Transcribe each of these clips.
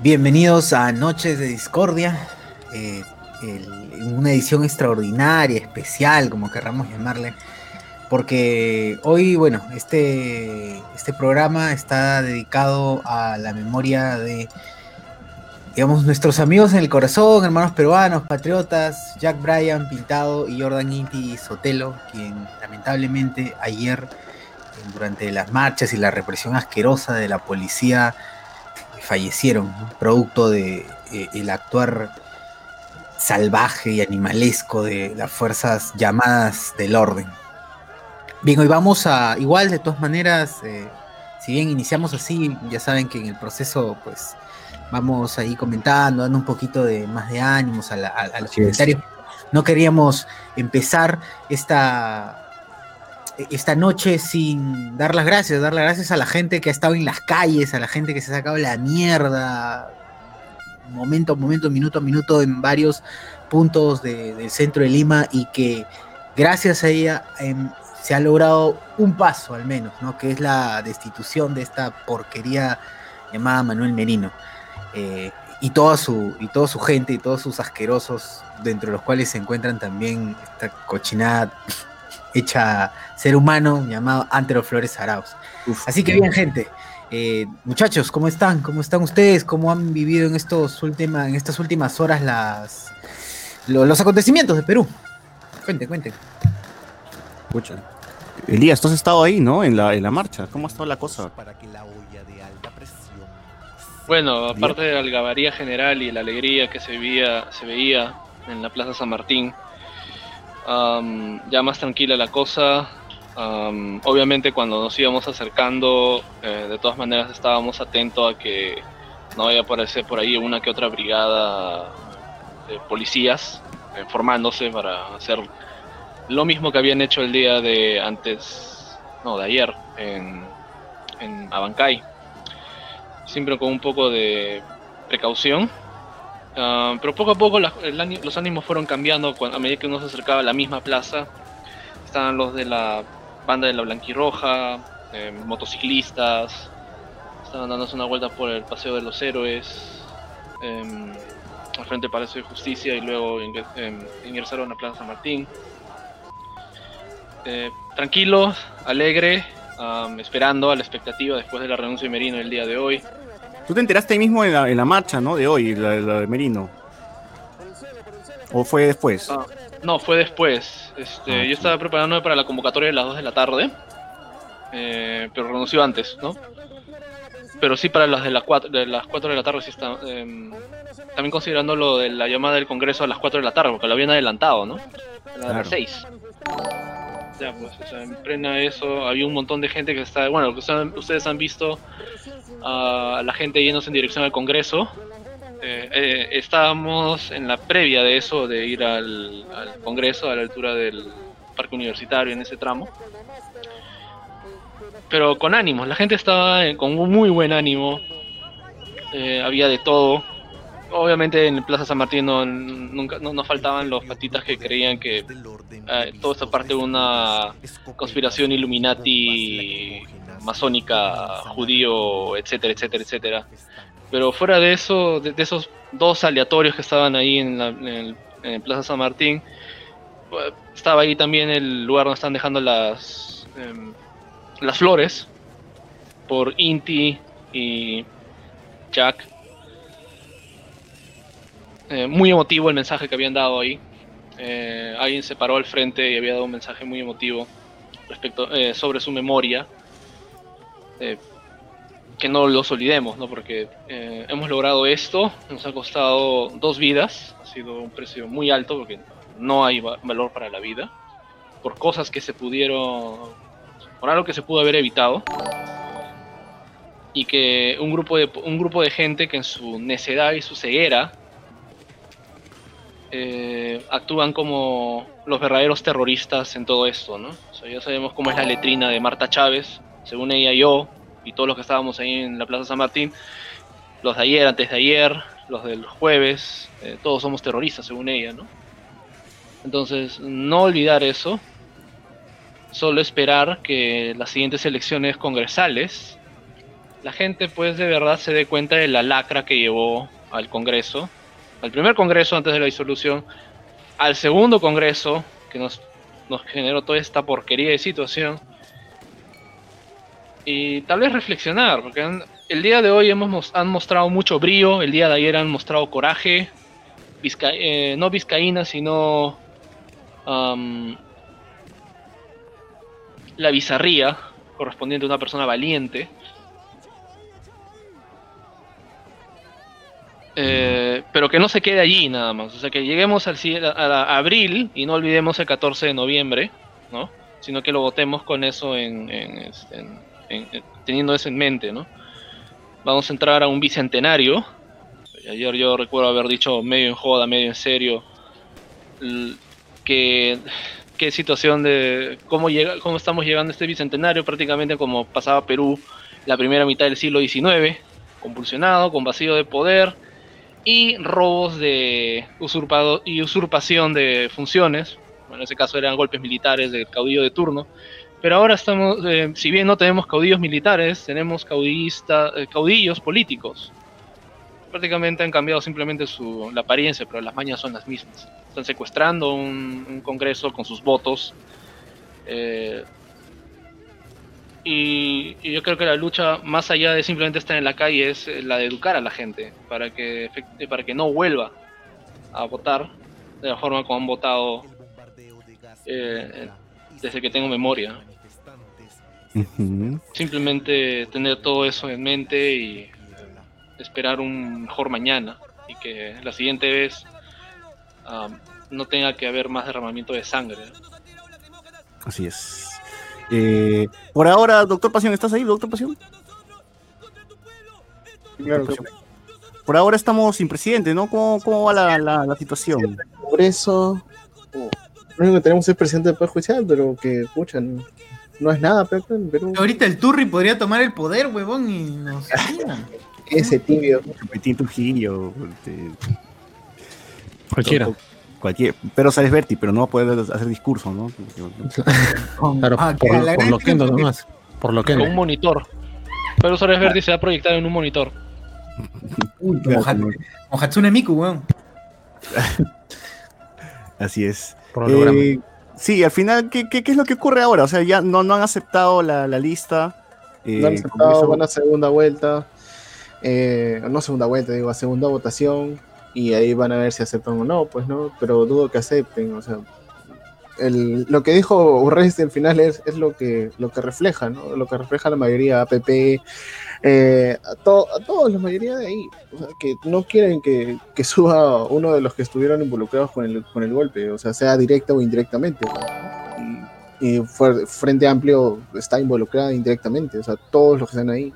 Bienvenidos a Noches de Discordia, eh, una edición extraordinaria, especial, como querramos llamarle, porque hoy, bueno, este, este programa está dedicado a la memoria de, digamos, nuestros amigos en el corazón, hermanos peruanos, patriotas, Jack Bryan, Pintado y Jordan Inti Sotelo, quien lamentablemente ayer, durante las marchas y la represión asquerosa de la policía, fallecieron, producto de eh, el actuar salvaje y animalesco de las fuerzas llamadas del orden. Bien, hoy vamos a, igual de todas maneras, eh, si bien iniciamos así, ya saben que en el proceso, pues, vamos ahí comentando, dando un poquito de más de ánimos a, los comentarios. No queríamos empezar esta esta noche sin dar las gracias, dar las gracias a la gente que ha estado en las calles, a la gente que se ha sacado la mierda, momento a momento, minuto a minuto, en varios puntos del centro de Lima y que gracias a ella em, se ha logrado un paso al menos, ¿no? que es la destitución de esta porquería llamada Manuel Merino. Eh, y toda su y toda su gente y todos sus asquerosos dentro de los cuales se encuentran también esta cochinada hecha ser humano llamado Antero Flores Arauz. Así que bien, gente. Eh, muchachos, ¿cómo están? ¿Cómo están ustedes? ¿Cómo han vivido en, estos en estas últimas horas las, los, acontecimientos de Perú? Cuenten, cuenten. Escucha. Elías, tú has estado ahí, ¿no? En la, en la marcha. ¿Cómo ha estado la cosa? Bueno, aparte de la algabaría general y la alegría que se veía, se veía en la Plaza San Martín, ya más tranquila la cosa. obviamente cuando nos íbamos acercando, eh, de todas maneras estábamos atentos a que no vaya a aparecer por ahí una que otra brigada de policías eh, formándose para hacer lo mismo que habían hecho el día de antes, no, de ayer en, en Abancay. Siempre con un poco de precaución Ah, pero poco a poco los ánimos fueron cambiando a medida que uno se acercaba a la misma plaza. Estaban los de la banda de la Blanquirroja, eh, motociclistas, estaban dándose una vuelta por el Paseo de los Héroes, em, al frente del Palacio de Justicia y luego em, ingresaron a Plaza San Martín. Eh, tranquilo, alegre, esperando a la expectativa después de la renuncia de Merino el día de hoy. Tú te enteraste ahí mismo en la, marcha, ¿no? De hoy, la, de Merino. ¿O fue después? Ah, no, fue después. Este, ah, yo estaba preparándome para la convocatoria de las 2 de la tarde, eh, pero renunció antes, ¿no? Pero sí para las de, las 4 de, las 4 de la tarde sí está. Em, también considerando lo de la llamada del Congreso a las 4 de la tarde, porque lo habían adelantado, ¿no? A las 6. Ya, pues, o sea, en plena eso, había un montón de gente que está. Bueno, ustedes han visto a la gente yéndose en dirección al Congreso. Eh, eh, estábamos en la previa de eso, de ir al, Congreso a la altura del Parque Universitario en ese tramo. Pero con ánimo, la gente estaba con muy buen ánimo, eh, había de todo. Obviamente en Plaza San Martín no, nunca, no, faltaban los patitas que creían que todo esto parte de una conspiración Illuminati masónica, judío, etcétera, etcétera, etcétera. Pero fuera de eso, de, esos dos aleatorios que estaban ahí en, la, en, Plaza San Martín, estaba ahí también el lugar donde están dejando las, em, las flores por Inti y Jack. Eh, muy emotivo el mensaje que habían dado ahí. Eh, alguien se paró al frente y había dado un mensaje muy emotivo respecto eh, sobre su memoria que no los olvidemos, ¿no? Porque hemos logrado esto, nos ha costado dos vidas, ha sido un precio muy alto porque no hay valor para la vida, por cosas que se pudieron, por algo que se pudo haber evitado, y que un grupo de, un grupo de gente que en su necedad y su ceguera eh, actúan como los verdaderos terroristas en todo esto, ¿no? ya sabemos cómo es la letrina de Marta Chávez, según ella yo y todos los que estábamos ahí en la Plaza San Martín, los de ayer, antes de ayer, los del jueves, eh, todos somos terroristas según ella, ¿no? Entonces, no olvidar eso, solo esperar que las siguientes elecciones congresales la gente pues de verdad se dé cuenta de la lacra que llevó al Congreso, al primer Congreso antes de la disolución, al segundo Congreso que nos, nos generó toda esta porquería de situación y tal vez reflexionar, porque el día de hoy hemos, han mostrado mucho brío, el día de ayer han mostrado coraje, eh, no vizcaína, sino la bizarría correspondiente a una persona valiente. Eh, pero que no se quede allí nada más. O sea, que lleguemos al a, abril y no olvidemos el 14 de noviembre, ¿no? Sino que lo votemos con eso en, este, teniendo eso en mente, ¿no? Vamos a entrar a un bicentenario. Ayer yo recuerdo haber dicho medio en joda, medio en serio, que qué situación de cómo llega, cómo estamos llegando a este bicentenario, prácticamente como pasaba Perú la primera mitad del siglo XIX, compulsionado, con vacío de poder y robos de usurpado y usurpación de funciones. Bueno, en ese caso eran golpes militares del caudillo de turno. Pero ahora estamos, eh, si bien no tenemos caudillos militares, tenemos eh, caudillos políticos. Prácticamente han cambiado simplemente su, apariencia, pero las mañas son las mismas. Están secuestrando un, congreso con sus votos. Eh, y, yo creo que la lucha, más allá de simplemente estar en la calle, es la de educar a la gente para que, para que no vuelva a votar de la forma como han votado desde que tengo memoria. Simplemente tener todo eso en mente y esperar un mejor mañana y que la siguiente vez no tenga que haber más derramamiento de sangre. Así es. Eh, por ahora, doctor Pasión, ¿estás ahí, doctor Pasión? Por ahora estamos sin presidente, ¿no? ¿Cómo, cómo va la, la, situación? Por eso, lo único que tenemos es presidente del Poder Judicial, pero que, escuchan, no es nada, pero, Ahorita el Turri podría tomar el poder, huevón, y nos Ese tibio. Petit Trujillo. Cualquiera. Cualquier, pero sabes Berti, pero no va a poder hacer discurso, ¿no? claro, ah, por, lo que no nomás. Por lo que Con un monitor. Pero Sales Berti se va a proyectar en un monitor. Uy, como, Hatsune Miku, weón. Así es. Eh, sí, al final, ¿qué, ¿qué, es lo que ocurre ahora? O sea, ya no, no han aceptado la, la lista. Eh, no han aceptado, van a segunda vuelta. Eh, no segunda vuelta, digo, a segunda votación. Y ahí van a ver si aceptan o no, pues no. Pero dudo que acepten, o sea. El, lo que dijo Urresti al final es, es, lo, que, lo que refleja, ¿no? Lo que refleja la mayoría APP, eh, a, todos, la mayoría de ahí, que no quieren que, suba uno de los que estuvieron involucrados con el, con el golpe, o sea, sea directa o indirectamente. Y, Frente Amplio está involucrada indirectamente, o sea, todos los que están ahí.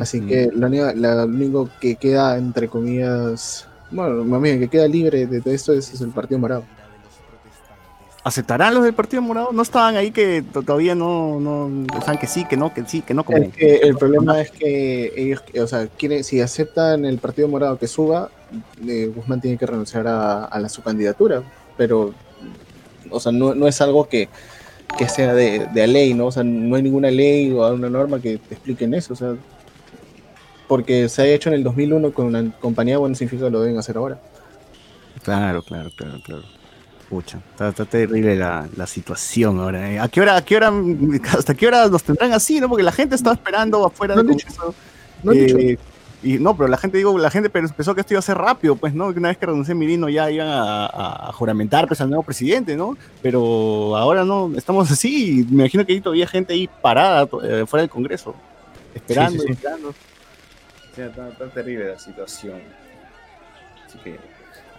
Así que lo único que queda, entre comillas, bueno, más bien, que queda libre de todo esto es el Partido Morado. ¿Aceptarán los del Partido Morado? ¿No estaban ahí que todavía no, no que sí, que no, que sí, que no? Como... el problema es que ellos, o sea, quieren, si aceptan el Partido Morado que suba, eh, Guzmán tiene que renunciar a, la, su candidatura, pero, o sea, no, es algo que, sea de, de, ley, ¿no? O sea, no hay ninguna ley o una norma que te expliquen eso, o sea, porque se ha hecho en el 2001 con una compañía, bueno, significa que lo deben hacer ahora. Claro, claro, claro, claro. Pucha, está, terrible la, situación ahora. ¿eh? ¿A qué hora, a qué hora, hasta qué hora nos tendrán así, no? Porque la gente estaba esperando afuera no del No eh, y no, pero la gente, digo, la gente pensó que esto iba a ser rápido, pues, ¿no? Que una vez que renunció Mirino ya iban a, juramentar pues, al nuevo presidente, ¿no? Pero ahora no, estamos así. Me imagino que hay todavía gente ahí parada eh, fuera del Congreso, esperando, esperando. Sea, está terrible la situación. Así que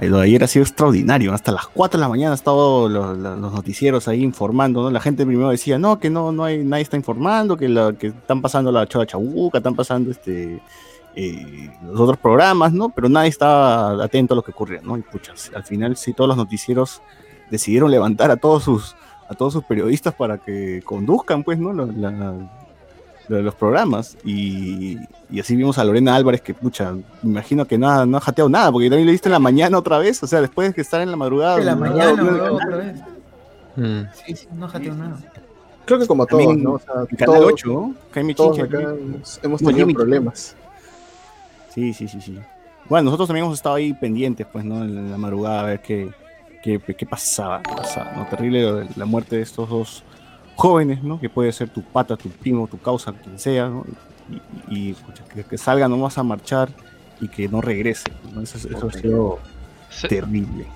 lo de ayer ha sido extraordinario. Hasta las 4 de la mañana han los, noticieros ahí informando. ¿no? La gente primero decía, no, que no, no hay, nadie está informando, que, la, que están pasando la Chola Chabuca, están pasando este, eh, los otros programas, ¿no? Pero nadie estaba atento a lo que ocurría, ¿no? Y puchas, al final sí todos los noticieros decidieron levantar a todos sus, a todos sus periodistas para que conduzcan, pues, ¿no? Los programas. Y, así vimos a Lorena Álvarez que, pucha, me imagino que nada, no ha jateado nada, porque también le viste en la mañana otra vez, o sea, después de que estar en la madrugada. En la mañana, otra vez. Mm. Sí, sí, no ha jateado nada. Creo que como todos, ¿no? O sea, Canal 8, ¿no? Jaime todos acá hemos, tenido problemas. Sí, sí, sí, sí. Bueno, nosotros también hemos estado ahí pendientes, pues, ¿no? En la madrugada a ver qué, qué, qué pasaba, qué pasaba, ¿no? Terrible la muerte de estos dos jóvenes, ¿no? Que puede ser tu pata, tu primo, tu causa, quien sea, ¿no? Y, que, salgan nomás a marchar y que no regrese. ¿no? Eso, ha sido terrible.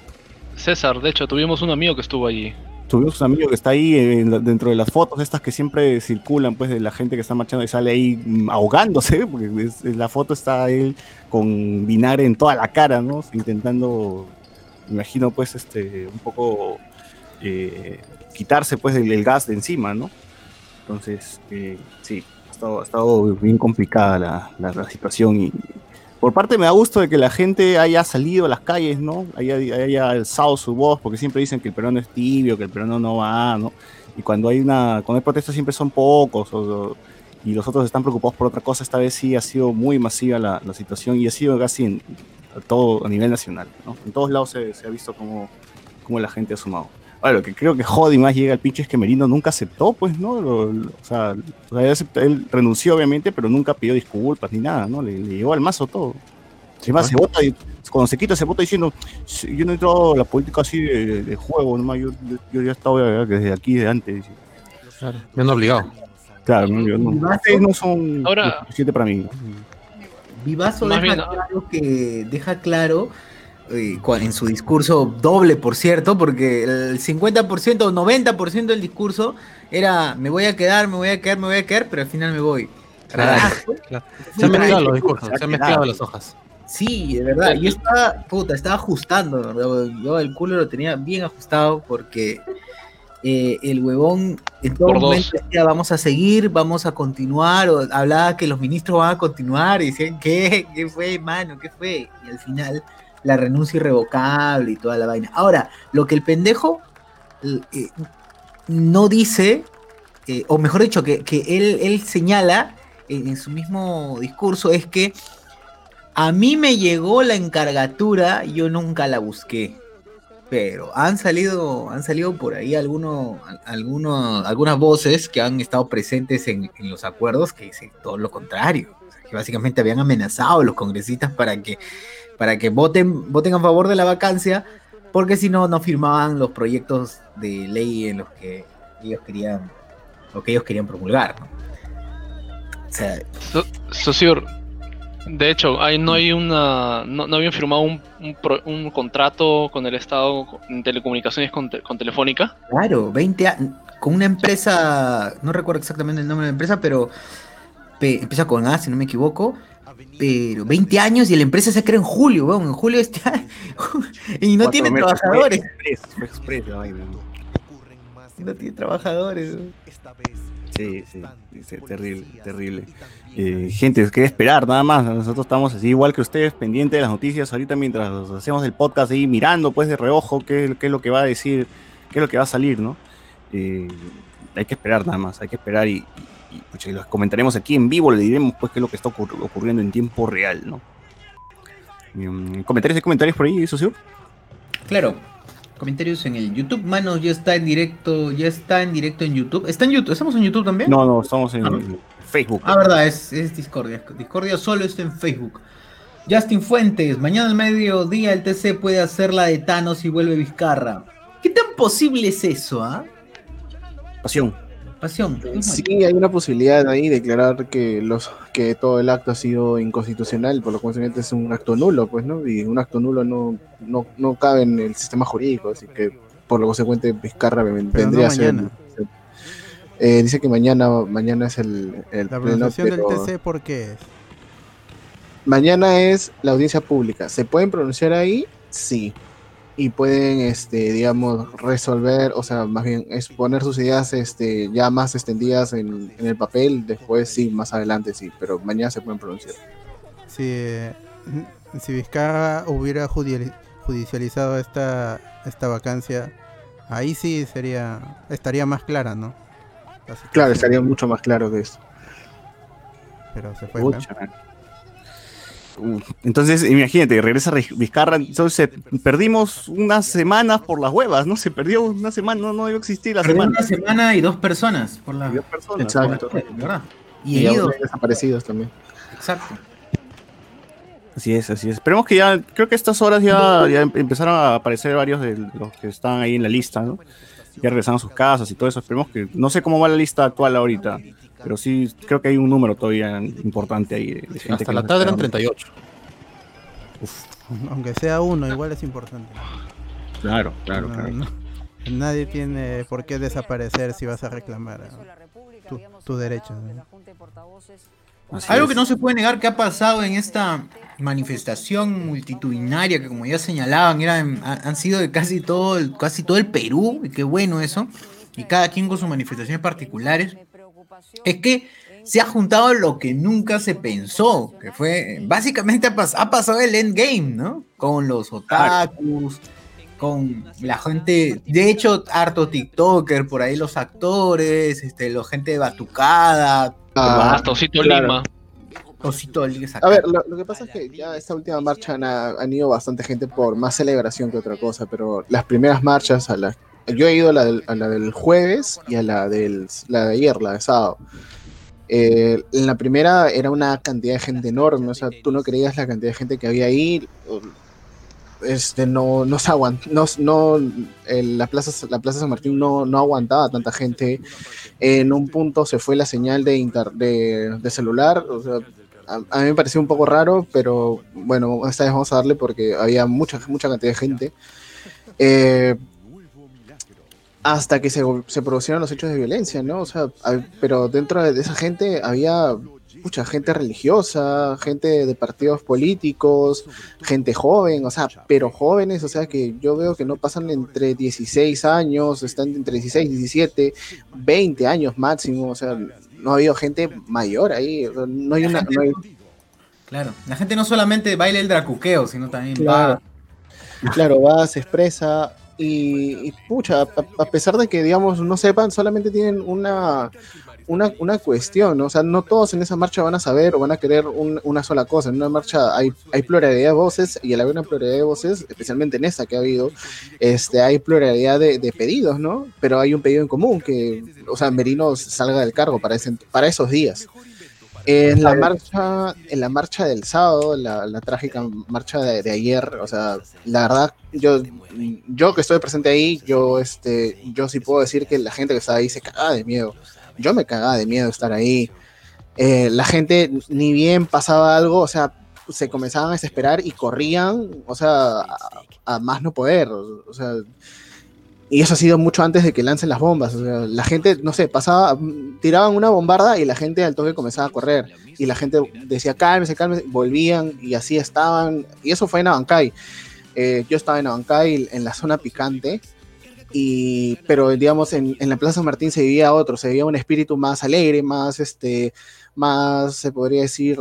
César, de hecho, tuvimos un amigo que estuvo allí. Tuvimos un amigo que está ahí dentro de las fotos estas que siempre circulan, pues, de la gente que está marchando y sale ahí mm, ahogándose, porque la foto está él con vinagre en toda la cara, ¿no? Intentando, imagino, pues, este, un poco eh, quitarse pues el, gas de encima, ¿no? Entonces, eh, sí, ha estado, ha estado, bien complicada la, situación y por parte me da gusto de que la gente haya salido a las calles, ¿no? Haya, haya alzado su voz, porque siempre dicen que el peruano es tibio, que el peruano no va, ¿no? Y cuando hay una, cuando hay protestas siempre son pocos, y los otros están preocupados por otra cosa, esta vez sí ha sido muy masiva la, situación y ha sido casi en, a todo a nivel nacional, ¿no? En todos lados se, ha visto como, como la gente ha sumado. Bueno, lo que creo que jode más llega al pinche es que Merino nunca aceptó, pues, ¿no? o, sea, él, renunció, obviamente, pero nunca pidió disculpas ni nada, ¿no? Le, llevó al mazo todo. Además, se vota y cuando se quita, se vota diciendo, yo no he entrado a la política así de, juego, nomás yo, yo, ya estaba desde aquí, de antes. Claro, me han obligado. Claro, yo no, ustedes no son Ahora, para mí. Vivazo deja claro que deja claro en su discurso doble, por cierto, porque el 50% o 90% del discurso era me voy a quedar, me voy a quedar, me voy a quedar, pero al final me voy. Se han mezclado los discursos, se han mezclado las hojas. Sí, de verdad. Yo estaba, puta, estaba ajustando. Yo el culo lo tenía bien ajustado porque eh, el huevón en todo momento decía vamos a seguir, vamos a continuar, o hablaba que los ministros van a continuar y decían, ¿qué? ¿Qué fue, mano? ¿Qué fue? Y al final la renuncia irrevocable y toda la vaina. Ahora, lo que el pendejo eh, no dice, eh, o mejor dicho, que, él, él, señala en, su mismo discurso, es que a mí me llegó la encargatura, yo nunca la busqué. Pero han salido, han salido por ahí algunos, algunos, algunas voces que han estado presentes en, en los acuerdos que dicen todo lo contrario. que básicamente habían amenazado a los congresistas para que para que voten, voten a favor de la vacancia, porque si no, no firmaban los proyectos de ley en los que ellos querían, lo que ellos querían promulgar. ¿no? O sea, de hecho, ahí no hay una, no, habían firmado un, un, contrato con el Estado en telecomunicaciones con, con Telefónica. Claro, 20 con una empresa, no recuerdo exactamente el nombre de la empresa, pero empieza con A, si no me equivoco, pero 20 años y la empresa se creó en julio, weón, en julio este año. y no tiene trabajadores. no tiene trabajadores. Sí, sí, terrible, terrible. Eh, gente, que esperar nada más. Nosotros estamos así igual que ustedes, pendientes de las noticias ahorita mientras hacemos el podcast ahí mirando pues de reojo qué, qué, es lo que va a decir, qué es lo que va a salir, ¿no? Eh, hay que esperar nada más, hay que esperar y, y los comentaremos aquí en vivo, le diremos pues qué es lo que está ocurriendo en tiempo real, ¿no? Mm, ¿Comentarios y comentarios por ahí, socio? Claro, comentarios en el YouTube. Mano, ya está en directo, ya está en directo en YouTube. ¿Está en YouTube? ¿Estamos en YouTube también? No, no, estamos en ah, Facebook. Ah, verdad, es, Discordia. Discordia solo está en Facebook. Justin Fuentes, mañana al mediodía el TC puede hacer la de Thanos y vuelve Vizcarra. ¿Qué tan posible es eso, ah? Pasión. Sí, hay una posibilidad ahí de declarar que los que todo el acto ha sido inconstitucional, por lo cual es un acto nulo, pues, ¿no? Y un acto nulo no, no, no cabe en el sistema jurídico, así que por lo consecuente Vizcarra vendría a ser. Eh, dice que mañana, mañana es el, el La pronunciación del TC, ¿por qué Mañana es la audiencia pública. ¿Se pueden pronunciar ahí? Sí y pueden, este, digamos, resolver, o sea, más bien exponer sus ideas este, ya más extendidas en, el papel, después sí, más adelante sí, pero mañana se pueden pronunciar. Si, si Vizcarra hubiera judicializado esta, esta vacancia, ahí sí sería, estaría más clara, ¿no? Claro, estaría mucho más claro que esto. Pero se fue. Entonces, imagínate, regresa Vizcarra, entonces perdimos unas semanas por las huevas, ¿no? Se perdió una semana, no, no iba a existir la semana. Una semana y dos personas por la. dos personas. Exacto. ¿verdad? Y, y heridos. desaparecidos también. Exacto. Así es, así es. Esperemos que ya, creo que estas horas ya, ya empezaron a aparecer varios de los que están ahí en la lista, ¿no? Ya regresaron a sus casas y todo eso. Esperemos que, no sé cómo va la lista actual ahorita, pero sí creo que hay un número todavía importante ahí. De, gente Hasta la tarde eran 38. Uf. Aunque sea uno, igual es importante. Claro, claro, claro. nadie tiene por qué desaparecer si vas a reclamar tu, tu derecho. Algo que no se puede negar que ha pasado en esta manifestación multitudinaria que como ya señalaban eran, han sido de casi todo el, casi todo el Perú, y qué bueno eso, y cada quien con sus manifestaciones particulares, es que se ha juntado lo que nunca se pensó, que fue, básicamente ha, ha pasado el endgame, ¿no? Con los otakus, con la gente, de hecho, harto TikToker, por ahí los actores, este, la gente de Batucada. Ah, hasta Osito Lima. Osito Lima. A ver, lo, que pasa es que ya esta última marcha han, ido bastante gente por más celebración que otra cosa, pero las primeras marchas, a la, yo he ido a la, del, jueves y a la, del, la de ayer, la de sábado. Eh, la primera era una cantidad de gente enorme, o sea, tú no creías la cantidad de gente que había ahí este, no, no se aguanta, no, no la, plaza, la Plaza San Martín no, no aguantaba tanta gente. En un punto se fue la señal de, de, celular, a, mí me pareció un poco raro, pero bueno, esta vez vamos a darle porque había mucha, mucha cantidad de gente. Eh, hasta que se, se produjeron los hechos de violencia, ¿no? O sea, pero dentro de esa gente había mucha gente religiosa, gente de partidos políticos, gente joven, o sea, pero jóvenes, o sea, que yo veo que no pasan entre 16 años, están entre 16, 17, 20 años máximo, o sea, no ha habido gente mayor ahí, no hay una... Claro, la gente no solamente baila el dracuqueo, sino también va... Claro, va, se expresa, y, pucha, a, pesar de que, digamos, no sepan, solamente tienen una, una, una cuestión, o sea, no todos en esa marcha van a saber o van a querer una sola cosa. En una marcha hay, hay pluralidad de voces y al haber una pluralidad de voces, especialmente en esta que ha habido, este, hay pluralidad de, de pedidos, ¿no? Pero hay un pedido en común, que, o sea, Merino salga del cargo para, ese, para esos días. En la marcha, en la marcha del sábado, la, la trágica marcha de, de, ayer, o sea, la verdad, yo, yo que estoy presente ahí, yo, este, yo sí puedo decir que la gente que estaba ahí se cagaba de miedo yo me cagaba de miedo estar ahí. Eh, la gente ni bien pasaba algo, o sea, se comenzaban a desesperar y corrían, o sea, a, más no poder, o, sea, y eso ha sido mucho antes de que lancen las bombas, o sea, la gente, no sé, pasaba, tiraban una bombarda y la gente al toque comenzaba a correr, y la gente decía, cálmese, cálmese, volvían y así estaban, y eso fue en Abancay. Eh, yo estaba en Abancay, en la zona picante, y, pero digamos en, en, la Plaza Martín se vivía otro, se vivía un espíritu más alegre, más, este, más, se podría decir,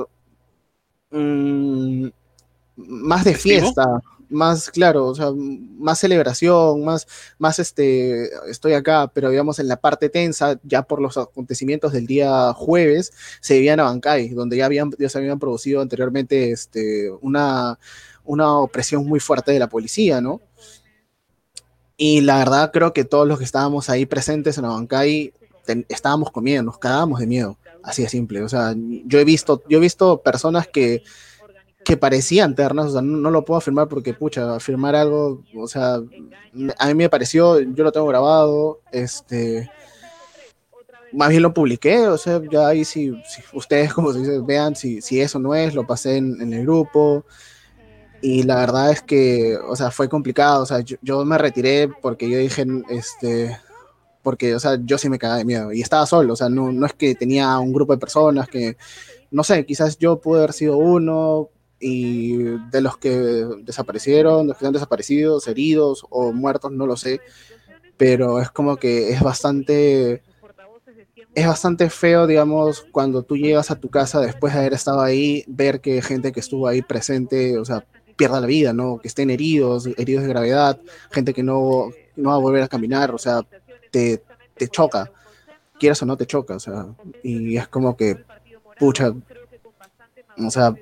mmm, más de fiesta, más, claro, o sea, más celebración, más, más, este, estoy acá, pero digamos en la parte tensa, ya por los acontecimientos del día jueves, se vivía en Abancay, donde ya, habían, ya se habían producido anteriormente, este, una, una opresión muy fuerte de la policía, ¿no? Y la verdad creo que todos los que estábamos ahí presentes en Abancay estábamos con miedo, nos cagábamos de miedo, así de simple. O sea, yo he visto, yo he visto personas que, que parecían ternas, o sea, no, lo puedo afirmar porque, pucha, afirmar algo, o sea, a mí me pareció, yo lo tengo grabado, este, más bien lo publiqué, o sea, ya ahí si, ustedes, como se dice, vean si, si eso no es, lo pasé en, en el grupo, y la verdad es que, o sea, fue complicado. O sea, yo, me retiré porque yo dije, este, porque, o sea, yo sí me cagaba de miedo. Y estaba solo, o sea, no, no es que tenía un grupo de personas que, no sé, quizás yo pude haber sido uno y de los que desaparecieron, los que han desaparecido, heridos o muertos, no lo sé. Pero es como que es bastante es bastante feo, digamos, cuando tú llegas a tu casa después de haber estado ahí, ver que gente que estuvo ahí presente, o sea, pierda la vida, ¿no? Que estén heridos, heridos de gravedad, gente que no, no va a volver a caminar, o sea, te, te choca, quieras o no te choca, o sea, y es como que, pucha, o sea.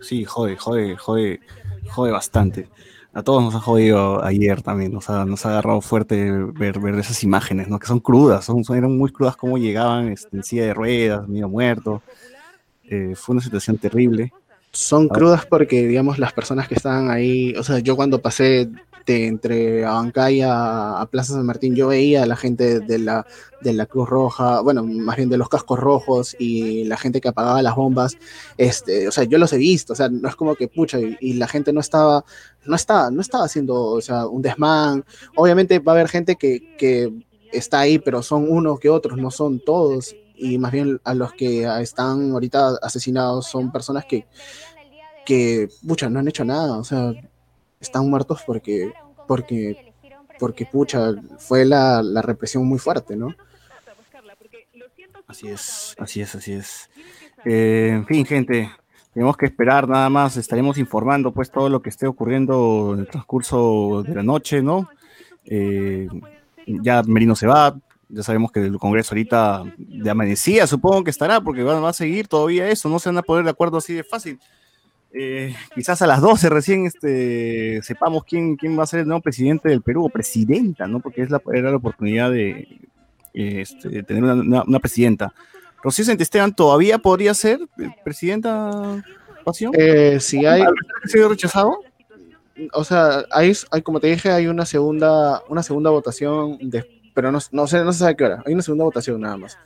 Sí, jode, jode, jode, jode bastante. A todos nos ha jodido ayer también, nos ha, nos ha agarrado fuerte ver, ver esas imágenes, ¿no? Que son crudas, son, eran muy crudas como llegaban este, en silla de ruedas, medio muerto. Eh, fue una situación terrible. Son crudas porque, digamos, las personas que estaban ahí, o sea, yo cuando pasé de entre Abancay a, a, Plaza San Martín, yo veía a la gente de la, de la Cruz Roja, bueno, más bien de los cascos rojos y la gente que apagaba las bombas, este, o sea, yo los he visto, o sea, no es como que pucha, y, la gente no estaba, no estaba, no estaba haciendo, o sea, un desmán. Obviamente va a haber gente que, que está ahí, pero son unos que otros, no son todos. Y más bien a los que están ahorita asesinados son personas que, que, pucha, no han hecho nada, o sea, están muertos porque, porque, porque pucha, fue la, la represión muy fuerte, ¿no? Así es, así es, así es. Eh, en fin, gente, tenemos que esperar nada más, estaremos informando pues todo lo que esté ocurriendo en el transcurso de la noche, ¿no? Eh, ya Merino se va, ya sabemos que el Congreso ahorita de amanecía, supongo que estará, porque va, a seguir todavía eso, no se van a poner de acuerdo así de fácil. Eh, quizás a las 12 recién este, sepamos quién, quién va a ser el nuevo presidente del Perú, o presidenta, ¿no? Porque es la, era la oportunidad de, este, tener una, una, presidenta. Rocío Santesteban todavía podría ser presidenta, Pasión. Eh, si hay. ¿Ha sido rechazado? O sea, hay, hay, como te dije, hay una segunda, una segunda votación, de, pero no, no, sé, no sé a qué hora. Hay una segunda votación nada más.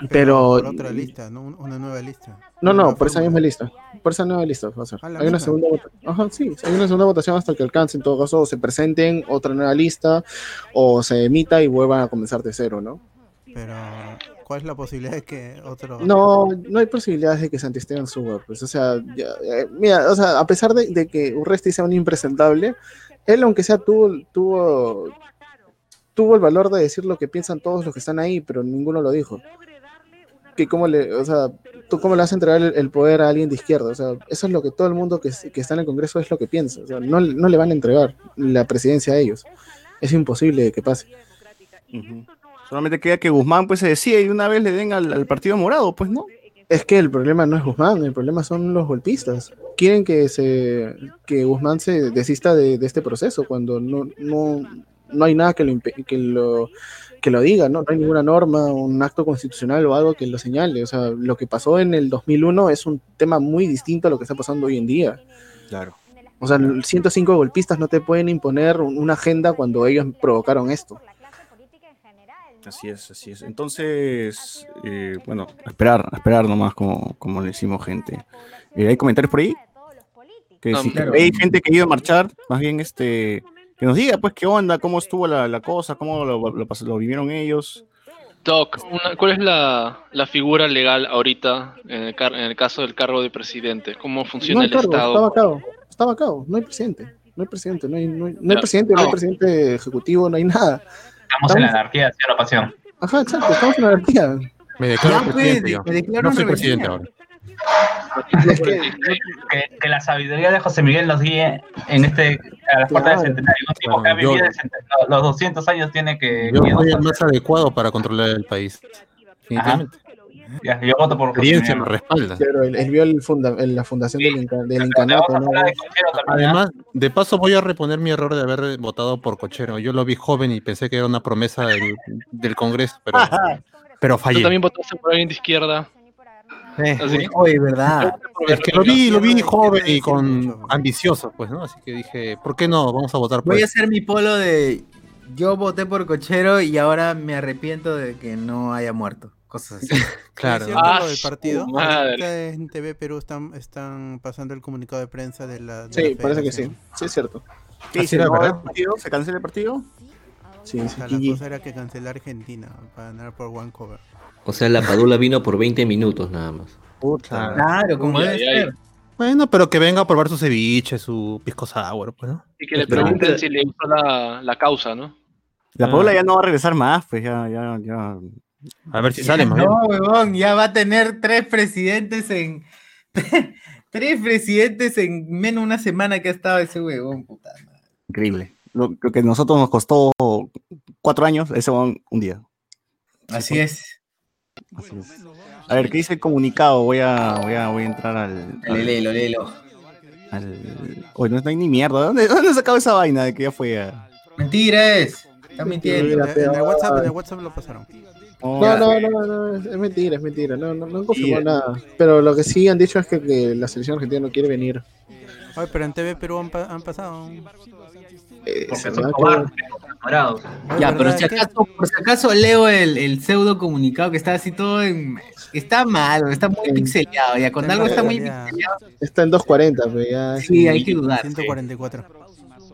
Pero. Por otra lista, ¿no? Una nueva lista. No, no, por esa misma lista. Por esa nueva lista va a ser. Ah, hay una segunda votación. Ajá, sí, hay una segunda votación hasta que alcance, en todo caso, o se presenten otra nueva lista, o se emita y vuelvan a comenzar de cero, ¿no? Pero, ¿cuál es la posibilidad de que otro.? No, no hay posibilidades de que Santisteban suba, pues, o sea, eh, mira, o sea, a pesar de, de que Urresti sea un impresentable, él, aunque sea, tuvo, tuvo, tuvo el valor de decir lo que piensan todos los que están ahí, pero ninguno lo dijo que cómo le, o sea, tú cómo le vas a entregar el, poder a alguien de izquierda, o sea, eso es lo que todo el mundo que, que está en el Congreso es lo que piensa, o sea, no, no, le van a entregar la presidencia a ellos, es imposible que pase. Solamente queda que Guzmán pues se decía y una vez le den al, Partido Morado, pues no. Es que el problema no es Guzmán, el problema son los golpistas. Quieren que se que Guzmán se desista de, de este proceso cuando no, no, no hay nada que lo, que lo que lo diga, ¿no? No hay ninguna norma, un acto constitucional o algo que lo señale. O sea, lo que pasó en el 2001 es un tema muy distinto a lo que está pasando hoy en día. Claro. O sea, 105 golpistas no te pueden imponer una agenda cuando ellos provocaron esto. Así es, así es. Entonces, eh, bueno, esperar, esperar nomás como, como le decimos gente. Eh, ¿Hay comentarios por ahí? Que si hay gente que ha ido a marchar, más bien este que nos diga, pues, qué onda, cómo estuvo la, cosa, cómo lo, vivieron ellos. Doc, ¿cuál es la, figura legal ahorita en el, caso del cargo de presidente? ¿Cómo funciona el, Estado? Estaba a cabo, estaba a cabo, no hay presidente, no hay presidente, no hay, no hay, presidente, no hay presidente ejecutivo, no hay nada. Estamos, en la anarquía, señora Pasión. Ajá, exacto, estamos en la anarquía. Me declaro presidente, Me declaro no soy presidente ahora que, la sabiduría de José Miguel nos guíe en este a las puertas del centenario. Un tipo que ha vivido los 200 años tiene que. Yo soy el más adecuado para controlar el país. Ya, yo voto por experiencia me respalda. Pero él, vio el funda, la fundación del, del incanato. Además, de paso voy a reponer mi error de haber votado por Cochero. Yo lo vi joven y pensé que era una promesa del, del Congreso, pero, pero fallé. Tú también votaste por alguien de izquierda. Oye, verdad. Es que lo vi, lo vi joven y con ambicioso, pues, ¿no? Así que dije, ¿por qué no? Vamos a votar por Voy a hacer mi polo de yo voté por Cochero y ahora me arrepiento de que no haya muerto. Cosas así. claro. Ah, del partido. en TV Perú están, están pasando el comunicado de prensa de la. sí, parece que sí. Sí, es cierto. ¿Qué ¿Se, ¿Se cancela el partido? Sí, sí. la cosa era que cancelar Argentina para ganar por one cover. O sea, la Padula vino por 20 minutos nada más. Puta. Claro, como debe ser. Bueno, pero que venga a probar su ceviche, su pisco sour, pues, ¿no? Y que le pregunten si le gustó la, la, causa, ¿no? La Padula ah. ya no va a regresar más, pues ya, ya, ya. A ver si sale más No, huevón, ya va a tener tres presidentes en. tres presidentes en menos de una semana que ha estado ese huevón, puta madre. Increíble. Lo, que a nosotros nos costó cuatro años, ese huevón un día. Así es. Así es. A ver, ¿qué dice el comunicado? Voy a, voy a, voy a entrar al. Dale, léelo, léelo. al... Oye, no hay ni mierda. ¿Dónde, ¿Dónde sacado esa vaina de que ya fue? a- Mentiras. Está En, mintiendo. en el WhatsApp, en el WhatsApp lo pasaron. Oh, No, no, no, no, es mentira, es mentira. No, no, no han confirmado nada. Pero lo que sí han dicho es que, que la selección argentina no quiere venir. Oye, pero en TV Perú han, pa- han pasado. Eh, Porque son cobardes, morados. Oye, Ya, pero si acaso, por si acaso leo el, el pseudo comunicado que está así todo en. Está mal, está muy En- pixeleado. Ya, cuando algo está muy Ya. pixeleado, Está en 2.40, pero ya. es sí, hay que dudar. 144.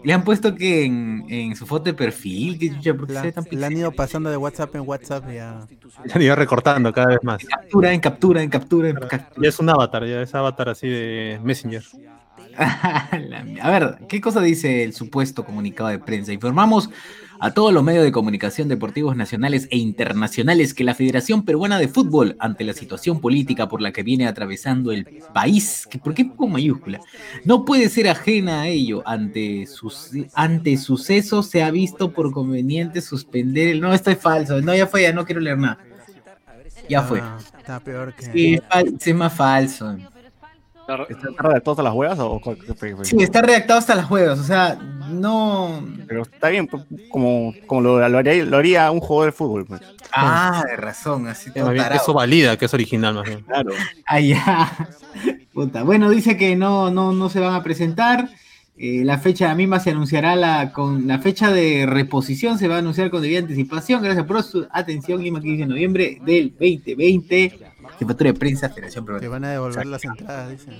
Le han puesto que en, en su foto de perfil, que chucha, ¿por qué La, se ve tan la han ido pasando de WhatsApp en WhatsApp ya. Se han ido recortando cada vez más. Captura, en captura, en captura, en captura. Ya es un avatar, ya es avatar así de Messenger. A ver, ¿qué cosa dice el supuesto comunicado de prensa? Informamos a todos los medios de comunicación deportivos nacionales e internacionales que la Federación Peruana de Fútbol, ante la situación política por la que viene atravesando el país, que ¿por qué con mayúscula? No puede ser ajena a ello. Ante, sus, ante sucesos se ha visto por conveniente suspender el... No, esto es falso. No, ya fue, ya no quiero leer nada. Ya fue. Ah, Está peor que. Sí, es más falso. ¿Está redactado hasta las huevas o? Sí, está redactado hasta las juegas. O sea, no... Pero está bien, pues, como, como lo, lo haría, lo haría un jugador de fútbol. Pues. Ah, de razón, así todo bien, eso valida que es original, más bien. Claro. Ah, ya. Puta. Bueno, dice que no, no, no se van a presentar. Eh, la fecha la misma se anunciará la, con la fecha de reposición se va a anunciar con debida anticipación. Gracias por su atención. Lima 15 de noviembre del 2020. Jefatura de prensa, Federación Que Peruana. van a devolver las entradas, dicen.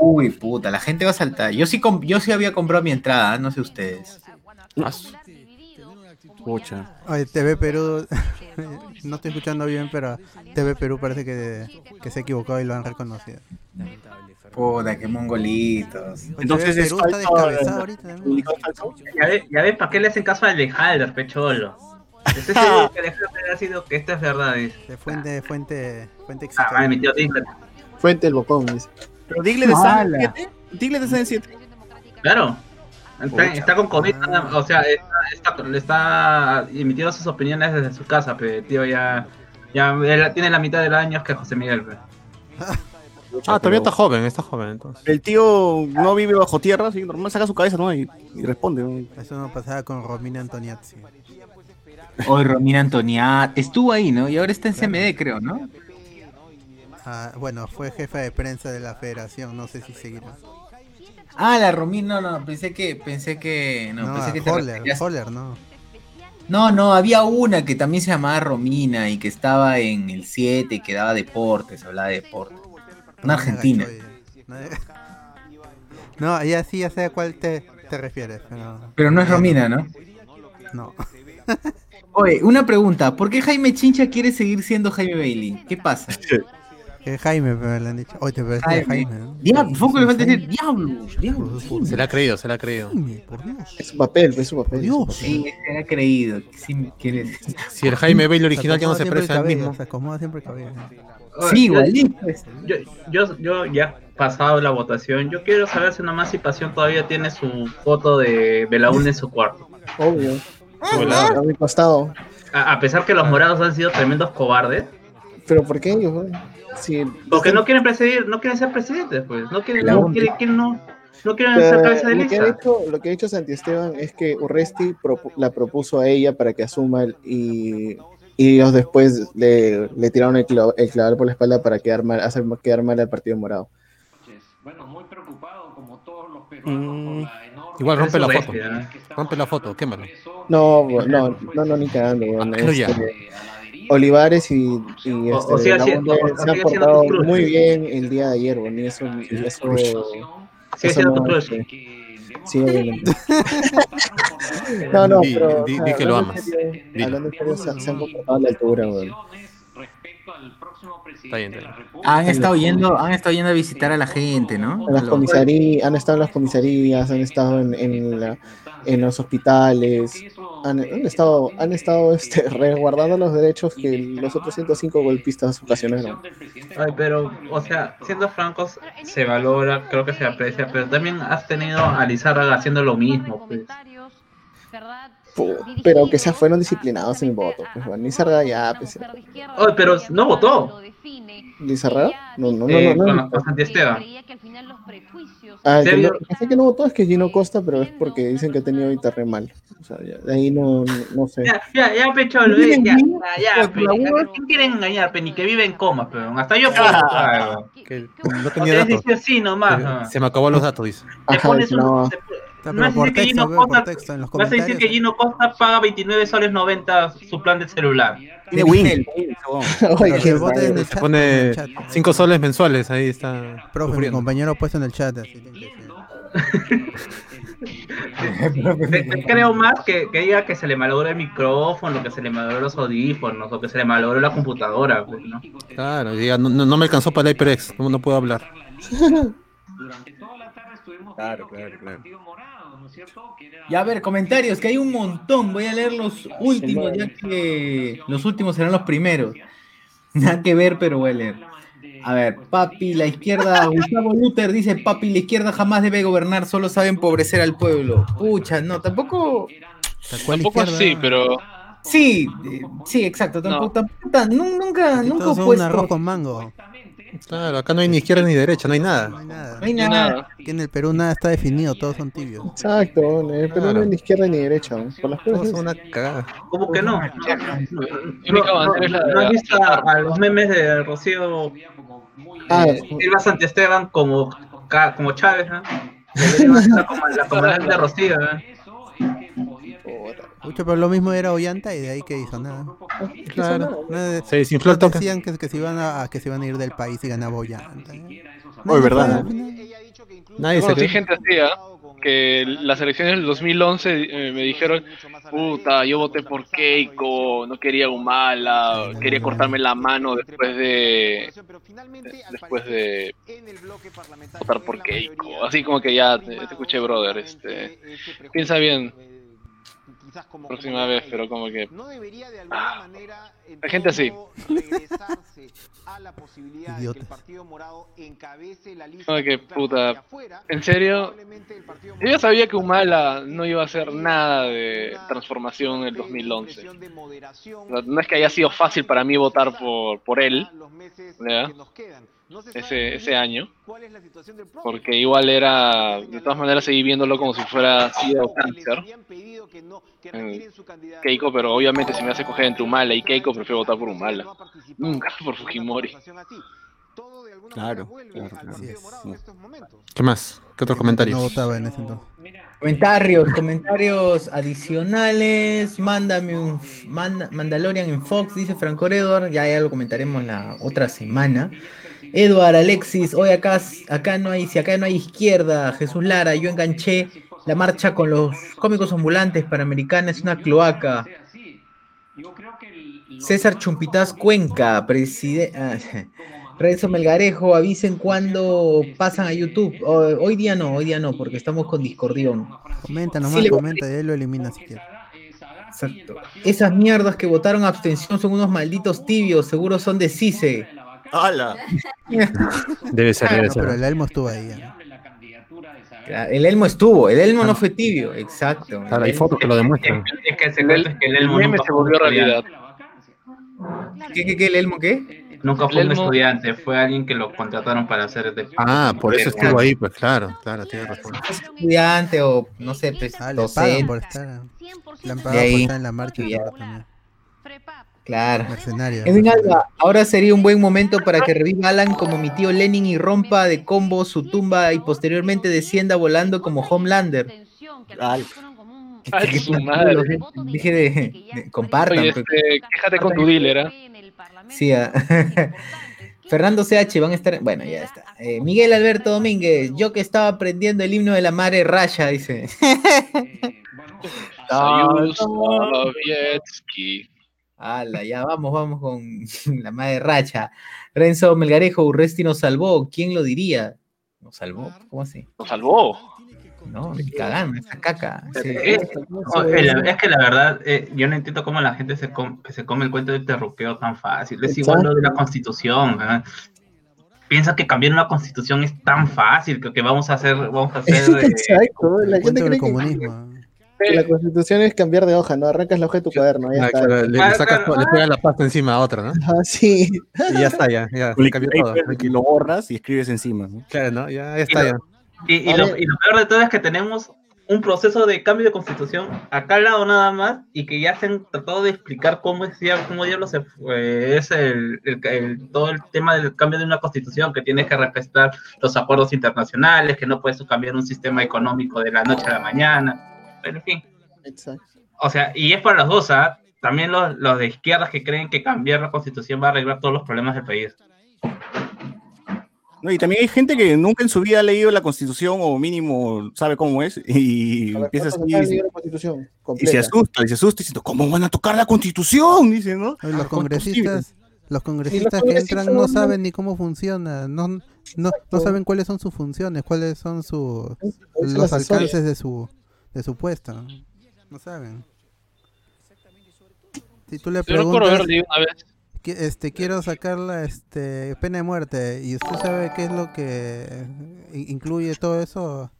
Uy, puta, la gente va a saltar. Yo sí, com- yo sí había comprado mi entrada, no sé ustedes. Pucha. Oye, TV Perú. no estoy escuchando bien, pero TV Perú parece que, que se ha equivocado y lo han reconocido. Puta, qué mongolitos. Oye, Entonces TV es Perú está falso, descabezado ahorita. ¿no? ¿Comunicado falso? Ya ves, ya ves, ¿para qué le hacen caso a Alejandro, pecholo? Estoy seguro que Alejandro ha sido que verdad. dice. De fuente, fuente, fuente Ah, mi tío Diglett. Fuente el bocón, dice. Pero Diglett está en ¡Hala! 7. Diglett está en 7. Claro. Está, Pucha. está con COVID, Ah. o sea, está, está, le está emitiendo sus opiniones desde su casa, pero tío ya, ya tiene la mitad del año que José Miguel. pe. Ah, todavía está joven, está joven entonces. El tío no vive bajo tierra, así normal, saca su cabeza ¿no? y, y responde. ¿no? Eso no pasaba con Romina Antoniazzi. Hoy Romina Antoniat estuvo ahí, ¿no? Y ahora está en CMD, creo, ¿no? Ah, bueno, fue jefa de prensa de la federación, no sé si seguirá. Ah, la Romina, no, no, pensé que, pensé que, no, No, pensé a que te Holler, referías- Holler, no. No, no, había una que también se llamaba Romina y que estaba en el 7 y que daba deportes, hablaba de deportes. Una argentina. No, ya sí, ya sé a cuál te, te refieres, pero Pero no es Romina, ¿no? no. Oye, una pregunta, ¿por qué Jaime Chincha quiere seguir siendo Jaime Bailey? ¿Qué pasa? Es Jaime, pero le han dicho. Oye, te parece Jaime. Jaime, ¿no? Diablo, Foco le falta Jaime. decir diablo, diablo. Jaime. Se le ha creído, se le ha creído. Jaime, por Dios. Es su papel, es su papel. Dios. Sí, se ha creído. que Sí. Si el Jaime Bailey original ya no se parece al mismo. Se acomoda siempre el cabello. Sí, igualito. Yo, yo, yo ya pasado la votación, yo quiero saber si nomás si Pasión todavía tiene su foto de Belaúne en su cuarto. Obvio. Hola. A mi costado. A, a pesar que los morados han sido tremendos cobardes, Pero ¿por qué ellos? Si, porque no quieren presidir, no quieren ser presidentes, pues, no quieren, no quieren, quieren- no, no quieren ser cabeza de lo, que ha lista. hecho, lo que ha hecho Santi Esteban es que Urresti propu- la propuso a ella para que asuma el- y, y ellos después le, le tiraron el, clav- el por la espalda para quedar mal, hacer quedar mal al partido morado. Bueno, muy preocupado Mm, Igual rompe la foto. Rompe la foto, quémalo. No, no, no, no, no, ni cagando. bueno, Hazlo ya. este, Olivares y, este, o se han portado muy bien el día de ayer, bueno, y eso, y eso, Sigue eso siendo tu no, este, sí, obviamente. No, no, Di- pero. di- que lo amas. Hablando en serio, se, han comportado a la altura, weón. Han estado yendo, han estado yendo a visitar a la gente, ¿no? En las comisarías, han estado en las comisarías, han estado en, en, la- en los hospitales, han, han estado, han estado este, resguardando los derechos que los otros 105 golpistas ocasionaron. Ay, pero, o sea, siendo francos, se valora, creo que se aprecia, pero también has tenido a Lizárraga haciendo lo mismo, pues. Pero que se fueron disciplinados en el voto. Pues bueno, Lizarraga ya, pues. Oh, pero no votó. ¿Lizarraga? No, no, no, Eh, no. no. con Santi Esteban. Ah, no, sé que no votó es que Gino Costa, pero es porque dicen que ha tenido internet mal. O sea, ya, de ahí no, no, no sé. Ya, ya, ya, pecholo, eh, ya, ya, ya, pe, ¿quién quieren engañar, pe? Ni que vive en coma, pero hasta yo puedo votar, Que Porque no tenía datos. nomás, Se- ¿no? Se me acabó los datos, dice. Te Ajá, pones un- no. te- Pero No vas a por decir que texto, Gino por Costa, texto, en los vas a decir que Gino Costa paga 29 soles 90 su plan de celular. Tiene Win. Que Se pone el chat. 5 soles mensuales, ahí está. Profe, mi compañero puesto en el chat. Así que. Te- te creo más que, que diga que se le malogró el micrófono, que se le malogró los audífonos, o que se le malogró la computadora, pues, ¿no? Claro, diga, no, no- me alcanzó para el HyperX, no, no puedo hablar. Durante toda la tarde estuvimos Claro, que claro, claro. ¿No cierto? Que era- Ya, a ver, comentarios, que hay un montón. Voy a leer los últimos, ya que los últimos serán los primeros. Nada que ver, pero voy a leer. A ver, papi, la izquierda, Gustavo Luther dice, papi, la izquierda jamás debe gobernar, solo sabe empobrecer al pueblo. Pucha, no, tampoco... Tampoco izquierda, así, pero Sí, eh, sí, exacto, tampoco, tampoco tan- nu- nunca, nunca todos he son puesto... arroz con mango. Claro, acá no hay ni izquierda ni derecha, no hay No nada. hay nada. No hay hay nada. nada. Aquí en el Perú nada está definido, todos son tibios. Exacto, eh, pero Claro. no es ni izquierda ni derecha. ¿no? Por las cosas. son una cagada. ¿Cómo que no? No, única no, bandera es la de ¿no has visto a, a los memes de Rocío Ah, eh, Silva Santiesteban como, como Chávez, estar como la comandante de Rocío, ¿no? Mucho, pero lo mismo era Ollanta y de ahí que hizo nada. Claro. Nada Se desinfló el toque. decían que, que se iban a, que se iban a ir del país y ganaba Ollanta. ¿eh? Verdad. Nadie se conocí cree. gente así, ¿ah? que las elecciones del 2011 eh, me dijeron, puta, yo voté por Keiko, no quería Humala, quería cortarme la mano después de después de votar por Keiko. Así como que ya te, te escuché, brother, este, piensa bien, próxima vez, pero como que no debería de alguna Ah, manera hay gente así. regresarse a la posibilidad de que el. Partido Morado encabece la lista que, puta, en serio, yo sabía que Humala no iba a hacer nada de transformación en el 2011. expresión de moderación No es que haya sido fácil para mí votar por, por él los meses ¿ya? Que. No ese, ese año, cuál es la situación del próximo. porque igual era, de todas maneras seguí viéndolo como si fuera SIDA o cáncer, en Keiko, pero obviamente si me hace coger entre Humala y Keiko, prefiero votar por Humala, nunca por Fujimori. Claro, claro, claro. Así es. ¿Qué más? ¿Qué otros comentarios? No votaba en ese entonces. Comentarios, comentarios adicionales. Mándame un manda- Mandalorian en Fox, dice Franco Edward. Ya, ya lo comentaremos la otra semana. Edward Alexis, hoy acá, acá no hay, si acá no hay izquierda, Jesús Lara, yo enganché la marcha con los cómicos ambulantes Panamericana, es una cloaca. César Chumpitaz Cuenca, presidente. Renzo Melgarejo, avisen cuando pasan a YouTube. Ho- Hoy día no, hoy día no, porque estamos con Discordión. Comenta Sí, nomás, le- comenta, y ahí lo elimina si. Exacto. Esas mierdas que votaron abstención son unos malditos tibios, seguro son de CICE. ¡Hala! Debe ser, debe No, pero ser. el Elmo estuvo ahí. ¿eh? El Elmo estuvo, el Elmo no fue tibio, exacto. Claro, hay El fotos que lo demuestran. Es que el secreto es que el Elmo nunca se fue un volvió estudiante. realidad. ¿Qué, qué, qué, el Elmo qué? Nunca fue El un estudiante, fue alguien que lo contrataron para hacer de... Ah, por eso estuvo ahí, pues claro, claro, tiene razón. Estudiante o no sé, pues, Ah, le pagan por estar. Le han pagado por ahí. estar en la marcha Ya. Claro. Mercenario. Edwin Alba, ahora sería un buen momento para que reviva Alan como mi tío Lenin y rompa de combo su tumba y posteriormente descienda volando como Homelander. Al- Ay, Que- su madre. Dije de, de- compartan. Oye, pues. este, quéjate con tu dealer, ¿ah? Sí, ah. Fernando CH van a estar. Bueno, ya está. Eh, Miguel Alberto Domínguez, yo que estaba aprendiendo el himno de la madre Raya, dice. Soyuz Sovietsky. Ala, ya vamos, vamos con la madre Racha. Renzo Melgarejo, Urresti nos salvó. ¿Quién lo diría? Nos salvó, ¿cómo así? Nos salvó. No, cagando, esa caca. Sí. Eh, oh, eh, es que la verdad, eh, yo no entiendo cómo la gente se, com- que se come el cuento del terruqueo tan fácil. Es igual lo de la constitución. Piensa que cambiar una constitución es tan fácil que, que vamos a hacer, vamos a hacer. eh, Exacto, la gente Cuento del cree que, comunismo. Que la constitución es cambiar de hoja, ¿no? Arrancas la hoja de tu cuaderno, ya Ah, está. claro, le, le sacas, le pegas la pasta encima a otra, ¿no? Ah, sí. Y ya está, ya, ya. Cambió todo. y lo borras y escribes encima. ¿no? Claro, ¿no? Ya, ya Y está, lo- ya. Y, y lo, y lo peor de todo es que tenemos un proceso de cambio de constitución acá al lado nada más y que ya se han tratado de explicar cómo es cómo diablos se fue- es el, el- el- todo el tema del cambio de una constitución que tienes que respetar los acuerdos internacionales que no puedes cambiar un sistema económico de la noche a la mañana pero en fin Exacto. o sea y es para los dos ¿ah? también los, los de izquierdas que creen que cambiar la constitución va a arreglar todos los problemas del país No, y también hay gente que nunca en su vida ha leído la constitución o mínimo sabe cómo es y ver, empieza ¿cuántos así y, y se asusta, y se asusta diciendo, ¿cómo van a tocar la constitución? Dice, ¿no? Los congresistas, los congresistas que entran no no- saben ni cómo funciona, no, no, no saben cuáles son sus funciones, cuáles son sus son los alcances de su de su puesto. No saben. Si tú le preguntas, este, quiero sacarla este, pena de muerte, y usted sabe qué es lo que i- incluye todo eso,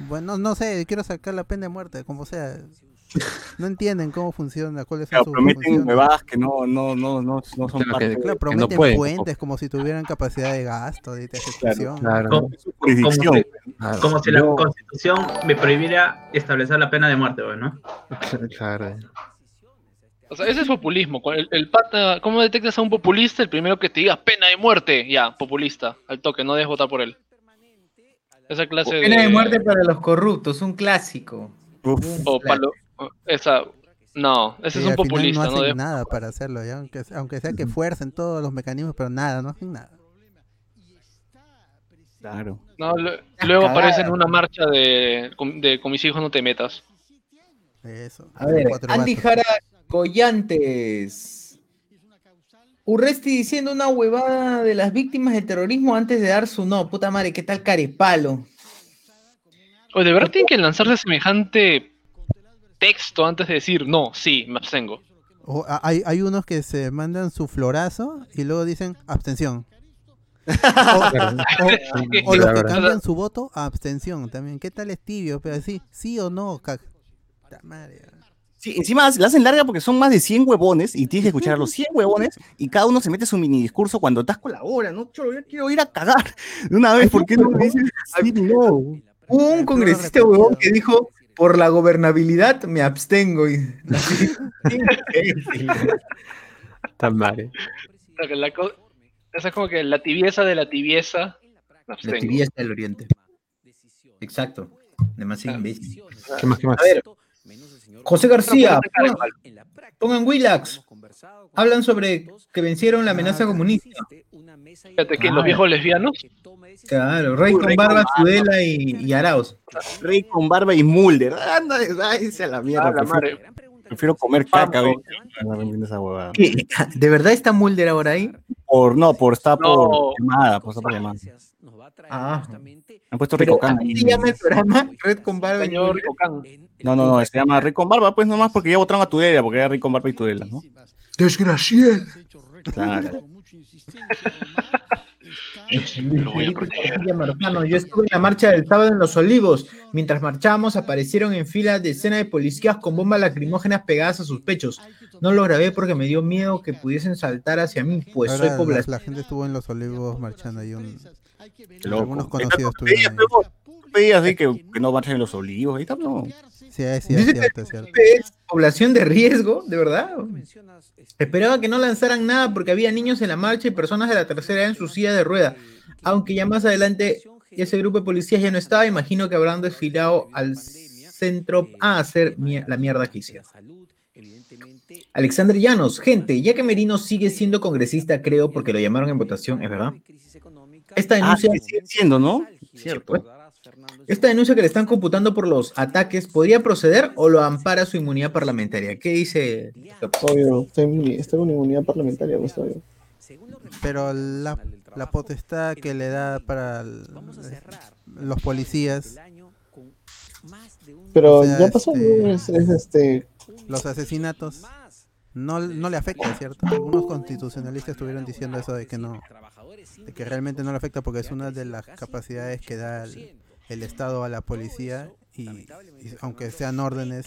bueno, no sé, quiero sacar la pena de muerte, como sea. No entienden cómo funciona, cuáles son Claro, sus prometen huevadas que no, no, no, no, no son Claro, parte que- de Claro, no prometen pueden, puentes como si tuvieran capacidad de gasto, de ejecución. Claro. como, como si, como si la Yo- constitución me prohibiera establecer la pena de muerte ¿no? Claro. O sea, ese es populismo. El, el pata, ¿cómo detectas a un populista? El primero que te diga pena de muerte. Ya, populista. Al toque, no dejes votar por él. Esa clase Pena de muerte para los corruptos, un clásico. Uf, O palo- Esa. No, ese Sí, es un populista. no hacen nada para hacerlo, ¿ya? Aunque, aunque sea que fuercen todos los mecanismos, pero nada, no hacen nada. claro. no, luego aparece en una marcha de, con- de con mis hijos no te metas. Eso. A ver, Andy. Jara Collantes. Urresti diciendo una huevada de las víctimas del terrorismo antes de dar su no. Puta madre, ¿qué tal carepalo? Oye, ¿de verdad tienen que lanzarse semejante texto antes de decir no, sí, me abstengo? O, hay, hay unos que se mandan su florazo y luego dicen abstención. O, o- o los que cambian su voto a abstención también. ¿Qué tal es tibio? Pero sí, sí o no. Sí, encima la hacen larga porque son más de 100 huevones y tienes que escuchar a los 100 huevones y cada uno se mete su mini discurso cuando estás con la hora, ¿no? Yo ya quiero ir a cagar de una vez, ¿por qué no me dices así? No. Hubo un congresista huevón que dijo, por la gobernabilidad me abstengo. Y... Tan mal. Co- esa es como que la tibieza de la tibieza. me La tibieza del oriente. Exacto. Demasiado imbécil. ¿Qué más, qué más? A ver, José García, pongan, pongan Willax. Hablan sobre que vencieron la amenaza comunista. Fíjate que los viejos lesbianos. Claro, Rey Uy, con Rey Barba, con Barba. Tudela y, y Arauz. Rey con barba y Mulder. Anda, váyase a la mierda. Ah, la prefiero, madre. prefiero comer caca, güey. ¿Qué? ¿De verdad está Mulder ahora ahí? Por, no, por está por llamada, por está por llamada. Ah. Han puesto Rico Can. ¿Así se llama el programa? Red con Barba y Señor. No, no, no, se llama Rico con barba, pues nomás porque ya votaron a Tudela, porque era Rico con barba y Tudela, ¿no? Desgraciado. Claro. Lo voy a proteger. García Marzano, Yo estuve en la marcha del sábado en Los Olivos. Mientras marchábamos, aparecieron en fila decenas de policías con bombas lacrimógenas pegadas a sus pechos. No lo grabé porque me dio miedo que pudiesen saltar hacia mí, pues Ahora soy la, población. la gente estuvo en los olivos marchando ahí. Un, algunos conocidos estuvieron ahí. Pedías así que, que no marchen en los olivos. Ahí está, no. Sí, es, cierto, es cierto. es población de riesgo, de verdad. Esperaba que no lanzaran nada porque había niños en la marcha y personas de la tercera edad en su silla de rueda. Aunque ya más adelante ese grupo de policías ya no estaba, imagino que habrán desfilado al centro a hacer mier- la mierda que hicieron. Alexander Llanos, gente, ya que Merino sigue siendo congresista, creo, porque lo llamaron en votación, ¿es verdad? Esta Ah, denuncia, sí, sigue siendo, ¿no? Cierto. Esta denuncia que le están computando por los ataques, ¿podría proceder o lo ampara su inmunidad parlamentaria? ¿Qué dice? Obvio, estoy con inmunidad parlamentaria, pues obvio. Pero la, la potestad que le da para el- los policías, Pero O sea, ya pasó, este- es, es, este, los asesinatos, no, no le afecta, ¿cierto? Algunos constitucionalistas estuvieron diciendo eso de que no, de que realmente no le afecta porque es una de las capacidades que da el, el Estado a la policía y, y aunque sean órdenes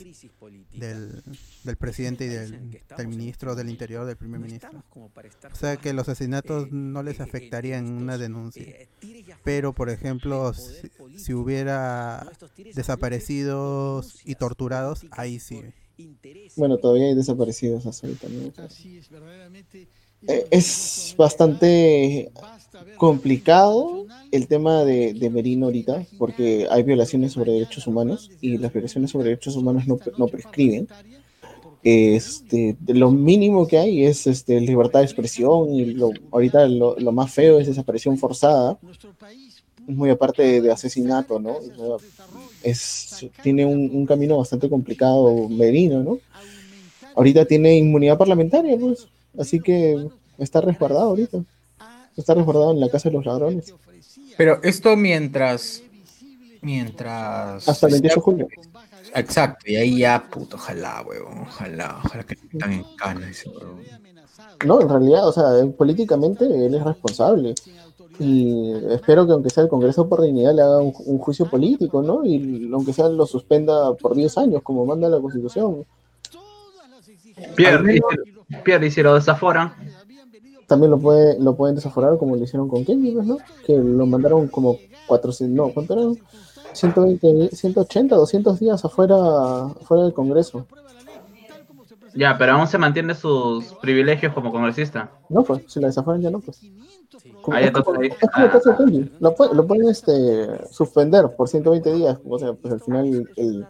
del, del presidente y del, del ministro del interior, del primer ministro. O sea que los asesinatos no les afectarían en una denuncia. Pero, por ejemplo, si, si hubiera desaparecidos y torturados, ahí sí. Bueno, todavía hay desaparecidos hasta ahorita, ¿no? Eh, es bastante complicado el tema de, de Merino ahorita, porque hay violaciones sobre derechos humanos y las violaciones sobre derechos humanos no, no prescriben. Este, lo mínimo que hay es este, libertad de expresión y lo, ahorita lo, lo más feo es desaparición forzada, muy aparte de, asesinato, ¿no? Es, tiene un, un camino bastante complicado Merino, ¿no? Ahorita tiene inmunidad parlamentaria, pues, así que está resguardado ahorita. Está resguardado en la casa de los ladrones. Pero esto mientras. Mientras. Hasta el 28 de julio. Exacto, y ahí ya, puto, ojalá, huevón, ojalá, ojalá que metan en cana ese huevón. No, en realidad, o sea, él, políticamente él es responsable. Y espero que aunque sea el Congreso por Dignidad le haga un, un juicio político, ¿no? Y aunque sea lo suspenda por 10 años, como manda la Constitución. Pierre, y y si lo desaforan. También lo, puede, lo pueden desaforar como lo hicieron con Kenny, pues, ¿no? Que lo mandaron como 400, no, ¿cuánto eran? 120, 180, 200 días afuera, afuera del Congreso. Ya, pero aún se mantiene sus privilegios como congresista. No, pues, si la desaforan ya no, pues. Como- Ah, es como, es como el ah. caso de Kenji. Lo pueden este, suspender por 120 días. O sea, pues al final el,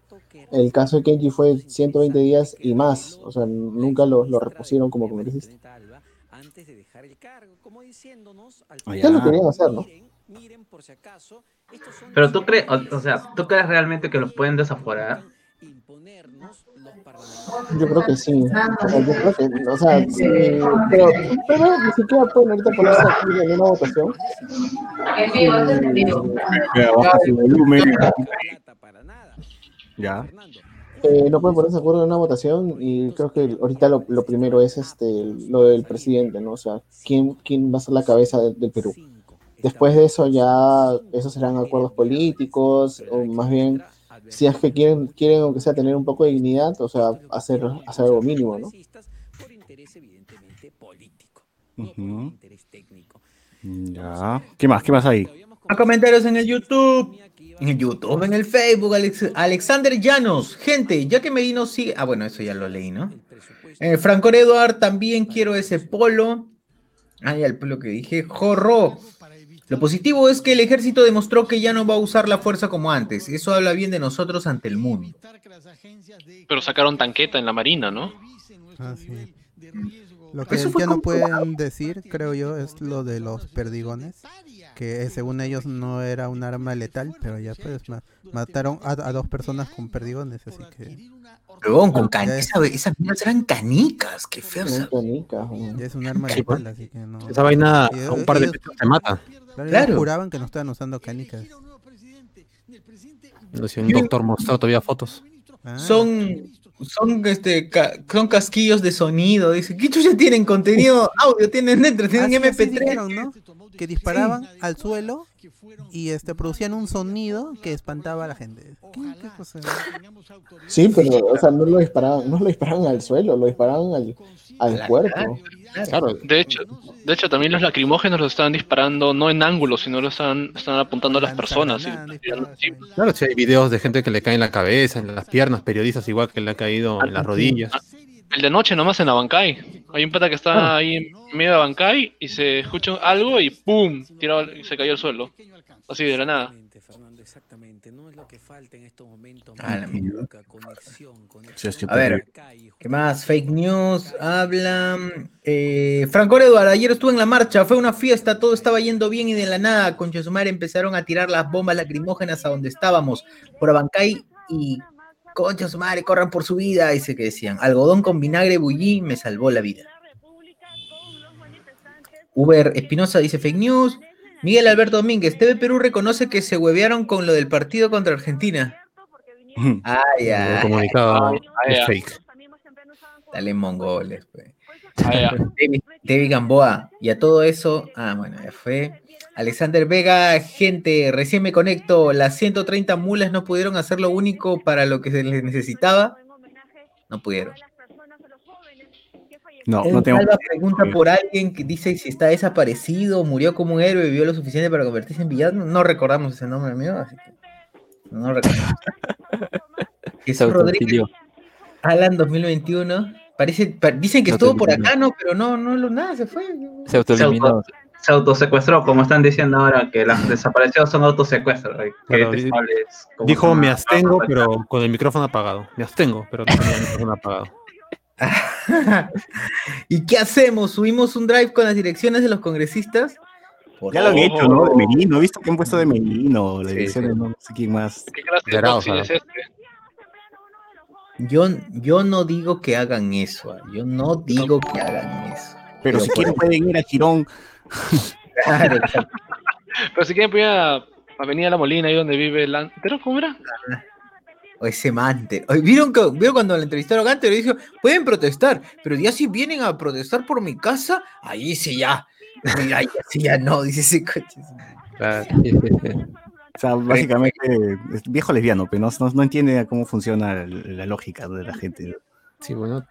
el caso de Kenji fue 120 días y más. O sea, nunca lo, lo repusieron como congresista. Ya lo querían hacer, ¿no? Pero tú crees, o, o sea, ¿tú crees realmente que lo pueden desaforar? Yo creo que sí. O sea, yo creo que, o sea, sí, pero, pero ni siquiera pueden ahorita ponerse aquí en una votación. Mira, baja su volumen. Ya. Eh, no pueden ponerse de acuerdo en una votación y creo que ahorita lo, lo primero es este lo del presidente, ¿no? O sea, ¿quién, quién va a ser la cabeza de- del Perú? Después de eso ya, esos serán acuerdos políticos, o más bien, si es que quieren, quieren aunque sea tener un poco de dignidad, o sea, hacer, hacer algo mínimo, ¿no? Ujú. Ya. ¿Qué más? ¿Qué más hay? A comentarios en el YouTube. En el YouTube, en el Facebook, Alex- Alexander Llanos. Gente, ya que Merino sigue. Ah, bueno, eso ya lo leí, ¿no? Eh, Franco Eduard, también quiero ese polo. Ya el polo que dije. Jorro. Lo positivo es que el ejército demostró que ya no va a usar la fuerza como antes. Eso habla bien de nosotros ante el mundo. Pero sacaron tanqueta en la marina, ¿no? Ah, sí. Lo que ya no pueden decir, creo yo, es lo de los perdigones, que según ellos no era un arma letal, pero ya pues ma- mataron a, a dos personas con perdigones, así que Huevón, con can... es- esa- esas eran canicas, qué feo. Canicas, ¿no? ya es un arma letal, así que no. Esa vaina a un par de metros te mata. Claro, Claro. juraban que no estaban usando canicas. Lo decía un doctor mostró todavía fotos. Ah, Son, son, este, ca- son casquillos de sonido. Dice, ¿qué chucha tienen contenido audio? Tienen dentro, tienen sí, así MP3. dijeron, ¿no? Que disparaban al suelo y este producían un sonido que espantaba a la gente. ¿Qué, qué cosa? Sí, pero, o sea, no lo disparaban, no lo disparaban al suelo, lo disparaban al, al cuerpo. Claro, De hecho, de hecho también los lacrimógenos los estaban disparando no en ángulo, sino los estaban, estaban apuntando a las personas. sí. sí. claro, si hay videos de gente que le cae en la cabeza, en las piernas, periodistas igual que le ha caído en las rodillas. El de noche nomás en la Bancay. Hay un pata que está Ah. ahí en medio de la Bancay y se escucha algo y ¡pum! Tirado, se cayó al suelo. Así de la nada. Ah, la mierda. Sí, es que A ver, ¿qué más? Fake news, hablan. Eh, Franco Eduardo, ayer estuve en la marcha, fue una fiesta, todo estaba yendo bien y de la nada, concha su madre, empezaron a tirar las bombas lacrimógenas a donde estábamos, por Abancay y concha su madre, corran por su vida, dice que decían, algodón con vinagre bullí me salvó la vida. Uber Espinosa dice fake news. Miguel Alberto Domínguez, TV Perú reconoce que se huevearon con lo del partido contra Argentina. Ah, ya. El comunicado es fake. Dale mongoles, pues. David Gamboa. Y a todo eso, ah, bueno, ya fue. Alexander Vega, gente, recién me conecto. Las 130 mulas no pudieron hacer lo único para lo que se les necesitaba. No pudieron. No, no tengo. Salva pregunta por alguien que dice si está desaparecido, murió como un héroe, vivió lo suficiente para convertirse en villano. No recordamos ese nombre mío, así que no recordamos. Jesús Rodríguez, Alan 2021. Parece, pa- dicen que No estuvo por acá, no, pero no, no, lo- nada, se fue. Se autoeliminó. Se autosecuestró, como están diciendo ahora, que las desaparecidos son autosecuestros. ¿eh? Como Dijo una- me abstengo, pero con el micrófono apagado. Me abstengo, pero con el micrófono apagado. ¿Y qué hacemos? ¿Subimos un drive con las direcciones de los congresistas? Por Ya lo han hecho, ¿no? De Merino, he visto que han puesto de Merino, la Sí, dirección sí. de no sé quién más. ¿Qué clase este? Yo, yo no digo que hagan eso, ah, yo no digo que hagan eso. Pero si por quieren pueden ir a Girón. Claro, exacto. Pero si quieren, pues a Avenida La Molina, ahí donde vive el... ¿Pero cómo era? O ese mante. ¿Vieron, que- ¿Vieron cuando le entrevistaron a Gante? Le dijo, pueden protestar, pero ya si vienen a protestar por mi casa, ahí sí ya. Ahí sí ya no, dice ese coche. O sea, básicamente es viejo lesbiano, pero no, no, no entiende cómo funciona la, la lógica de la gente. Sí, bueno,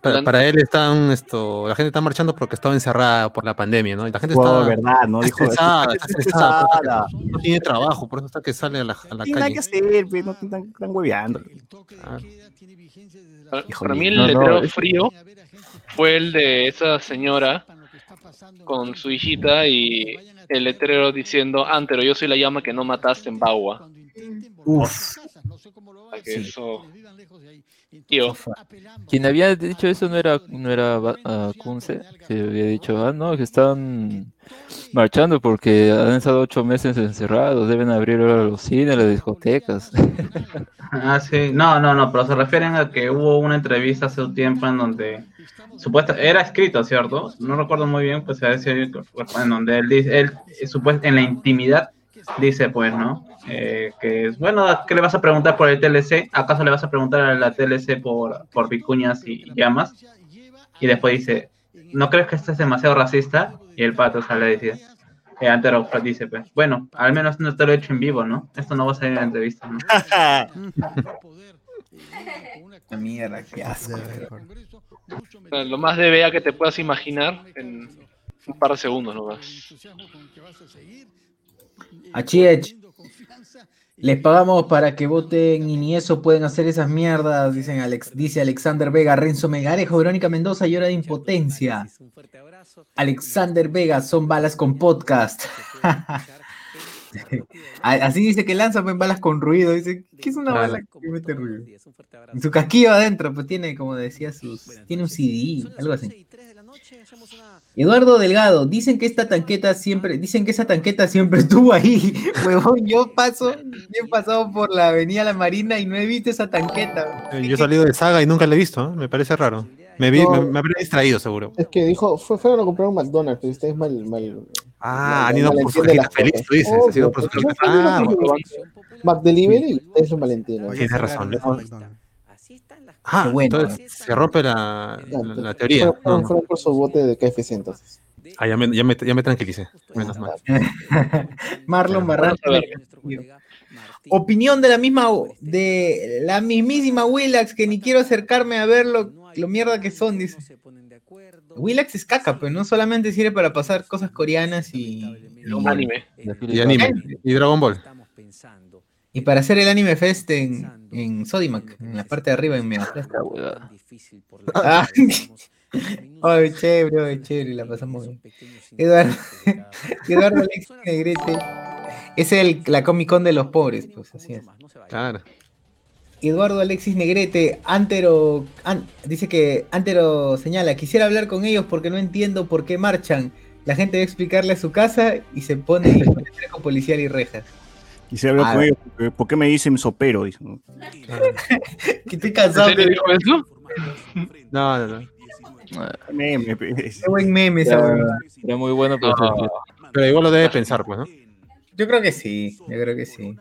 para, para él están esto, la gente está marchando porque estaba encerrada por la pandemia, ¿no? Y la gente Wow, está verdad, ¿no? Dijo, estresada, "Estoy está estresada, por eso estresada". que no tiene trabajo, por eso está que sale a la, a la tiene nada que calle. hacer, pues, no están, están hueveando. Ah. Para, mí el No, no, letrero es- frío fue el de esa señora con su hijita y el letrero diciendo, Antero, yo soy la llama que no mataste en Bagua. Uf. O sea que eso... Tío, Quien había dicho eso no era, no era ah, Kunze, que había dicho, ah, no, que están marchando porque han estado ocho meses encerrados, deben abrir ahora los cines, las discotecas. Ah, sí. No, no, no, pero se refieren a que hubo una entrevista hace un tiempo en donde supuesta era escrito, ¿cierto? No recuerdo muy bien, pues a decir, en donde él dice, él eh, supuest- en la intimidad dice, pues, ¿no? Eh, que es bueno, ¿qué le vas a preguntar por el TLC? ¿Acaso le vas a preguntar a la TLC por, por vicuñas y llamas? Y después dice, ¿no crees que esto es demasiado racista? Y el pato sale a decir, eh, Antero dice, pues, bueno, al menos no te lo he hecho en vivo, ¿no? Esto no va a salir en la entrevista, ¿no? La mierda, qué asco. lo más de vea que te puedas imaginar en un par de segundos nomás. Achiech. Les pagamos para que voten y ni eso pueden hacer esas mierdas, dicen Alex, dice Alexander Vega, Renzo Megarejo, Verónica Mendoza llora de impotencia. Alexander Vega, son balas con podcast. Así dice que lanza pues, balas con ruido. Dice, ¿qué es una bala que mete ruido? En su casquillo adentro, pues tiene, como decía, sus, tiene un CD, algo así. Eduardo Delgado, dicen que esta tanqueta siempre, dicen que esa tanqueta siempre estuvo ahí. Huevón, yo paso, yo he pasado por la avenida La Marina y no he visto esa tanqueta. Yo he salido de saga y nunca la he visto, ¿eh? me parece raro. Me, vi, No. me, me habré distraído seguro. Es que dijo, fue, fueron a comprar un McDonald's, pero ustedes mal, mal. Ah, mal- han ido por su cajita las feliz, tú dices, Obvio, has ido por su pues, cajita- yo Ah, McDelivery y ustedes lo malentienden. Tienes razón. Ah, Qué bueno. entonces se rompe la, la, la teoría. Fueron, No, fueron por su bote de KFC entonces. Ah, ya me, ya, me, ya me tranquilicé. Menos mal. Marlon Barrantes. Opinión de la misma, de la mismísima Willax, que ni quiero acercarme a ver lo, lo mierda que son, dice. Willax es caca, pues no solamente sirve para pasar cosas coreanas y, y- Anime. Y anime. Y Dragon Ball. Y para hacer el anime fest en, en Sodimac, en la parte de arriba en Megaplaza. Ah, Ay, chévere, ay, chévere, la pasamos bien. Eduardo, Eduardo Alex Negrete. Es el, la Comic Con de los pobres, pues así es. Claro. Eduardo Alexis Negrete, Antero, an- dice que Antero señala, quisiera hablar con ellos porque no entiendo por qué marchan. La gente debe explicarle a su casa y se pone con policial y rejas. Y se habla Ah, con ellos, ¿por qué me dicen sopero? Dice, ¿no? Que estoy cansado. ¿En serio dijo eso? No, no, no. Meme, pues. Qué buen meme esa. Era muy bueno, pero Pero igual lo debe pensar, pues, ¿no? Yo creo que sí, yo creo que sí.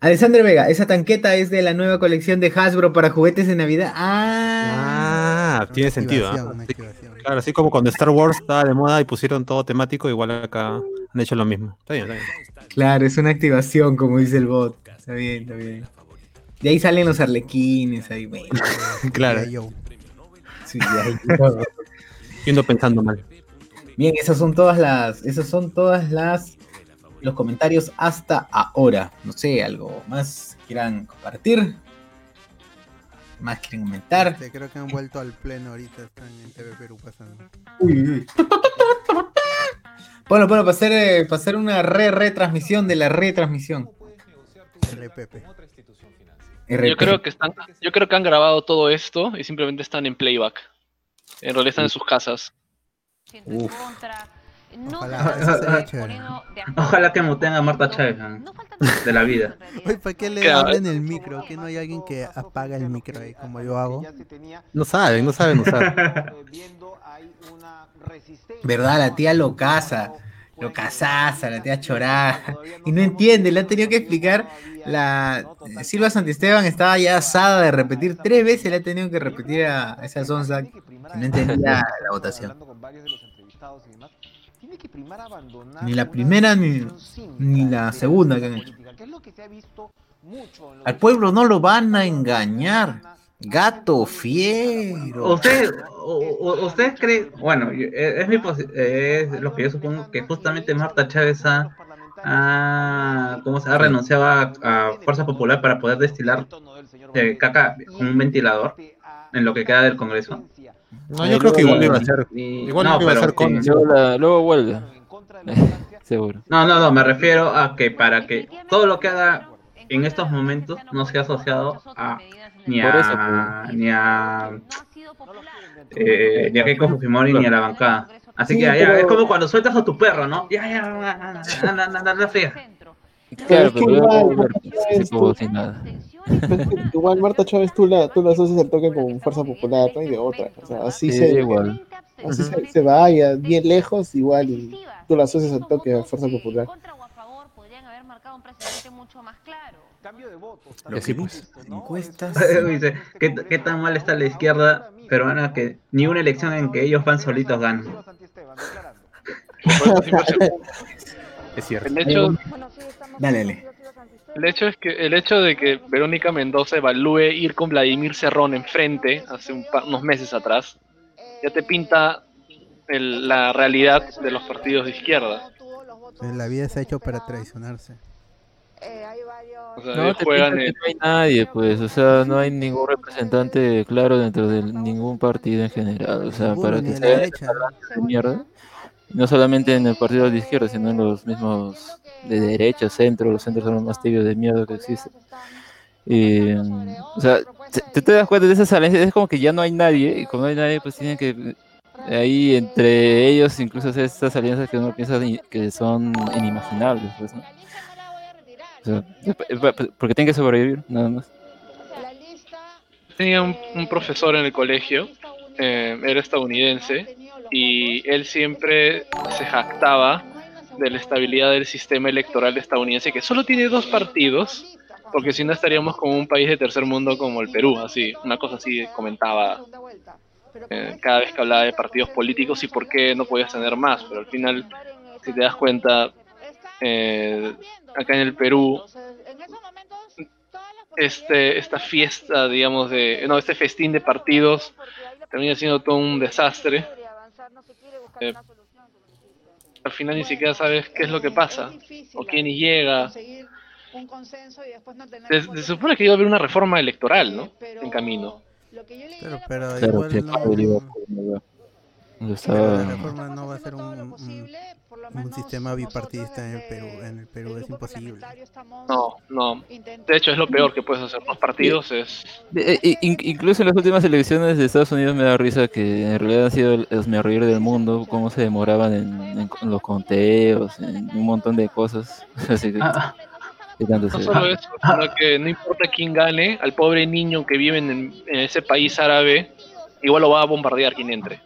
Alexander Vega, esa tanqueta es de la nueva colección de Hasbro para juguetes de Navidad. Ah, Ah, tiene sentido. ¿ah? Activación. Claro, así como cuando Star Wars estaba de moda y pusieron todo temático, igual acá han hecho lo mismo. Está bien, está bien. Claro, es una activación, como dice el bot. Está bien, está bien. De ahí salen los arlequines, ahí, bueno. Claro. Sí. Yo ando pensando mal. Bien, esas son todas las, esas son todas las los comentarios hasta ahora. No sé, algo más quieran compartir. Más quieren comentar. Este, creo que han vuelto al pleno ahorita, están en TV Perú pasando. Uy, uy. Bueno, bueno, para hacer, eh, para hacer una re retransmisión de la retransmisión. RPP. Yo creo que están, yo creo que han grabado todo esto y simplemente están en playback. En realidad están en sus casas. Uf. Ojalá, chévere. Ojalá que muten a Marta Chávez ¿no? de la vida. Oye, ¿para qué le abren el micro? Que no hay alguien que apaga el micro ahí, como yo hago. No saben, no saben usar. ¿Verdad? La tía lo casa. Lo casaza, la tía chorada. Y no entiende, le han tenido que explicar. La Silva Santisteban estaba ya asada de repetir tres veces, le ha tenido que repetir a esa sonza que no entendía la votación. Ni la primera ni, ni la segunda que han hecho. Al pueblo no lo van a engañar. Gato fiero. ¿Usted, ¿Ustedes creen, bueno, eh, es, mi posi- es lo que yo supongo que justamente Marta Chávez ha, ha, ¿cómo se ha renunciado a, a Fuerza Popular para poder destilar eh, caca con un ventilador en lo que queda del Congreso? No, yo creo que igual iba a ser. Igual No, iba a ser con. sí. Luego, la- luego vuelve. Seguro. No, no, no, me refiero a que para que todo lo que haga en estos momentos no sea asociado a ni eso, a ni a eh, ni a Keiko Fujimori ni a la bancada. Así Sí, que ya, pero- es como cuando sueltas a tu perro, ¿no? Ya, ya, anda, anda, anda, anda, anda, fría. Claro, pero igual, Marta Chávez, tú- sin nada. Igual Marta Chávez tú la, tú la asocias al toque con Fuerza Popular, no hay de otra. O sea, así Sí, se, igual. así se, se vaya bien lejos, igual y tú la asocias al toque a Fuerza Popular. Y así pues. Encuestas. Dice, ¿qué, ¿qué tan mal está la izquierda peruana que ni una elección en que ellos van solitos ganan? Es cierto. El hecho, Dale, dale. el hecho es que el hecho de que Verónica Mendoza evalúe ir con Vladimir Cerrón enfrente hace un pa- unos meses atrás, ya te pinta el- la realidad de los partidos de izquierda. La vida se ha hecho para traicionarse. O sea, No, te juegan en- no hay nadie, pues, o sea, no hay ningún representante claro dentro de ningún partido en general, o sea, para que de la sea de mierda, no solamente en el partido de izquierda, sino en los mismos de derecha, centro, los centros son los más tibios de mierda que existen. Y, o sea, te, das cuenta de esas alianzas, es como que ya no hay nadie, y como no hay nadie, pues tienen que ahí entre ellos incluso hacer estas alianzas que uno piensa que son inimaginables, pues, ¿no? Porque tienen que sobrevivir, nada más. Tenía un, un profesor en el colegio, eh, era estadounidense, y él siempre se jactaba de la estabilidad del sistema electoral estadounidense, que solo tiene dos partidos, porque si no estaríamos como un país de tercer mundo como el Perú, así, una cosa así comentaba eh, cada vez que hablaba de partidos políticos y por qué no podías tener más, pero al final, si te das cuenta, eh, acá en el Perú, este, esta fiesta, digamos, de, no, este festín de partidos termina siendo todo un desastre. Eh, al final ni siquiera sabes qué es lo que pasa o quién llega. Se, se supone que iba a haber una reforma electoral, ¿no? En camino. Pero, pero igual no, Pero la estaba- reforma no va a ser un, un, un sistema bipartidista en el Perú. En el Perú es imposible. No, no. De hecho, es lo peor que puedes hacer. Los partidos es. Eh, in- incluso en las últimas elecciones de Estados Unidos me da risa que en realidad han sido los reír del mundo, cómo se demoraban en, en- los conteos, en un montón de cosas. Así que, tanto No solo eso, sino que no importa quién gane, al pobre niño que vive en, en ese país árabe, igual lo va a bombardear quien entre.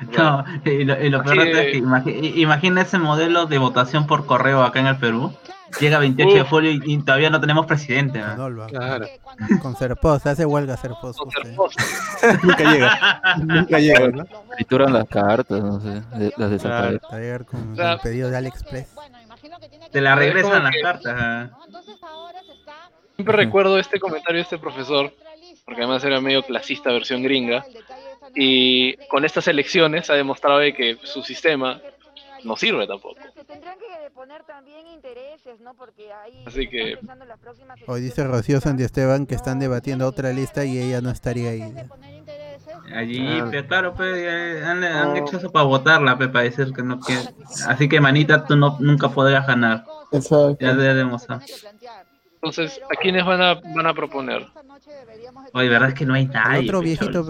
No, y lo, y lo peor es que imagi- imagina ese modelo de votación por correo acá en el Perú. Llega 28 de julio y, y todavía no tenemos presidente. ¿no? Con Olva. Claro. Con Serpos, se hace huelga Serpos. usted. Nunca llega. Nunca llega, ¿no? Trituran las cartas, no sé, de- las desaparecen. Llegar con O sea, el pedido de AliExpress. Te la Es regresan las que- cartas. ah. Siempre recuerdo este comentario de este profesor, porque además era medio clasista versión gringa, y con estas elecciones ha demostrado de que su sistema no sirve tampoco. Así que Hoy dice Rocío Santi Esteban que están debatiendo otra lista y ella no estaría ahí. Allí, Claro. pe, claro, pe, eh, han, han hecho eso para votarla, pe, para decir que no quiere. Así que, manita, tú no, nunca podrás ganar. Exacto. Ya ya demostrado. Entonces, ¿a quiénes van a, van a proponer? Oye, verdad es que no hay El nadie. otro viejito.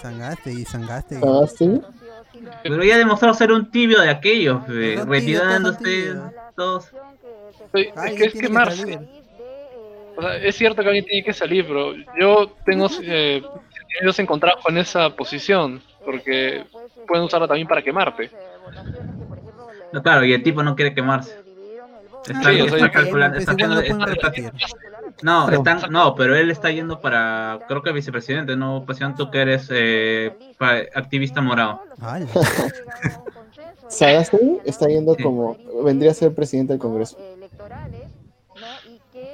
Sangaste y Sangaste. ¿Pagaste? Pero ya ha demostrado ser un tibio de aquellos, pe, No, tibio, retirándose todos. Oye, Es que es quemarse. salir. O sea, es cierto que alguien tiene que salir, pero yo tengo eh, sentimientos encontrados con esa posición, porque pueden usarla también para quemarte. No, claro, y el tipo no quiere quemarse. Está, Sí, está yo- calculando. Está está-. No, Pero- están, no, pero él está yendo para, creo que vicepresidente, no, pasión, tú que eres eh, activista morado. Sagasti está yendo Sí. como. Vendría a ser presidente del Congreso.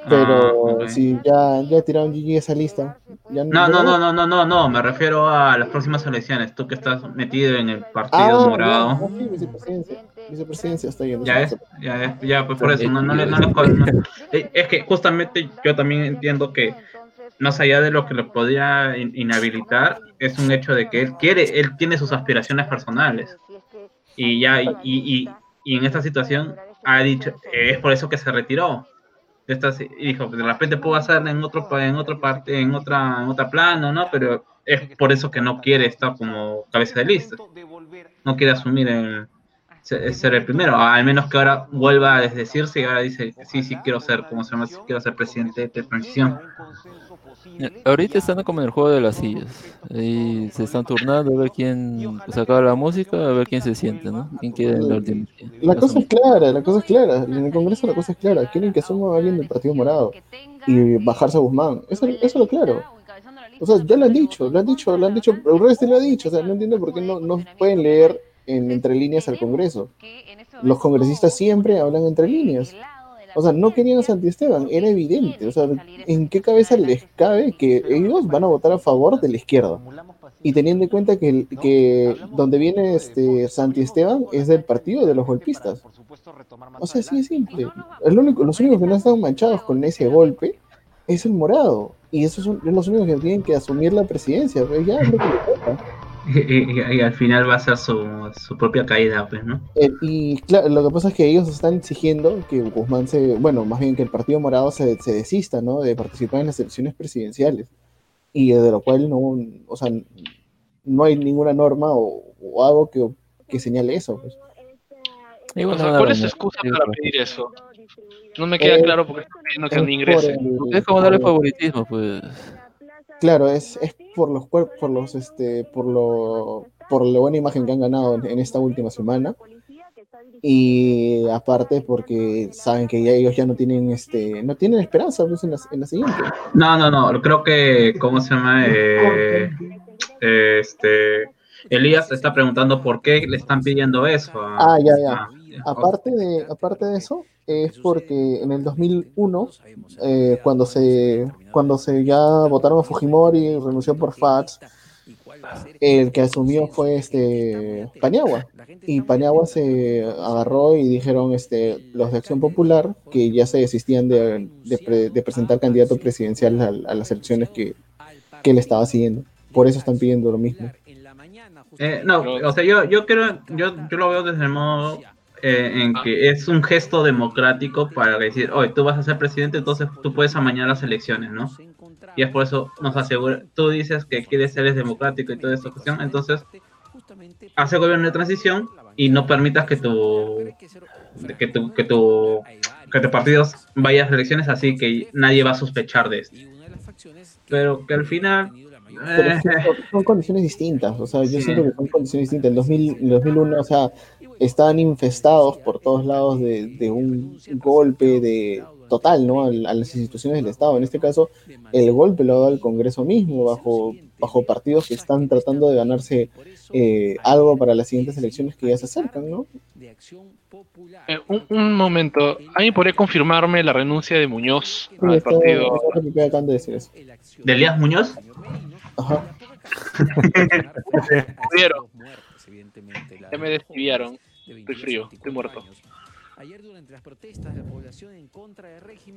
Ah, Pero ok. si ya, ya tiraron GG esa lista. Ya No, no, no, no, no, no, no, me refiero a las próximas elecciones. Tú que estás metido en el partido Ah, morado. ya, sí, vicepresidencia. Está yendo. Ya es, ya es, ya, pues por eso, no, no, no, no- es que justamente yo también entiendo que más allá de lo que lo podría in- inhabilitar, es un hecho de que él quiere, él tiene sus aspiraciones personales. Y ya, y, y, y en esta situación ha dicho, es por eso que se retiró. Estas- y dijo, de repente puedo hacerlo en otro en otra parte, en otra, en otra plano, ¿no? Pero es por eso que no quiere estar como cabeza de lista. No quiere asumir el ser ser el primero, al menos que ahora vuelva a desdecirse y ahora dice, sí, sí quiero ser, como se llama? Sí quiero ser presidente de transición. Eh, Ahorita están como en el juego de las sillas. Ahí se están turnando a ver quién saca la música, a ver quién se siente, ¿no? ¿Quién queda en la última? La cosa es clara, la cosa es clara. En el Congreso la cosa es clara. Quieren que asuma a alguien del Partido Morado y bajarse a Guzmán. Eso, eso es lo claro. O sea, ya lo han dicho, lo han dicho, lo han dicho, el resto lo ha dicho. O sea, no entiendo por qué no, no pueden leer en entre líneas al Congreso. Los congresistas siempre hablan entre líneas. O sea, no querían a Santi Esteban, era evidente. O sea, ¿en qué cabeza les cabe que ellos van a votar a favor de la izquierda? Y teniendo en cuenta que, donde viene este Santi Esteban es del partido de los golpistas. O sea, sí es simple. El único, los únicos que no están manchados con ese golpe es el morado. Y esos son los únicos que tienen que asumir la presidencia. Pues ya es lo que. Y, y- y al final va a ser su, su propia caída, pues, ¿no? Eh, y claro, lo que pasa es que ellos están exigiendo que Guzmán se, bueno, más bien que el Partido Morado se, se desista, ¿no? De participar en las elecciones presidenciales. Y de lo cual no, o sea, no hay ninguna norma o, o algo que, que señale eso. Pues. Y O bueno, sea, ¿cuál es su no, excusa para pero- pedir eso? No me queda Eh, claro porque pidiendo que no ingrese. por el- Es como darle favoritismo, pues. Claro, es, es por los cuerpos, por los, este, por lo, por la buena imagen que han ganado en, en esta última semana. Y aparte porque saben que ya ellos ya no tienen, este, no tienen esperanza pues, en, la, en la siguiente. No, no, no, creo que, ¿cómo se llama? Eh, este, Elías está preguntando por qué le están pidiendo eso. a- Ah, ya, ya. Aparte de, aparte de eso, es porque en el 2001, eh, cuando se cuando se ya votaron a Fujimori y renunció por FATS, el que asumió fue este Paniagua. Y Paniagua se agarró y dijeron este los de Acción Popular que ya se desistían de, de pre- de presentar candidato presidencial a, a las elecciones que, que él estaba siguiendo. Por eso están pidiendo lo mismo. Eh, no, o sea, yo, yo creo, yo, yo lo veo desde el modo eh, en que es un gesto democrático para decir, oye, tú vas a ser presidente, entonces tú puedes amañar las elecciones, ¿no? Y es por eso nos asegura, tú dices que quieres ser democrático y toda esta cuestión, entonces hace gobierno de transición y no permitas que tu que tu que tu que tu partido vaya a elecciones así que nadie va a sospechar de esto. Pero que al final Pero eh, son, son condiciones distintas, o sea, yo siento que son condiciones distintas. En 2000, en 2001, o sea, están infestados por todos lados de, de un golpe de total, ¿no? A, a las instituciones del Estado. En este caso, el golpe lo ha dado el Congreso mismo, bajo, bajo partidos que están tratando de ganarse eh, algo para las siguientes elecciones que ya se acercan, ¿no? Eh, un, un momento, ¿alguien podría confirmarme la renuncia de Muñoz Sí, al partido? esto que acaban de decir eso. ¿De Elías Muñoz? Ajá. Desviaron. Ya me desviaron. Estoy frío, estoy muerto.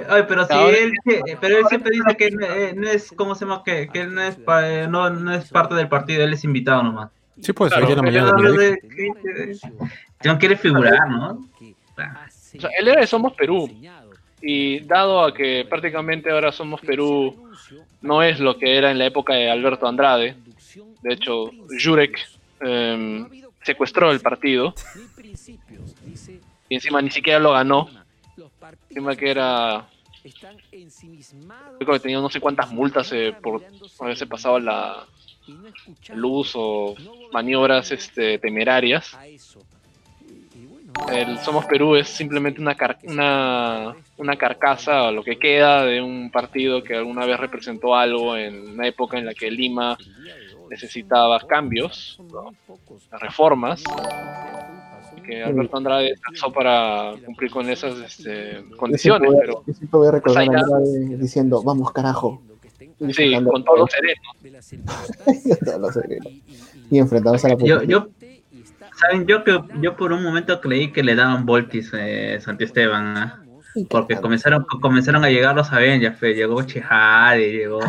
Ay, pero si él, pero él siempre dice que no, eh, no es, ¿cómo se llama? Que, que él no es, pa- eh, no, no es parte del partido, él es invitado nomás. Sí, pues, Claro, hoy en la mañana de- que- que no quiere figurar, ¿no? O sea, él era de Somos Perú. Y dado a que prácticamente ahora Somos Perú no es lo que era en la época de Alberto Andrade, de hecho, Jurek em, secuestró el partido y encima ni siquiera lo ganó. Encima que era. Creo que tenía no sé cuántas multas eh, por haberse pasado la luz o maniobras este, temerarias. El Somos Perú es simplemente una, car- una, una carcasa o lo que queda de un partido que alguna vez representó algo en una época en la que Lima necesitaba cambios, ¿no? reformas, y que Alberto Andrade alzó para cumplir con esas este, condiciones. Yo siempre voy a- Pero yo siempre voy a recordar más a allá- Andrade diciendo, vamos carajo. Y sí, con todos los serenos. Todos los serenos. Y enfrentándose a la yo, ¿saben? Yo que yo por un momento creí que le daban voltis eh, Santiesteban, ¿ah? porque comenzaron comenzaron a llegar los Avengers, fe, llegó Chihari, llegó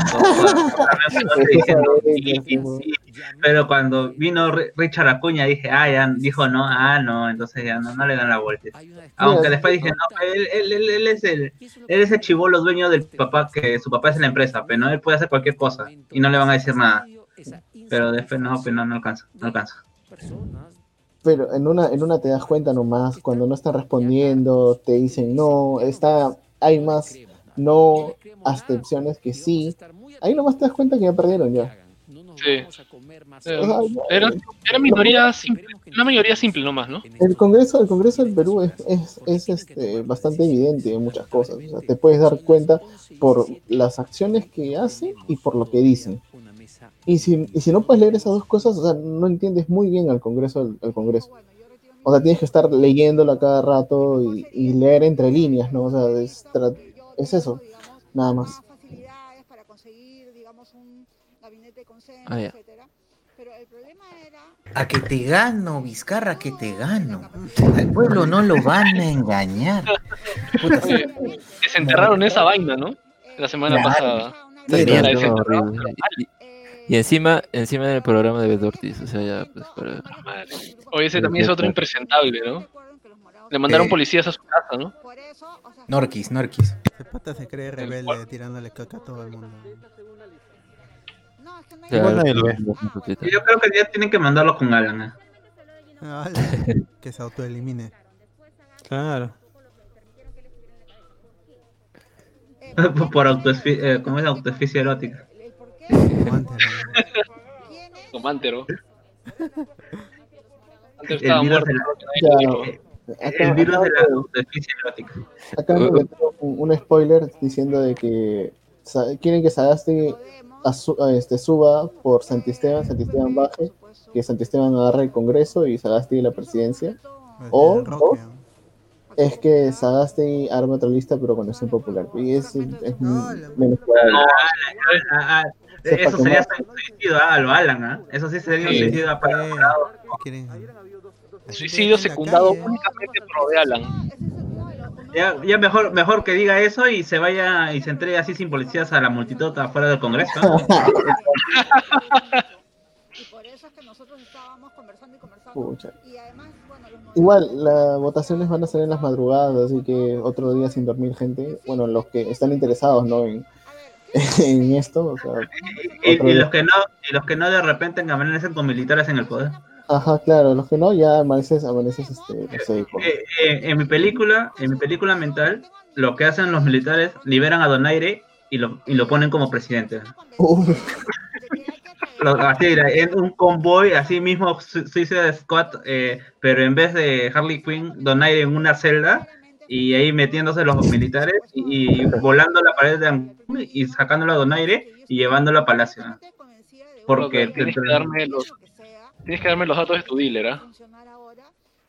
pero cuando vino Ri- Richard Acuña dije, ah, ya, dijo no, ah, no, entonces ya no, no le dan la voltis. Aunque después dije, no, él, él, él, él es el, él es el chivolo dueño del papá, que su papá es la empresa, pero no, él puede hacer cualquier cosa y no le van a decir nada. Pero después no, pues no, no alcanza, no alcanza. Pero en una, en una te das cuenta nomás, cuando no están respondiendo, te dicen no, está, hay más no abstenciones que sí. Ahí nomás te das cuenta que ya perdieron ya. Sí. Eh, Era, era minoría simple, una mayoría simple nomás, ¿no? El Congreso, el Congreso del Perú es, es, es, este, bastante evidente en muchas cosas. O sea, te puedes dar cuenta por las acciones que hacen y por lo que dicen. Y si, y si no puedes leer esas dos cosas, o sea, no entiendes muy bien al Congreso, al Congreso. O sea, tienes que estar leyéndolo a cada rato y, y leer entre líneas, ¿no? O sea, es, es eso, nada más. Ah, ya. A que te gano, Vizcarra, que te gano. Al pueblo no lo van a engañar. Puta, Oye, desenterraron esa vaina, ¿no? La semana Claro. pasada. No, horrible. Y, encima, encima del programa de Beto Ortiz, o sea, ya, pues, para... Madre. Oye, ese también es otro impresentable, ¿no? Le mandaron Eh. policías a su casa, ¿no? Norquis, Norquis. Ese pata se cree rebelde tirándole caca a todo el mundo. Yo creo que ya tienen que mandarlo con Alan. ¿eh? Ah, que se autoelimine. Claro. Por autoesfi eh, ¿cómo es autoesfisia erótica? Comantero. Antes El estaba virus muerto. Acá- El virus de la acá- erótica. Acá me meto un, un spoiler diciendo de que quieren que Sagasti asu- este, suba por Santisteban, Santisteban baje, que Santisteban agarre el Congreso y Sagasti la presidencia. O dos, es que Sagasti arme otra lista pero con acción popular. Y es, es menos Eso sería tomar. suicidio ah, a lo Alan, ¿ah? Eso sí sería un suicidio a para morado. Suicidio secundado únicamente por lo de Alan. Ya, ya mejor, mejor que diga eso y se vaya y se entregue así sin policías a la multitud afuera del Congreso. Pucha. Igual, las votaciones van a ser en las madrugadas, así que otro día sin dormir gente, bueno, los que están interesados, ¿no? En, en esto, o sea, Y, los que no, y los que no de repente amanecen con militares en el poder. Ajá, claro, los que no, ya amaneces, amaneces, este, no sé, Eh, eh, en mi película, en mi película mental, lo que hacen los militares liberan a Donaire y lo, y lo ponen como presidente. Así era, en un convoy, así mismo Su- Suicide Squad, eh, pero en vez de Harley Quinn, Donaire en una celda y ahí metiéndose los militares y, y volando la pared de Angul y sacándolo a Donaire y llevándolo a Palacio. ¿no? Porque tienes, que darme los, tienes que darme los datos de tu dealer, ¿ah?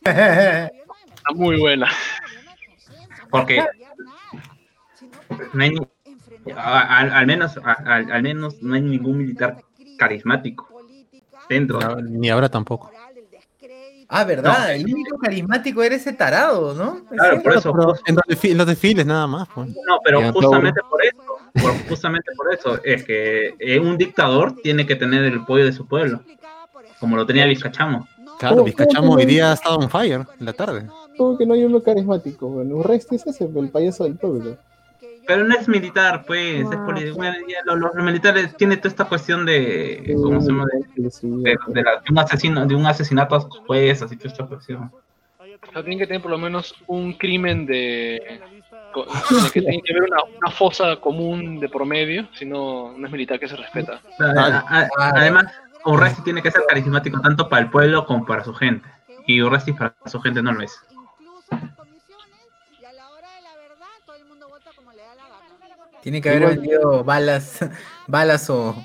Está muy buena. porque no hay al, al menos al, al menos no hay ningún militar carismático dentro. No, ni ahora tampoco. Ah, ¿verdad? No. El único carismático era ese tarado, ¿no? Claro, por eso. Pero en los, desfi- en los desfiles nada más. pues. No, pero justamente por eso, por- justamente por eso, es que eh, un dictador tiene que tener el apoyo de su pueblo, como lo tenía Vizcachamo. Claro, ¿Cómo- Vizcachamo cómo- hoy día ha estado on fire en la tarde. Como que no hay uno carismático, bueno, Urresti es ese, el payaso del pueblo. Pero no es militar, pues, es poli- bueno, los, los militares tienen toda esta cuestión de, ¿cómo se llama? De, de- de la- de un asesino, de un asesinato a sus jueces, así toda esta cuestión. O sea, tienen que tener por lo menos un crimen de. que tiene que haber una, una fosa común de promedio, si no, no es militar que se respeta. A- a- además, Urresti tiene que ser carismático tanto para el pueblo como para su gente. Y Urresti para su gente no lo es. Tiene que haber Igual- vendido balas, balas o,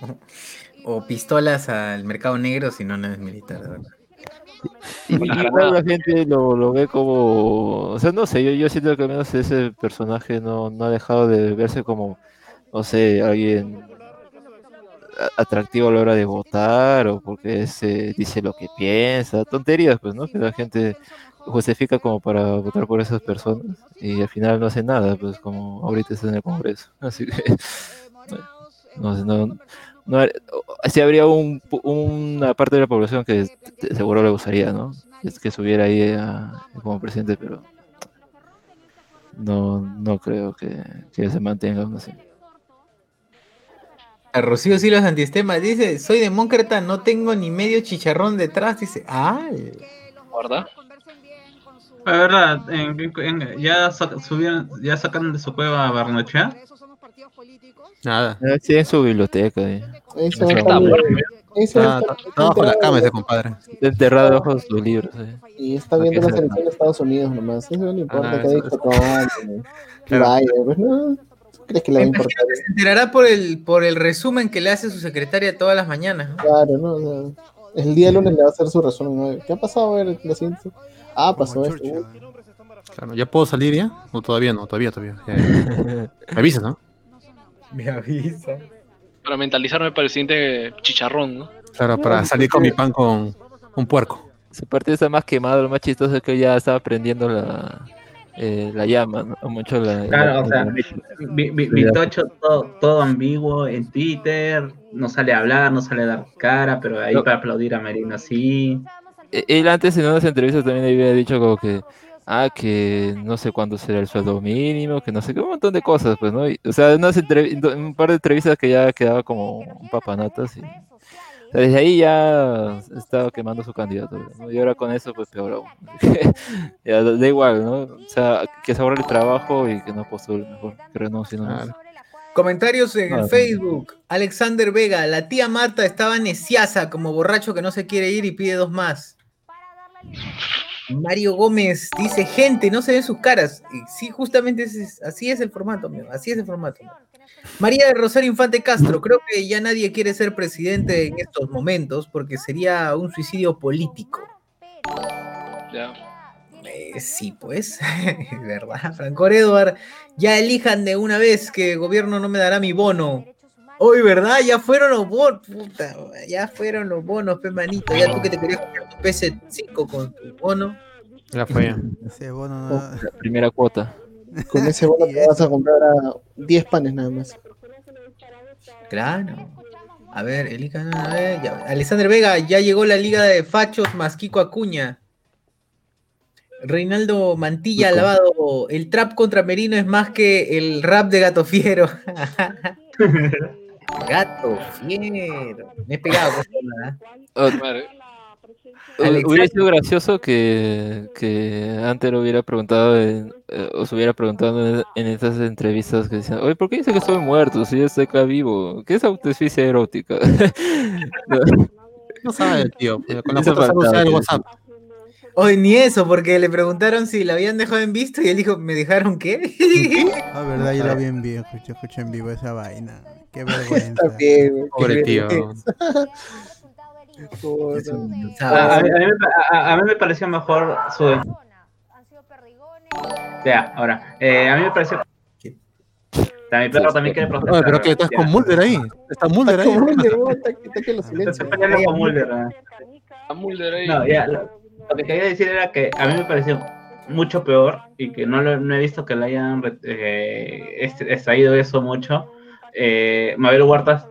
o pistolas al mercado negro, si no, no es militar, de verdad. Y- Igual la gente lo, lo ve como, o sea, no sé, yo, yo siento que al menos ese personaje no, no ha dejado de verse como, no sé, alguien atractivo a la hora de votar o porque se dice lo que piensa, tonterías, pues, ¿no? Que la gente justifica como para votar por esas personas y al final no hace nada, pues como ahorita está en el Congreso. Así que, no sé, no, no, si habría un, pu- una parte de la población que seguro le gustaría, ¿no? Es que subiera ahí a- como presidente, pero no, no creo que, que se mantenga aún así. A Rocío Silos Antistema dice, soy demócrata, no tengo ni medio chicharrón detrás, dice, ah, ¿Verdad? La verdad, en- en- ya, sa- subieron, ya sacaron de su cueva a Barnechea. Nada. Sí, en su biblioteca. ahí. Eso Está está Está, está- está- está bajo la cama ese compadre. Enterrado debajo de sus libros. ahí. Y está ¿Para viendo la se- selección de Estados Unidos nomás. Eso no le importa Ah, que dijo Trump. Que Claro. vaya, pues no. ¿Tú crees que le va a importar? se enterará por el, por el resumen que le hace su secretaria todas las mañanas. ¿no? Claro, ¿no? O sea, el día lunes le va a hacer su resumen. ¿no? ¿Qué ha pasado? A ver, lo siento. Ah, pasó esto. Claro, ¿Ya puedo salir ya? ¿O todavía no? Todavía, todavía. Me avisas, ¿no? Me avisa. Para mentalizarme para el siguiente chicharrón, ¿no? Claro, para salir con mi pan con un puerco. Su partido está más quemado, lo más chistoso es que ya estaba prendiendo la, eh, la llama, ¿no? Mucho la, Claro, la- o sea, Vitocho todo, todo ambiguo en Twitter, no sale a hablar, no sale a dar cara, pero ahí No. para aplaudir a Merino sí. E- Él antes en unas entrevistas también había dicho como que, ah, que no sé cuándo será el sueldo mínimo, que no sé qué, un montón de cosas, pues, ¿no? Y, o sea, unas un par de entrevistas que ya quedaba como un papanatas y... o sea, desde ahí ya estaba quemando su candidatura, ¿no? Y ahora con eso, pues peor aún. ya da igual, ¿no? O sea, que se ahorre el trabajo y que no postule mejor, que renuncie nomás. Comentarios en Ah, Facebook. Alexander Vega, la tía Marta estaba neciasa como borracho que no se quiere ir y pide dos más. Mario Gómez dice, gente, no se ven sus caras. Y sí, justamente es- así es el formato, amigo, así es el formato. María de Rosario Infante Castro, creo que ya nadie quiere ser presidente en estos momentos porque sería un suicidio político. Ya. Eh, sí, pues, es verdad. Franco Edward, ya elijan de una vez que el gobierno no me dará mi bono. Hoy, ¿verdad? Ya fueron los bonos, puta, ya fueron los bonos, pe manito. Ya tú que te querías comprar tu PC5 con tu bono. Ya fue ya. Ese bono no- La primera cuota. Con ese bono te vas a comprar a 10 panes nada más. Claro. A ver, elijan, a ver, ya. Alexander Vega, ya llegó la liga de fachos más Kiko Acuña. Reinaldo Mantilla lavado. El trap contra Merino es más que el rap de Gato Fiero. Gato Fiero. Me he pegado con esa, ¿verdad? Oh, Madre. Hu- Hubiera sido gracioso que, que antes lo hubiera preguntado, en- eh, os hubiera preguntado en, en esas entrevistas que decían, oye, ¿por qué dice que estoy muerto si yo estoy acá vivo? ¿Qué es autoasfixia erótica? No. No sabe, tío. pues, Con la foto usa el tío. WhatsApp. Hoy ni eso, porque le preguntaron si la habían dejado en visto y él dijo, ¿me dejaron qué? Ah, verdad, yo lo vi en vivo, escuché, escuché en vivo esa vaina. Qué vergüenza. Está bien, güey, qué Pobre tío. A, mí, a mí me pareció mejor su. Ya, ahora. eh, a mí me pareció. A mi perro también quiere protestar. Oye, pero que estás con Mulder ahí. Está Mulder ahí. Está- está que lo con Mulder. ¿no? A Mulder ahí. No, ya, lo, que quería decir era que a mí me pareció mucho peor y que no, lo- no he visto que le hayan eh, est- extraído eso mucho. Eh, Mabel Huertas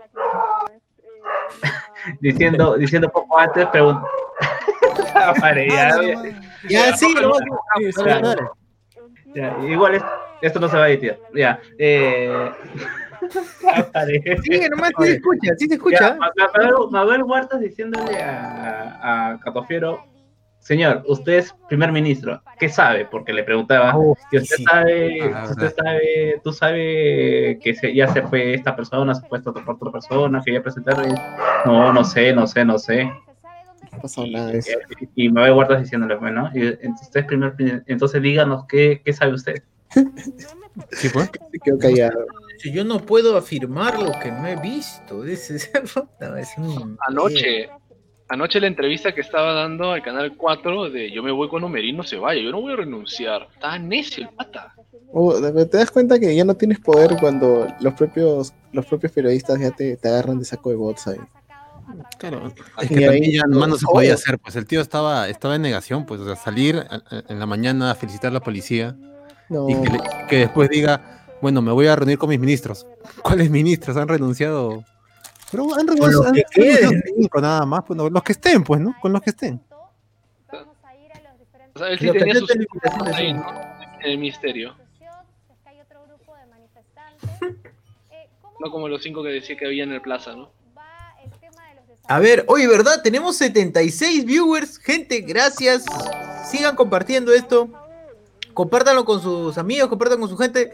diciendo, diciendo poco antes, preguntó. Ya, sí, Ya, igual es- esto no se va a editar. Ya. Eh... Sigue nomás, sí se escucha, sí se Ya, escucha. Ma- Ma- Mabel, Mabel Huertas diciéndole a, a Catofiero, señor, usted es primer ministro, ¿qué sabe? Porque le preguntaba, y usted sí. sabe, Ah, usted sabe, tú sabes que se- ya se fue esta persona, se fue esta otra, otra persona, que ya presentaron, no, no sé, no sé, no sé. Y, y Mabel Huertas diciéndole, bueno, y, entonces, usted es primer, entonces díganos qué, qué sabe usted. Sí, pues. Quedó callado. Si Yo no puedo afirmar lo que no he visto. Es, es- no, es un- Anoche, anoche la entrevista que estaba dando al canal 4 de Yo me voy con Omerino se vaya, yo no voy a renunciar. Está necio el pata. Te das cuenta que ya no tienes poder cuando los propios los propios periodistas ya te, te agarran de saco de bots ahí. Claro, es Y que ahí- también ya más no se podía hacer, pues el tío estaba, estaba en negación, pues, o sea, salir en la mañana a felicitar a la policía No, y que, le- que después diga, bueno, me voy a reunir con mis ministros. ¿Cuáles ministros? Han renunciado. Pero han queden. cinco nada más, pues, no, los que estén, pues, ¿no? Con los que estén. O sea, él sí tenía sus ahí, ¿no? En el misterio. No como los cinco que decía que había en el plaza, ¿no? A ver, oye, ¿verdad? Tenemos 76 viewers. Gente, gracias. Sigan compartiendo esto. Compártanlo con sus amigos, compartan con su gente.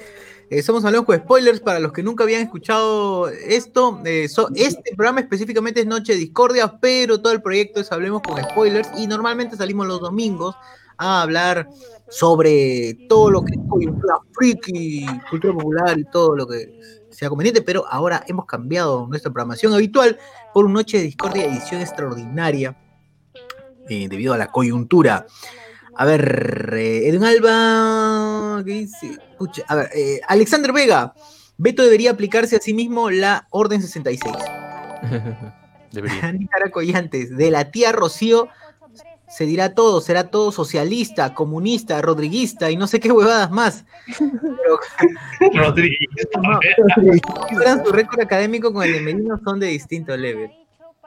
Eh, somos con spoilers para los que nunca habían escuchado esto. Eh, este programa específicamente es Noche de Discordia, pero todo el proyecto es Hablemos con Spoilers y normalmente salimos los domingos a hablar sobre todo lo que es cultura friki, cultura popular y todo lo que sea conveniente, pero ahora hemos cambiado nuestra programación habitual por una Noche de Discordia edición extraordinaria eh, debido a la coyuntura. A ver, eh, Edwin Alba, ¿qué dice? Pucha, a ver, eh, Alexander Vega, Beto debería aplicarse a sí mismo la Orden 66. Debería. Andy Caracollantes, de la tía Rocío se dirá todo, será todo socialista, comunista, rodriguista y no sé qué huevadas más. Pero Rodríguez. comparan su récord académico con el de Merino son de distinto level.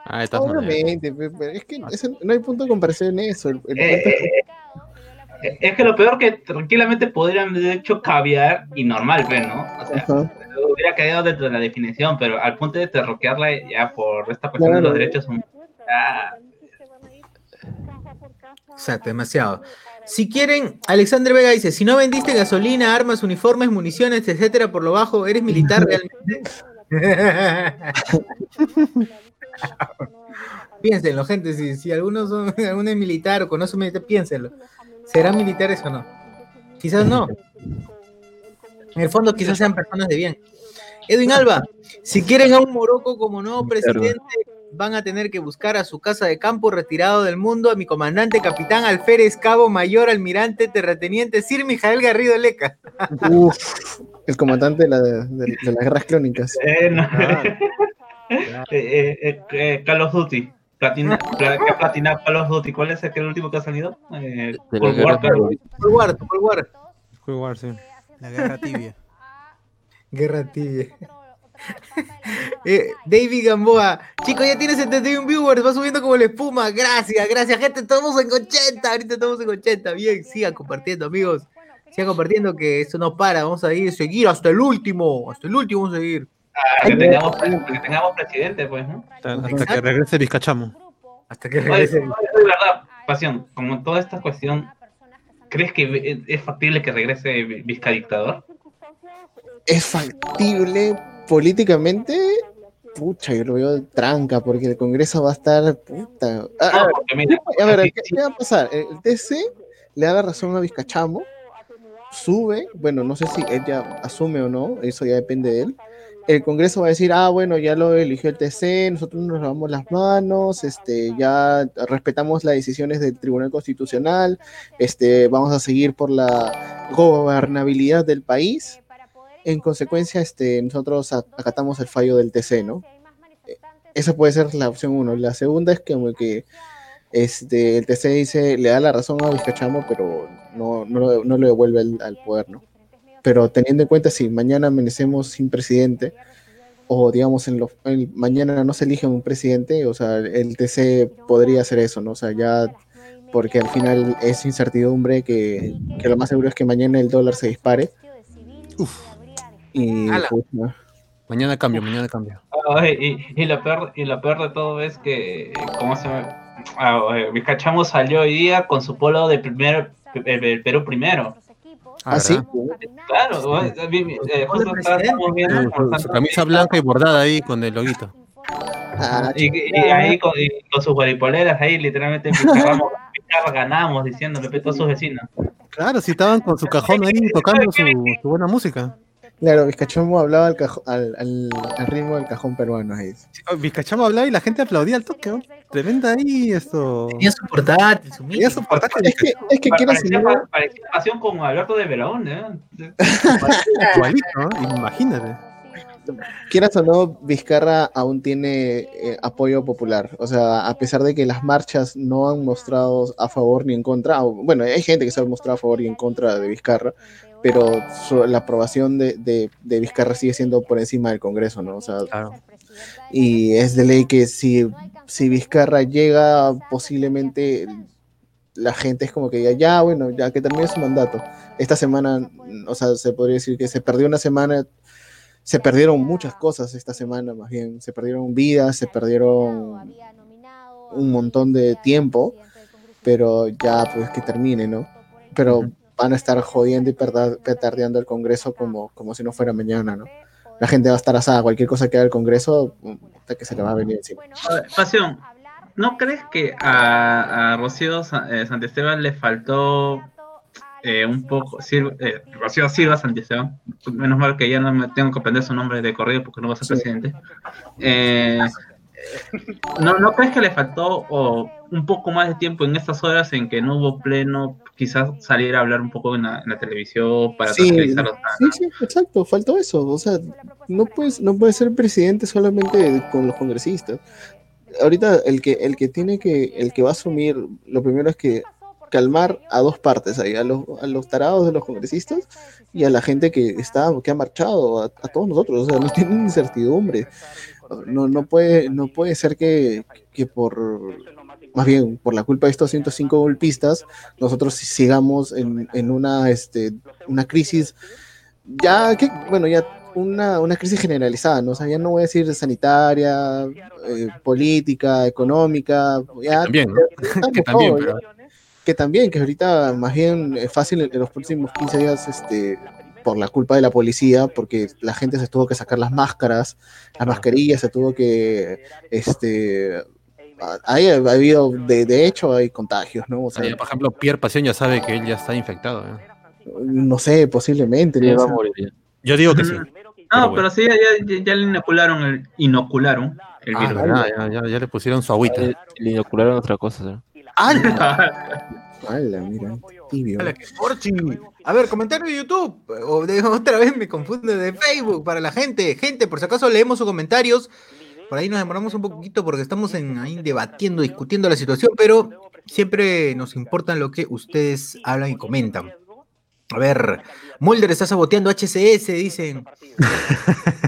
Ah, obviamente, pe- pero es que no hay punto de comparación en eso. El, el Eh, es que- eh, Es que lo peor que tranquilamente podrían haber hecho caviar y normal, pues, ¿no? O sea, Ajá. hubiera quedado dentro de la definición, pero al punto de terroquearla ya por esta cuestión de Claro. los derechos humanos. ah, Exacto, demasiado. Si quieren, Alexander Vega dice, si no vendiste gasolina, armas, uniformes, municiones, etcétera, por lo bajo, ¿eres militar realmente? piénsenlo, gente, si, si algunos son, alguno es militar o conoce un militar, piénsenlo. ¿Serán militares o no? Quizás no. En el fondo quizás sean personas de bien. Edwin Alba, si quieren a un Morocco como nuevo presidente, van a tener que buscar a su casa de campo retirado del mundo a mi comandante capitán alférez cabo mayor almirante terrateniente Sir Mijael Garrido Leca. Uf, el comandante de, la, de, de las guerras clónicas. eh, no. Eh, eh, eh, eh, Call of Duty. Platina, pla- ¿Qué platina Call of Duty? ¿Cuál es el, que el último que ha salido? Eh, Cold War. Cold War, Cold War. Cold War, sí. La guerra tibia. Guerra tibia. Eh, David Gamboa, chicos, ya tiene 71 viewers, va subiendo como la espuma. Gracias, gracias, gente. Estamos en 80, ahorita estamos en 80. Bien, sigan compartiendo, amigos. Sigan compartiendo que esto no para. Vamos a ir, seguir hasta el último. Hasta el último vamos a seguir. Ah, que, tengamos, que tengamos presidente, pues, ¿no? Hasta, hasta que regrese Vizcachamo. Hasta que regrese. oye, verdad, Pasión, como toda esta cuestión, ¿crees que es- es factible que regrese Vizca dictador? ¿Es factible políticamente? Pucha, yo lo veo tranca, porque el Congreso va a estar. Puta. Ah, No, porque mira, a ver, ¿qué, qué va a pasar? El TC le da la razón a Vizcachamo, sube, bueno, no sé si ella asume o no, eso ya depende de él. El Congreso va a decir, ah, bueno, ya lo eligió el TC, nosotros nos lavamos las manos, este, ya respetamos las decisiones del Tribunal Constitucional, este, vamos a seguir por la gobernabilidad del país. En consecuencia, este, nosotros acatamos el fallo del TC, ¿no? Eh, Esa puede ser la opción uno. La segunda es que, como que este, el TC dice, le da la razón a Vizcachamo, pero no, no lo devuelve al, al poder, ¿no? Pero teniendo en cuenta si mañana amanecemos sin presidente, o digamos, en los, en- mañana no se elige un presidente, o sea, el TC podría hacer eso, ¿no? O sea, ya, porque al final es incertidumbre que, que lo más seguro es que mañana el dólar se dispare. Y Ala. pues, no. Mañana cambio, mañana cambio. Ay, y, y lo peor, y lo peor de todo es que, ¿cómo se llama? Ah, eh, Vizcachamo salió hoy día con su polo de primero, el, el Perú primero. Ah, sí. Claro, eh, eh, Su, camisa blanca y bordada ahí con el loguito. Ah, y, y ahí con, y con sus guaripoleras ahí literalmente Vizcarramos, Vizcarra ganamos diciéndole a todos sus vecinos. Claro, si estaban con su cajón ahí tocando su, su buena música. Claro, Vizcachamo hablaba al, cajo- al, al, al ritmo del cajón peruano. Ahí. Vizcachamo hablaba y la gente aplaudía al toque. ¿no? Tremenda ahí esto. Tenía su portátil, su Tenía su portátil. Es que, es que quieras o parecía, pasión con Alberto de Verón, ¿eh? Igualito, ¿no? Imagínate. Quieras o no, Vizcarra aún tiene eh, apoyo popular. O sea, a pesar de que las marchas no han mostrado a favor ni en contra, o- bueno, hay gente que se ha mostrado a favor y en contra de Vizcarra, pero su- la aprobación de, de, de Vizcarra sigue siendo por encima del Congreso, ¿no? O sea, y es de ley que si, si Vizcarra llega, posiblemente la gente es como que ya, ya, bueno, ya que termine su mandato. Esta semana, o sea, se podría decir que se perdió una semana, se perdieron muchas cosas esta semana, más bien, se perdieron vidas, se perdieron un montón de tiempo, pero ya pues que termine, ¿no? Pero van a estar jodiendo y petardeando el Congreso como, como si no fuera mañana, ¿no? La gente va a estar asada, cualquier cosa que haga el Congreso, hasta que se le va a venir encima. Pasión, ¿no crees que a, a Rocío eh, Santisteban le faltó eh, un poco, Sil- eh, Rocío Silva Santisteban, menos mal que ya no me tengo que aprender su nombre de corrido porque no va a ser presidente, eh, ¿no, ¿no crees que le faltó o, un poco más de tiempo en estas horas en que no hubo pleno, quizás salir a hablar un poco en la, en la televisión para Sí, sí, sí, exacto, faltó eso. O sea, no puedes, no puedes ser presidente solamente con los congresistas. Ahorita el que, el que tiene que, el que va a asumir, lo primero es que calmar a dos partes ahí, a los, a los tarados de los congresistas y a la gente que está, que ha marchado, a, a todos nosotros, o sea, no tienen incertidumbre. No, no puede, no puede ser que, que por más bien por la culpa de estos 105 golpistas, nosotros sigamos en, en una, este, una crisis, ya que, bueno, ya una, una crisis generalizada, ¿no? O sea, ya no voy a decir sanitaria, eh, política, económica, ya, también, Que también, pero-. Que también, que ahorita más bien es fácil en, en los próximos 15 días, este, por la culpa de la policía, porque la gente se tuvo que sacar las máscaras, las mascarillas, se tuvo que, este, ahí ha habido, de, de hecho, hay contagios, ¿no? O sea, Por ejemplo, Pierre Pasión ya sabe que él ya está infectado. ¿eh? no sé, posiblemente. Yo digo que sí. No, pero sí, ya, ya, ya le inocularon el, inocularon el Ah, virus. ya, ya- ya le pusieron su agüita. Le inocularon otra cosa. ¿No? Ala, mira, tibio. Ala, qué porchi. A ver, comentario de YouTube. O de, otra vez me confunde de Facebook para la gente. Gente, por si acaso leemos sus comentarios. Por ahí nos demoramos un poquito porque estamos en, ahí debatiendo, discutiendo la situación, pero siempre nos importa lo que ustedes hablan y comentan. A ver, Mulder está saboteando HCS, dicen.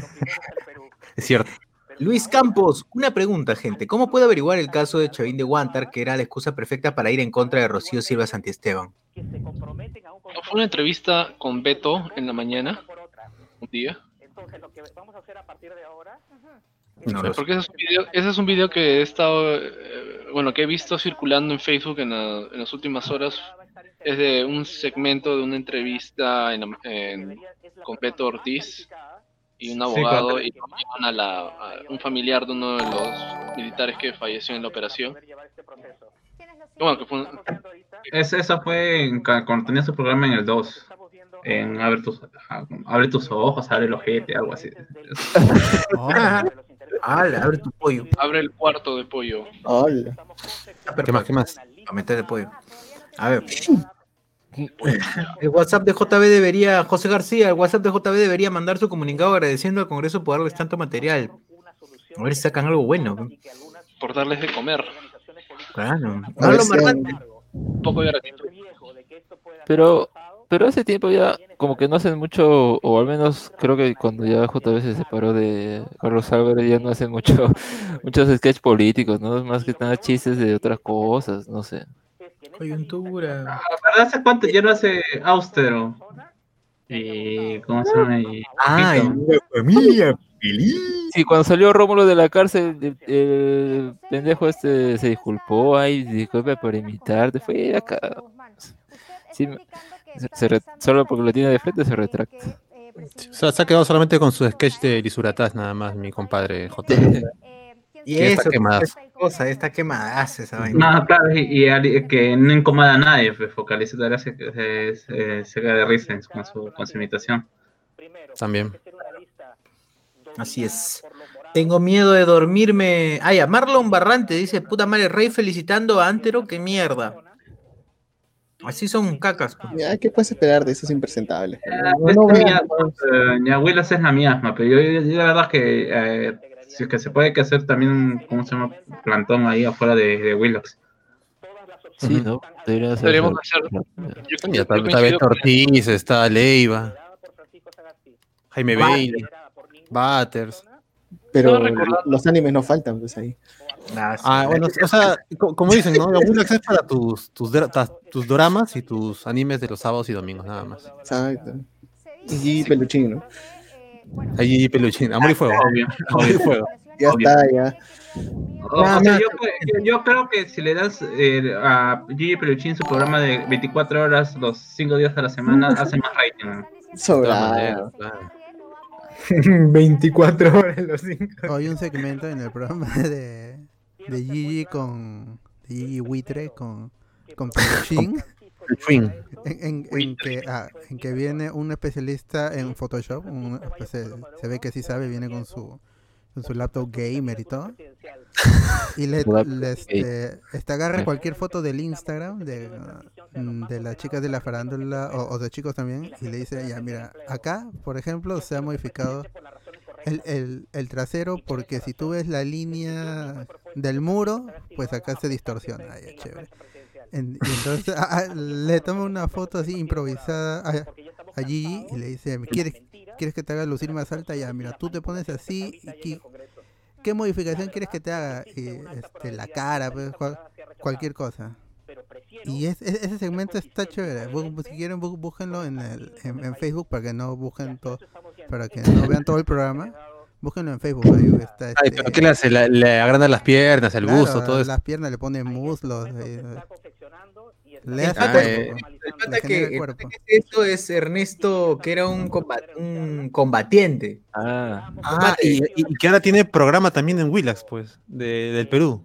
Es cierto. Luis Campos, una pregunta, gente. ¿Cómo puede averiguar el caso de Chavín de Guantar, que era la excusa perfecta para ir en contra de Rocío Silva Santiesteban? Fue una entrevista con Beto en la mañana, un día. No lo sé. Porque ese es un video, ese es un video que he estado eh, bueno, que he visto circulando en Facebook en, la- en las últimas horas es de un segmento de una entrevista en, en- con Beto Ortiz y un Sí, abogado y llaman a, la, a un familiar de uno de los militares que falleció en la operación. Bueno, que fue un- Es, eso fue en, cuando tenía su programa en el 2. En abre tus, ah, abre tus ojos, abre el ojete, algo así. Ala, abre tu pollo. abre el cuarto de pollo. Hola. ¿Qué más? ¿Qué más? A meter de pollo. A ver. El WhatsApp de JB debería, José García, el WhatsApp de JB debería mandar su comunicado agradeciendo al Congreso por darles tanto material. A ver si sacan algo bueno. Por darles de comer. Claro. Un poco de gratitud. Pero, pero hace tiempo ya como que no hacen mucho, o al menos creo que cuando ya JB se separó de Carlos Álvarez ya no hacen mucho, muchos sketches políticos, ¿no? Es más que nada chistes de otras cosas, no sé. Coyuntura. ¿Verdad? ¿Hace cuánto ya no hace austero? Y, ¿Cómo se llama? Y, Ay, una familia feliz. Sí, cuando salió Rómulo de la cárcel, el, pendejo este se disculpó, ay, disculpe por imitarte, fue acá. Sí, se- re- solo porque lo tiene de frente se retracta. O sea, se ha quedado solamente con su sketch de Lisuratas nada más, mi compadre J. Y está eso, quemadazo. esa cosa, esta quemadaza esa vaina. No, claro, y, que no incomoda a nadie, pues, focaliza se, se, se, se cae de risa con, su, con su imitación. También. Así es. Tengo miedo de dormirme. Ay, a Marlon Barrante dice, puta madre, Rey felicitando a Antero, qué mierda. Así son cacas. pues. Ya, ¿qué puedes esperar de esos impresentables? Es No, no mi- eh, mi abuela es la miasma, pero yo, yo- yo la verdad que eh, si es que se puede que hacer también, ¿cómo se llama? Plantón ahí afuera de, de Willox. Sí, ¿no? Debería ser. Deberíamos hacer. Yo, está, está Beto Ortiz, está Leiva, Jaime. Bailey, Butters. Pero los animes no faltan, pues ahí. Ah, sí. Ah, bueno, o sea, co- como dicen, ¿no? La Willax es para tus, tus, tus doramas y tus animes de los sábados y domingos, nada más. Exacto. Y peluchín, ¿no? Ahí peluchín, amor y fuego. Obvio, Amor y obvio. fuego. Ya Obvio. está, ya. O- o Nada sea, yo, yo creo que si le das eh, a Gigi Peluchín su programa de 24 horas, los 5 días a la semana, hace más rating. ¿no? Sobrado. maneras, claro. 24 horas los cinco. Hay un segmento en el programa de, de Gigi con de Gigi Buitre con, con Peluchín. En, en- en que, ah, en que viene un especialista en Photoshop, un- pues, se, se ve que sí sabe, viene con su con su laptop gamer y todo. Y le, le, este, este, agarra cualquier foto del Instagram de, mm, de las chicas de la farándula o, o de chicos también y le dice, ya mira, acá, por ejemplo, se ha modificado el, el, el trasero porque si tú ves la línea del muro, pues acá se distorsiona. Ay, ya, chévere. En- y entonces ah, ah, le toma una foto así improvisada a, a Gigi y le dice, ¿quieres, ¿quieres que te haga lucir más alta? Ya, mira, tú te pones así y qui- ¿qué modificación quieres que te haga? Y, este, la cara, pues, cual- cualquier cosa. Y es, es- ese segmento está chévere. Bu- Si quieren, bu- búsquenlo en, el, en, en Facebook para que no busquen todo, para que no vean todo el programa. Búsquenlo en Facebook. Ahí está, Ay, este, pero ¿qué le hace? Le, le agranda las piernas, el claro, busto, todo eso. Las piernas le ponen muslos. eh, le hace eh, el pata que, el cuerpo. hace esto es Ernesto, que era un, comba- un combatiente. Ah, Ah, y, que ahora tiene programa también en Willax, pues, de, del Perú.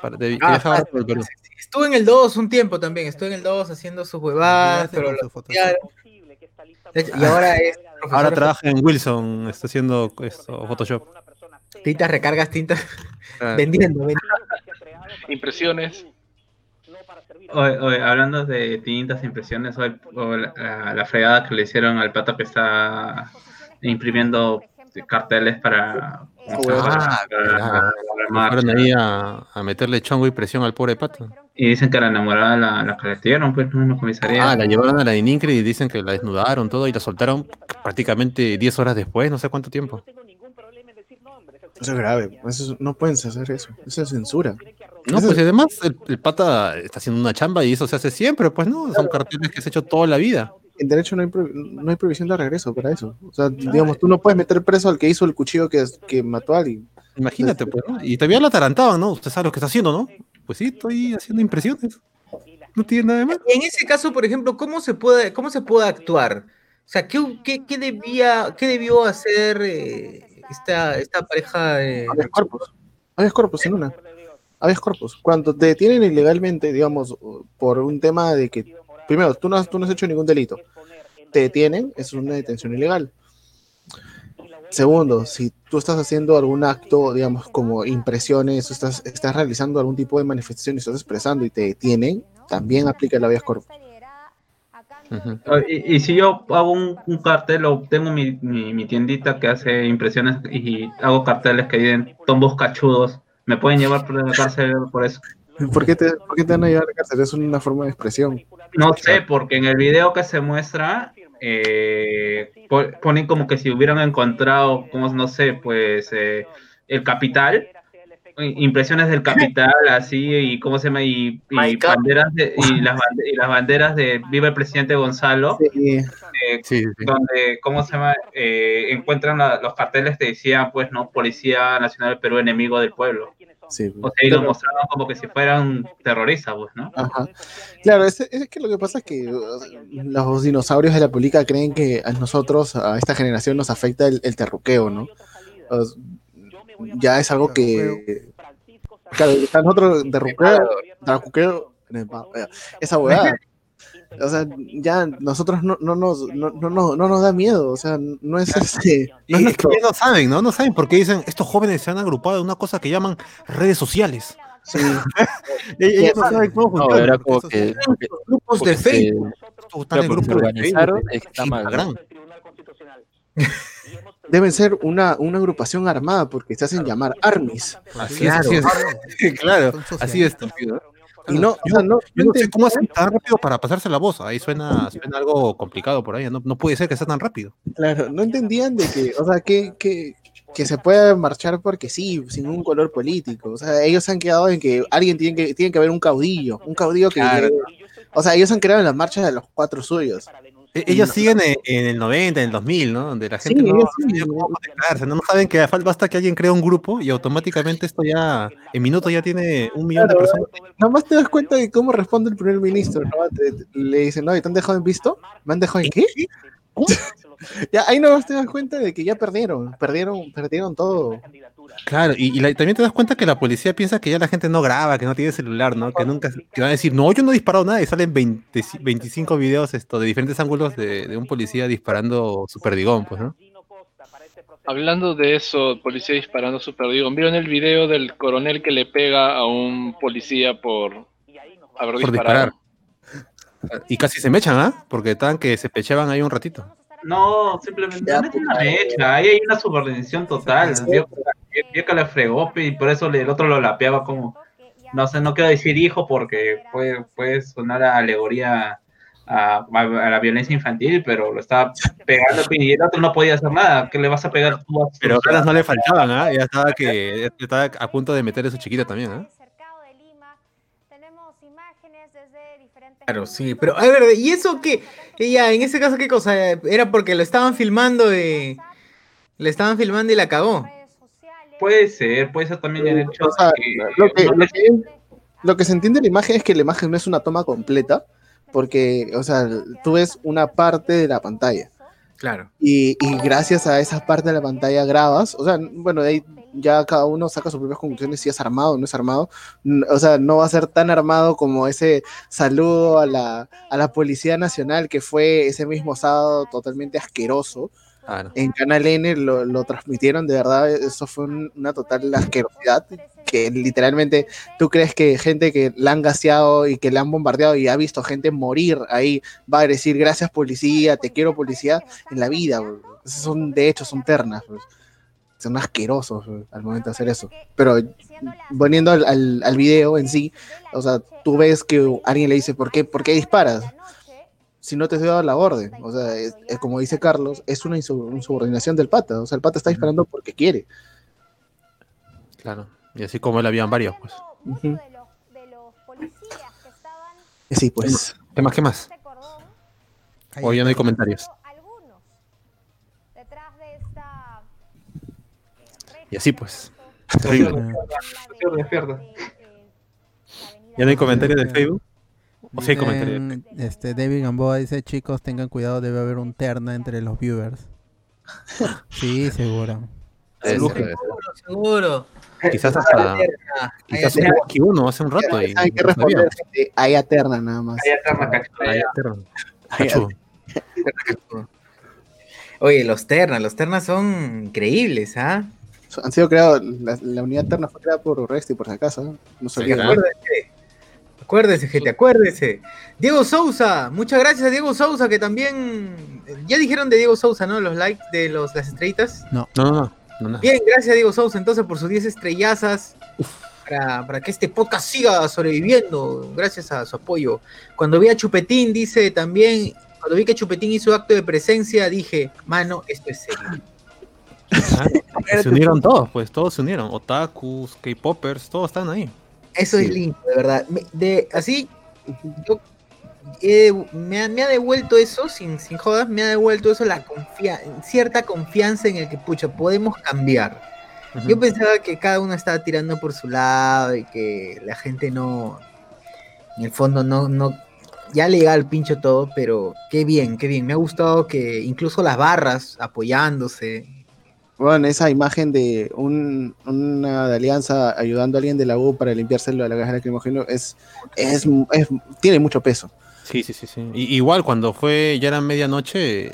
Para- de- Ah, viaja ahora ah, por el Perú. Estuvo en el 2 un tiempo también, estuvo en el 2 haciendo sus huevadas, pero lo Y ahora es Ahora trabaja en Wilson, está haciendo esto, Photoshop. tintas, recargas tintas, Ah. vendiendo, vendiendo. Impresiones. Oye, oye, hablando de tintas e impresiones, hoy, o la, la- fregada que le hicieron al pato que está imprimiendo carteles para. Ah, marcha. Fueron ahí a, a meterle chongo y presión al pobre pato. Y dicen que a la enamorada la, la caretearon, pues, no, en la comisaría. Ah, la llevaron a la de Nincre y dicen que la desnudaron todo y la soltaron prácticamente 10 horas después, no sé cuánto tiempo. Eso es grave. Eso es- no pueden hacer eso. Eso es censura. No, Eso- pues además el, el pata está haciendo una chamba y eso se hace siempre, pues no, son carteles que se ha hecho toda la vida. En derecho no hay, pro- no hay prohibición de regreso para eso. O sea, digamos, tú no puedes meter preso al que hizo el cuchillo que, que mató a alguien. Imagínate, pues, ¿no? Y todavía la atarantaban, ¿no? Usted sabe lo que está haciendo, ¿no? pues sí, estoy haciendo impresiones. No tiene nada de malo. En ese caso, por ejemplo, ¿cómo se puede, cómo se puede actuar? O sea, ¿qué, qué, qué debía, qué debió hacer eh, esta, esta pareja? eh, Habeas corpus. Habeas corpus en una. Habeas corpus. Cuando te detienen ilegalmente, digamos, por un tema de que, primero, tú no has, tú no has hecho ningún delito. Te detienen, es una detención ilegal. Segundo, si tú estás haciendo algún acto, digamos, como impresiones, o estás, estás realizando algún tipo de manifestación y estás expresando y te detienen, también aplica el habeas corpus. Ah, Y, y si yo hago un, un cartel o tengo mi, mi, mi tiendita que hace impresiones y hago carteles que dicen tombos cachudos, ¿me pueden llevar por la cárcel por eso? ¿Por qué, te, ¿Por qué te van a llevar a la cárcel? Es una forma de expresión. No sé, porque en el video que se muestra eh, po- ponen como que si hubieran encontrado, como no sé, pues eh, el capital, impresiones del capital, así, y cómo se llama, y, y banderas de, y, las bande- y las banderas de Viva el presidente Gonzalo, eh, donde, ¿cómo se llama? Eh, encuentran la- los carteles que decían, pues, no, Policía Nacional del Perú, enemigo del pueblo. Sí, O sea, y lo mostraron como que si fueran terroristas, pues, ¿no? Ajá. Claro, es, es que lo que pasa es que uh, los dinosaurios de la política creen que a nosotros, a esta generación, nos afecta el, el terruqueo, ¿no? Ya es algo que. Claro, está nosotros terruqueo, terruqueo, eh, esa huevada. O sea, ya nosotros no, no, nos, no, no, no, no nos da miedo, o sea, no es este. No es es que no saben, ¿no? No saben porque dicen, estos jóvenes se han agrupado en una cosa que llaman redes sociales. Ellos no saben cómo No, funciona. era como que. Grupos de se- Facebook. En se grupos de organizaron, está mal, ¿no? Deben ser una, una agrupación armada porque se hacen llamar armies. Así es, así es. claro, así de estúpido. Y no, o yo, sea, no, yo no sé cómo hacen tan rápido para pasarse la voz. Ahí suena, suena algo complicado por ahí. No, no puede ser que sea tan rápido. Claro, no entendían de que, o sea, que, que, que se puede marchar porque sí, sin un color político. O sea, ellos se han quedado en que alguien tiene que, tiene que haber un caudillo, un caudillo que... Claro. o sea, ellos han creado en las marchas de los cuatro suyos. E- Ellos siguen en, en el 90, en el 2000, ¿no? Donde la Sí, gente no, ellos no conectarse, ¿no? No saben que basta que alguien crea un grupo y automáticamente esto ya, en minutos ya tiene un millón de Claro, personas. Nomás te das cuenta de cómo responde el primer ministro, ¿no? Te- te- le dicen, no, ¿y te han dejado en visto? ¿Me han dejado en qué? Ya, ahí nomás te das cuenta de que ya perdieron, perdieron, perdieron todo. Claro, y, y la- también te das cuenta que la policía piensa que ya la gente no graba, que no tiene celular, ¿no? Que nunca, que van a decir, no, yo no he disparado nada, y salen 20 25 videos esto, de diferentes ángulos de, de un policía disparando su perdigón, pues, ¿no? Hablando de eso, policía disparando su perdido. ¿Vieron el video del coronel que le pega a un policía por haber Por disparado? disparar. Y casi se me echan, ¿ah? Porque estaban que se pechaban ahí un ratito. No, simplemente no es una mecha, ahí hay una subordinación total. Vio, que le fregó y por eso el otro lo lapeaba como, no sé, no quiero decir hijo porque puede, puede sonar a alegoría a, a- a la violencia infantil, pero lo estaba pegando y el otro no podía hacer nada. ¿Qué le vas a pegar tú a su- Pero ganas no le faltaban, ¿ah? Ya estaba que ya estaba a punto de meter a su chiquita también, ¿ah? Claro, sí, pero a ver, ¿y eso qué? Ella, en ese caso, ¿qué cosa? ¿Era porque lo estaban filmando y... Le estaban filmando y la cagó? Puede ser, puede ser también el hecho O sea, de que- lo que, lo que- lo que se entiende en la imagen es que la imagen no es una toma completa, porque, o sea, tú ves una parte de la pantalla. Claro. Y, y gracias a esa parte de la pantalla grabas, o sea, bueno, de ahí ya cada uno saca sus propias conclusiones si es armado o no es armado. O sea, no va a ser tan armado como ese saludo a la, a la Policía Nacional que fue ese mismo sábado totalmente asqueroso. En Canal N lo, lo transmitieron, de verdad, eso fue un- una total asquerosidad. Que literalmente tú crees que gente que la han gaseado y que la han bombardeado y ha visto gente morir ahí va a decir gracias policía, te quiero policía en la vida. Esos son de hecho, son ternas. bro. Son asquerosos bro, al momento de hacer eso. Pero poniendo al, al, al video en sí, o sea, tú ves que alguien le dice, ¿por qué, ¿por qué disparas? Si no te has dado la orden. O sea, es, es como dice Carlos, es una insu- insubordinación del pata. O sea, el pata está disparando porque quiere. Claro. Y así como él habían varios, pues. Ujú. Y Sí, pues. ¿Qué más? ¿Qué más? Hoy ya no hay comentarios. Y así pues. Terrible. Despierta, despierta. ¿Ya no hay comentarios de Facebook? Este, David Gamboa dice, chicos, tengan cuidado, debe haber un terna entre los viewers. sí, seguro. Seguro, seguro. Quizás hasta. Quizás hubo aquí uno hace un rato. Hay que responder. Hay eterna nada más. Hay Cachu. Oye, los ternas, los ternas son increíbles, ¿ah? Han sido creados, la, la unidad terna fue creada por Resti, por si acaso. ¿no? No se olviden. Acuérdese, gente, acuérdese. Diego Sousa, muchas gracias a Diego Sousa, que también. Ya dijeron de Diego Sousa, ¿no? Los likes de los, las estrellitas. No. No, no, no. no. Bien, gracias a Diego Sousa entonces por sus 10 estrellazas. Para, para que este podcast siga sobreviviendo, gracias a su apoyo. Cuando vi a Chupetín, dice también, cuando vi que Chupetín hizo acto de presencia, dije, mano, esto es serio. Ah, Se unieron todos, pues todos se unieron. Otakus, K-popers, todos están ahí. Eso es lindo, de verdad. De, así, yo, me, ha, me ha devuelto eso, sin, sin jodas, me ha devuelto eso, la confia cierta confianza en el que, pucha, podemos cambiar. Yo pensaba que cada uno estaba tirando por su lado y que la gente no, en el fondo no, no, ya le llega al pincho todo, pero qué bien, qué bien. Me ha gustado que incluso las barras apoyándose. Bueno, esa imagen de un- una de alianza ayudando a alguien de la U para limpiarse la gas lacrimógeno es, es, es- tiene mucho peso. Sí, sí, sí, sí. Y- igual cuando fue, ya era medianoche,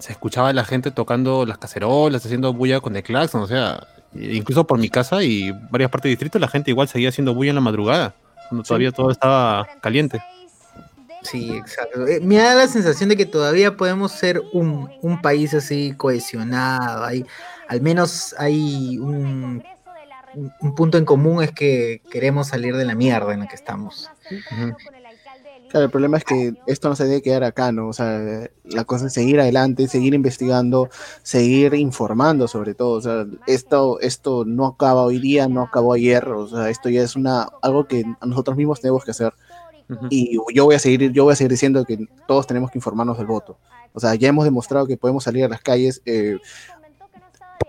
se escuchaba a la gente tocando las cacerolas, haciendo bulla con el claxon, o sea, incluso por mi casa y varias partes del distrito, la gente igual seguía haciendo bulla en la madrugada, cuando todavía todo estaba caliente. Sí, exacto. Eh, me da la sensación de que todavía podemos ser un, un país así cohesionado. Hay, al menos hay un, un- un punto en común es que queremos salir de la mierda en la que estamos. Claro, el problema es que esto no se debe quedar acá, ¿no? O sea, la cosa es seguir adelante, seguir investigando, seguir informando sobre todo. O sea, esto, esto no acaba hoy día, no acabó ayer, o sea, esto ya es una, algo que nosotros mismos tenemos que hacer. Y yo voy a seguir, yo voy a seguir diciendo que todos tenemos que informarnos del voto. O sea, ya hemos demostrado que podemos salir a las calles eh,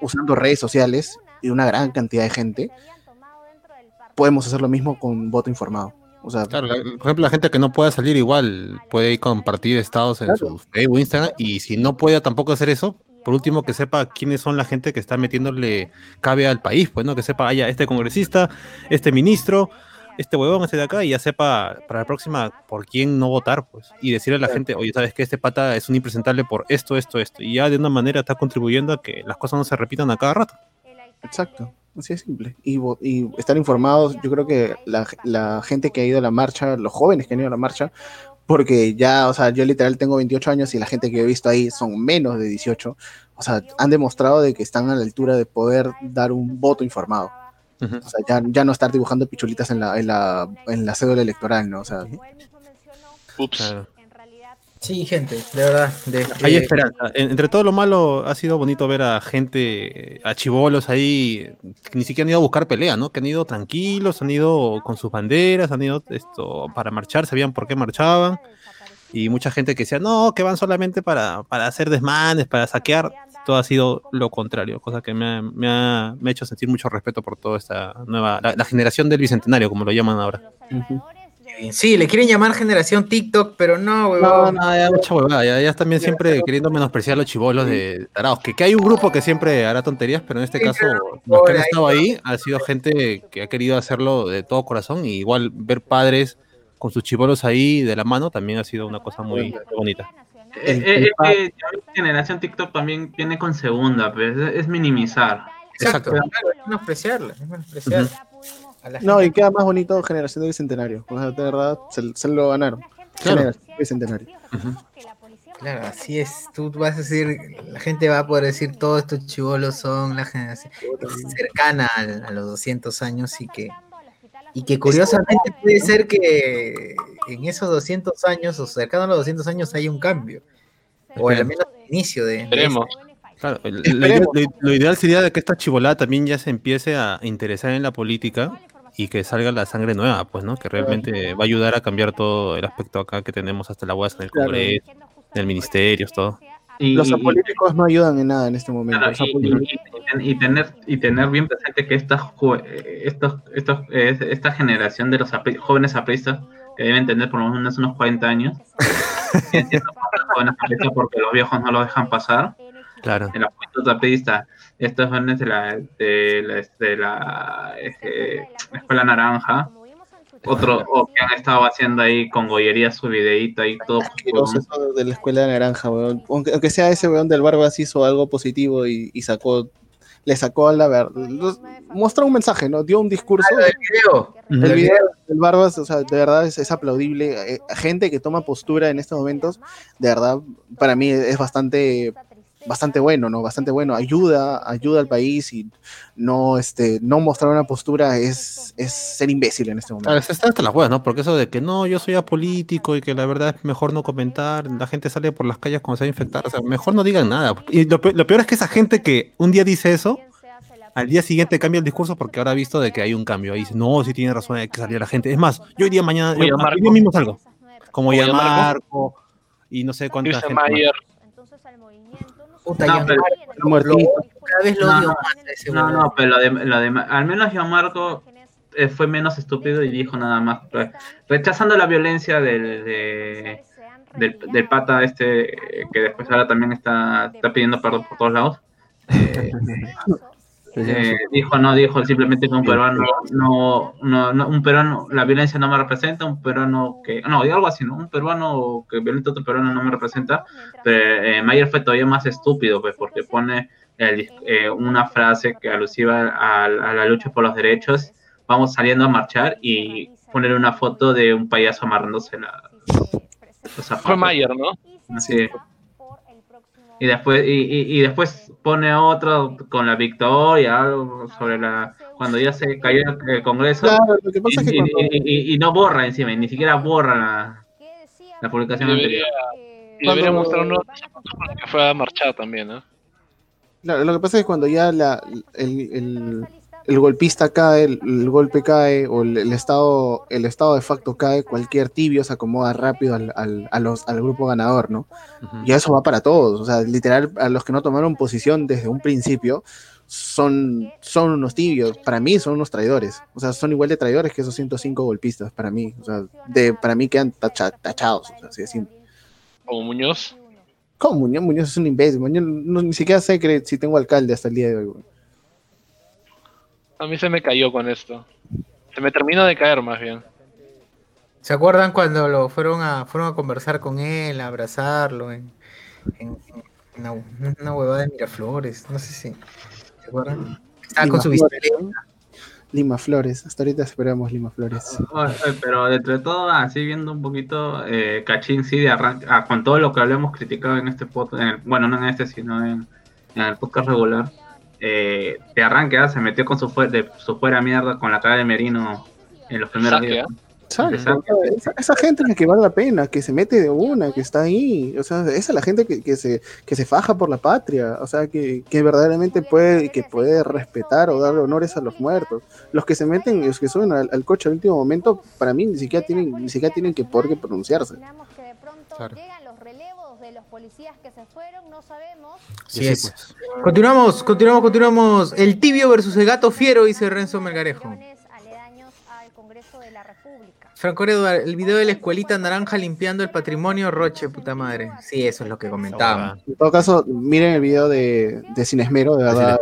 usando redes sociales y una gran cantidad de gente. Podemos hacer lo mismo con voto informado. O sea, Claro, por ejemplo, la gente que no pueda salir igual puede ir compartir estados en su Facebook, Instagram, y si no puede tampoco hacer eso, por último que sepa quiénes son la gente que está metiéndole cabe al país, pues, ¿no? Que sepa, haya este congresista, este ministro, este huevón, este de acá, y ya sepa para la próxima por quién no votar, pues. Y decirle a la gente, oye, sabes que este pata es un impresentable por esto, esto, esto. Y ya de una manera está contribuyendo a que las cosas no se repitan a cada rato. Exacto, así es simple. Y, estar informados, yo creo que la, la gente que ha ido a la marcha, los jóvenes que han ido a la marcha, porque ya, o sea, yo literal tengo 28 años y la gente que he visto ahí son menos de 18, o sea, han demostrado de que están a la altura de poder dar un voto informado. O sea, ya, ya no estar dibujando pichulitas en la, en la, en la cédula electoral, ¿no? O sea, Ups. Sí, gente, de verdad. de- Hay esperanza. En- Entre todo lo malo, ha sido bonito ver a gente, a chivolos ahí, que ni siquiera han ido a buscar pelea, ¿no? Que han ido tranquilos, han ido con sus banderas, han ido esto para marchar, sabían por qué marchaban. Y mucha gente que decía, no, que van solamente para, para hacer desmanes, para saquear. Todo ha sido lo contrario, cosa que me ha, me ha- me ha hecho sentir mucho respeto por toda esta nueva, la, la generación del bicentenario, como lo llaman ahora. Sí, le quieren llamar generación TikTok, pero no, No, huevón. no, ya mucha huevada, ya, ya también siempre queriendo menospreciar a los chivolos de tarados. Que, que hay un grupo que siempre hará tonterías, pero en este caso, los que han estado ahí ha sido gente que ha querido hacerlo de todo corazón. Y igual ver padres con sus chivolos ahí de la mano también ha sido una cosa muy bonita. Eh, eh, es que la generación TikTok también viene con segunda, pues, es, es minimizar. Exacto, claro, es menospreciarla, es menospreciarla. A la no, y queda más bonito Generación del Bicentenario. O sea, de verdad, se, se lo ganaron. Claro. Generación del Bicentenario. Claro, así es. Tú vas a decir, la gente va a poder decir, todos estos chivolos son la generación cercana al- a, los 200 años y que, y que curiosamente puede ser que en esos 200 años o cercano a los 200 años haya un cambio. O al menos el inicio de... Esperemos. Claro, lo, ideal, lo- lo ideal sería de que esta chivolada también ya se empiece a interesar en la política y que salga la sangre nueva, pues, ¿no? Que realmente va a ayudar a cambiar todo el aspecto acá que tenemos hasta la UAS en el. Congreso, en el ministerio, todo. Y- Los apolíticos no ayudan en nada en este momento. Claro, Los y, apolíticos- y- y- y tener y tener bien presente que esta eh, estos, estos, eh, esta generación de los apri- jóvenes apristas que deben tener por lo menos unos 40 años jóvenes apristas porque los viejos no los dejan pasar Claro. en la juventud aprista estos jóvenes de la de la, de la, eh, escuela naranja otro o que han estado haciendo ahí con gollería su videíto ahí todo eso de la escuela de naranja, weón. Aunque, aunque sea ese weón del Barbas hizo algo positivo y, y sacó, le sacó a la verdad, mostró un mensaje, ¿no? Dio un discurso. el video. El El video video. del Barbas, o sea, de verdad es, es aplaudible. Eh, gente que toma postura en estos momentos, de verdad, para mí es bastante bastante bueno, ¿no? Bastante bueno. Ayuda, ayuda al país y no, este, no mostrar una postura es, es ser imbécil en este momento. Claro, está hasta las huevas, ¿no? Porque eso de que no, yo soy apolítico y que la verdad es mejor no comentar, la gente sale por las calles cuando se va a infectar, o sea, mejor no digan nada. Y lo, pe- lo peor es que esa gente que un día dice eso, al día siguiente cambia el discurso porque ahora ha visto de que hay un cambio. Ahí dice, no, sí tiene razón, hay que salir la gente. Es más, yo hoy día mañana, Como yo, mismo salgo. Como Yamarco Yamarco. y no sé cuánta Irse gente más. Puta, No, pero- lo- cada vez lo No, odio más ese No, no, pero lo de, lo de- al menos Gianmarco eh, fue menos estúpido y dijo nada más, rechazando la violencia del, de- del, del pata este, eh, que después ahora también está, está pidiendo perdón por todos lados. Eh, eh, dijo, no, dijo simplemente que un peruano, no, no, no, un peruano, la violencia no me representa, un peruano que, no, y algo así, ¿no? Un peruano que violenta a otro peruano no me representa, pero eh, Mayer fue todavía más estúpido, pues, porque pone el eh, una frase que alusiva a, a la lucha por los derechos, vamos saliendo a marchar y poner una foto de un payaso amarrándose la, los zapatos. Fue Mayer, ¿no? Así. Y después, y, y- y después pone otro con la victoria, algo sobre la cuando ya se cayó el Congreso. Claro, lo que pasa y, es que cuando- y- no borra encima, y ni siquiera borra la, la publicación Debería, anterior. y debería mostrar uno que fue a marchar también, ¿no? Claro, lo que pasa es que cuando ya la, el, el- el golpista cae, el, el golpe cae, o el, el estado, el estado de facto cae, cualquier tibio se acomoda rápido al, al, a los- al grupo ganador, ¿no? Y eso va para todos. O sea, literal, a los que no tomaron posición desde un principio son, son unos tibios. Para mí son unos traidores. O sea, son igual de traidores que esos 105 golpistas, para mí. O sea, de, para mí quedan tacha- tachados. O sea, así de simple. Como Muñoz. ¿Cómo Muñoz? Muñoz es un imbécil. Muñoz no- ni siquiera sé que- si tengo alcalde hasta el día de hoy. güey. A mí se me cayó con esto. Se me terminó de caer más bien. ¿Se acuerdan cuando lo fueron a fueron a conversar con él, a abrazarlo en, en- en una, una huevada de Miraflores? No sé si se acuerdan. Estaba Lima con su bicicleta. Lima Flores. Hasta ahorita esperamos Lima Flores. Eh, Pero de todo, así viendo un poquito, eh, Cachín sí de arranque, ah, con todo lo que habíamos criticado en este podcast, bueno, no en este, sino en, en el podcast regular, eh, de arranque ah, se metió con su, de, su fuera mierda con la cara de Merino en los primeros Saque, días. Exacto. Esa, esa gente es la que vale la pena, que se mete de una, que está ahí. O sea, esa es la gente que, que se, que se faja por la patria. O sea, que, que verdaderamente puede, que puede respetar o darle honores a los muertos. Los que se meten, los que suben al, al coche al último momento, para mí ni siquiera tienen, ni siquiera tienen que por qué pronunciarse. Llegan policías que se fueron, no sabemos. Así es. Continuamos, continuamos, continuamos. El tibio versus el gato fiero, dice Renzo Melgarejo. República. Franco Eduardo, el video de la escuelita naranja limpiando el patrimonio Roche, puta madre. Sí, eso es lo que comentábamos. En todo caso, miren el video de, de Sin Esmero, de verdad.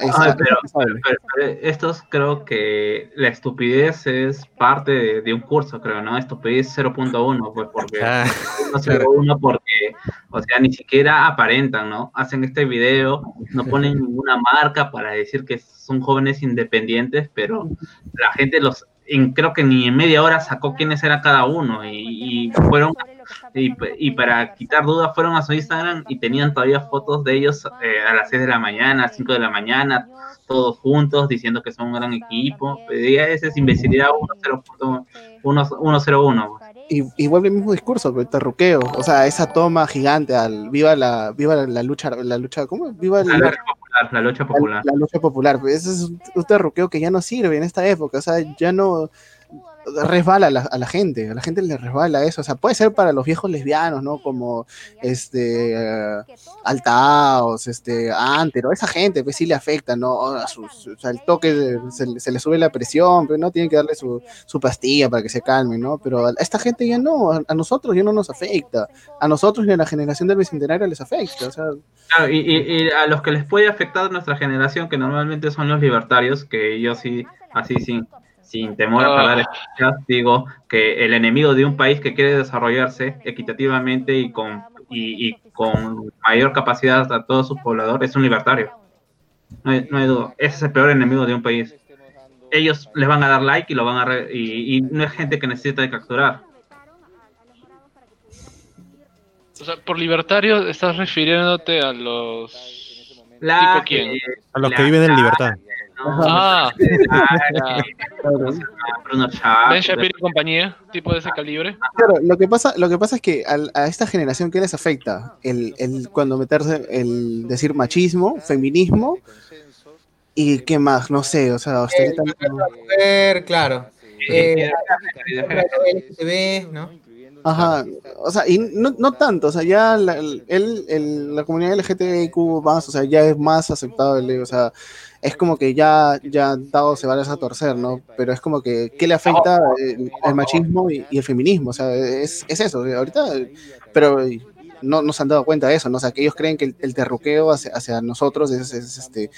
Es Ah, pero, pero- pero estos creo que la estupidez es parte de, de un curso, creo, ¿no? Estupidez 0.1, pues porque Ah, 0.1 porque, o sea, ni siquiera aparentan, ¿no? Hacen este video, no ponen ninguna marca para decir que son jóvenes independientes, pero la gente los, en- creo que ni en media hora sacó quiénes era cada uno y, y fueron y, y para quitar dudas fueron a su Instagram y tenían todavía fotos de ellos eh, a las 6 de la mañana, 5 de la mañana, todos juntos diciendo que son un gran equipo. Ya esa es imbecilidad 101. Y, y vuelve el mismo discurso, pero terruqueo. O sea, esa toma gigante al viva la, viva la, la lucha, la lucha, ¿cómo? Viva La la, lucha popular, la lucha popular. la lucha popular. Pues ese es un, un terruqueo que ya no sirve en esta época. O sea, ya no, resbala a la, gente, a la gente le resbala eso, o sea, puede ser para los viejos lesbianos, ¿no? Como este eh, Altaos, este Antero, esa gente pues sí le afecta, ¿no? El toque se, le- se le sube la presión, pero no tienen que darle su, su pastilla para que se calme, ¿no? Pero a esta gente ya no, a, nosotros ya no nos afecta, a nosotros y a la generación del bicentenario les afecta, o sea, Claro, y, y- a los que les puede afectar nuestra generación, que normalmente son los libertarios, que yo sí, así sin, sin temor a Ah. pagar excusas, digo que el enemigo de un país que quiere desarrollarse equitativamente y con, y, y con mayor capacidad a todos sus pobladores es un libertario. No hay, no hay duda. Ese es el peor enemigo de un país. Ellos les van a dar like y lo van a re- y, y no es gente que necesita de capturar. O sea, por libertario estás refiriéndote a los... La- ¿Tipo quién? eh, A los que viven en libertad. Ah, ya. Bruno Chávez. Ben Shapiro y compañía, tipo de ese calibre. Claro, lo que pasa, lo que pasa es que al- a, esta generación, ¿qué les afecta? El, el cuando meterse, el decir machismo, feminismo, y qué más, no sé, o sea, ahorita no- mujer, claro. Eh, LGTB, ¿no? Ajá, o sea, y no, no tanto, o sea, ya la, el- el- la comunidad LGTBIQ más, o sea, ya es más aceptable, o sea, es como que ya, ya dado se va a torcer, ¿no? Pero es como que, ¿qué le afecta el, el machismo y, y el feminismo? O sea, es, es eso, ahorita, pero no, no se han dado cuenta de eso, ¿no? O sea, que ellos creen que el, el terruqueo hacia, hacia nosotros es, es, este...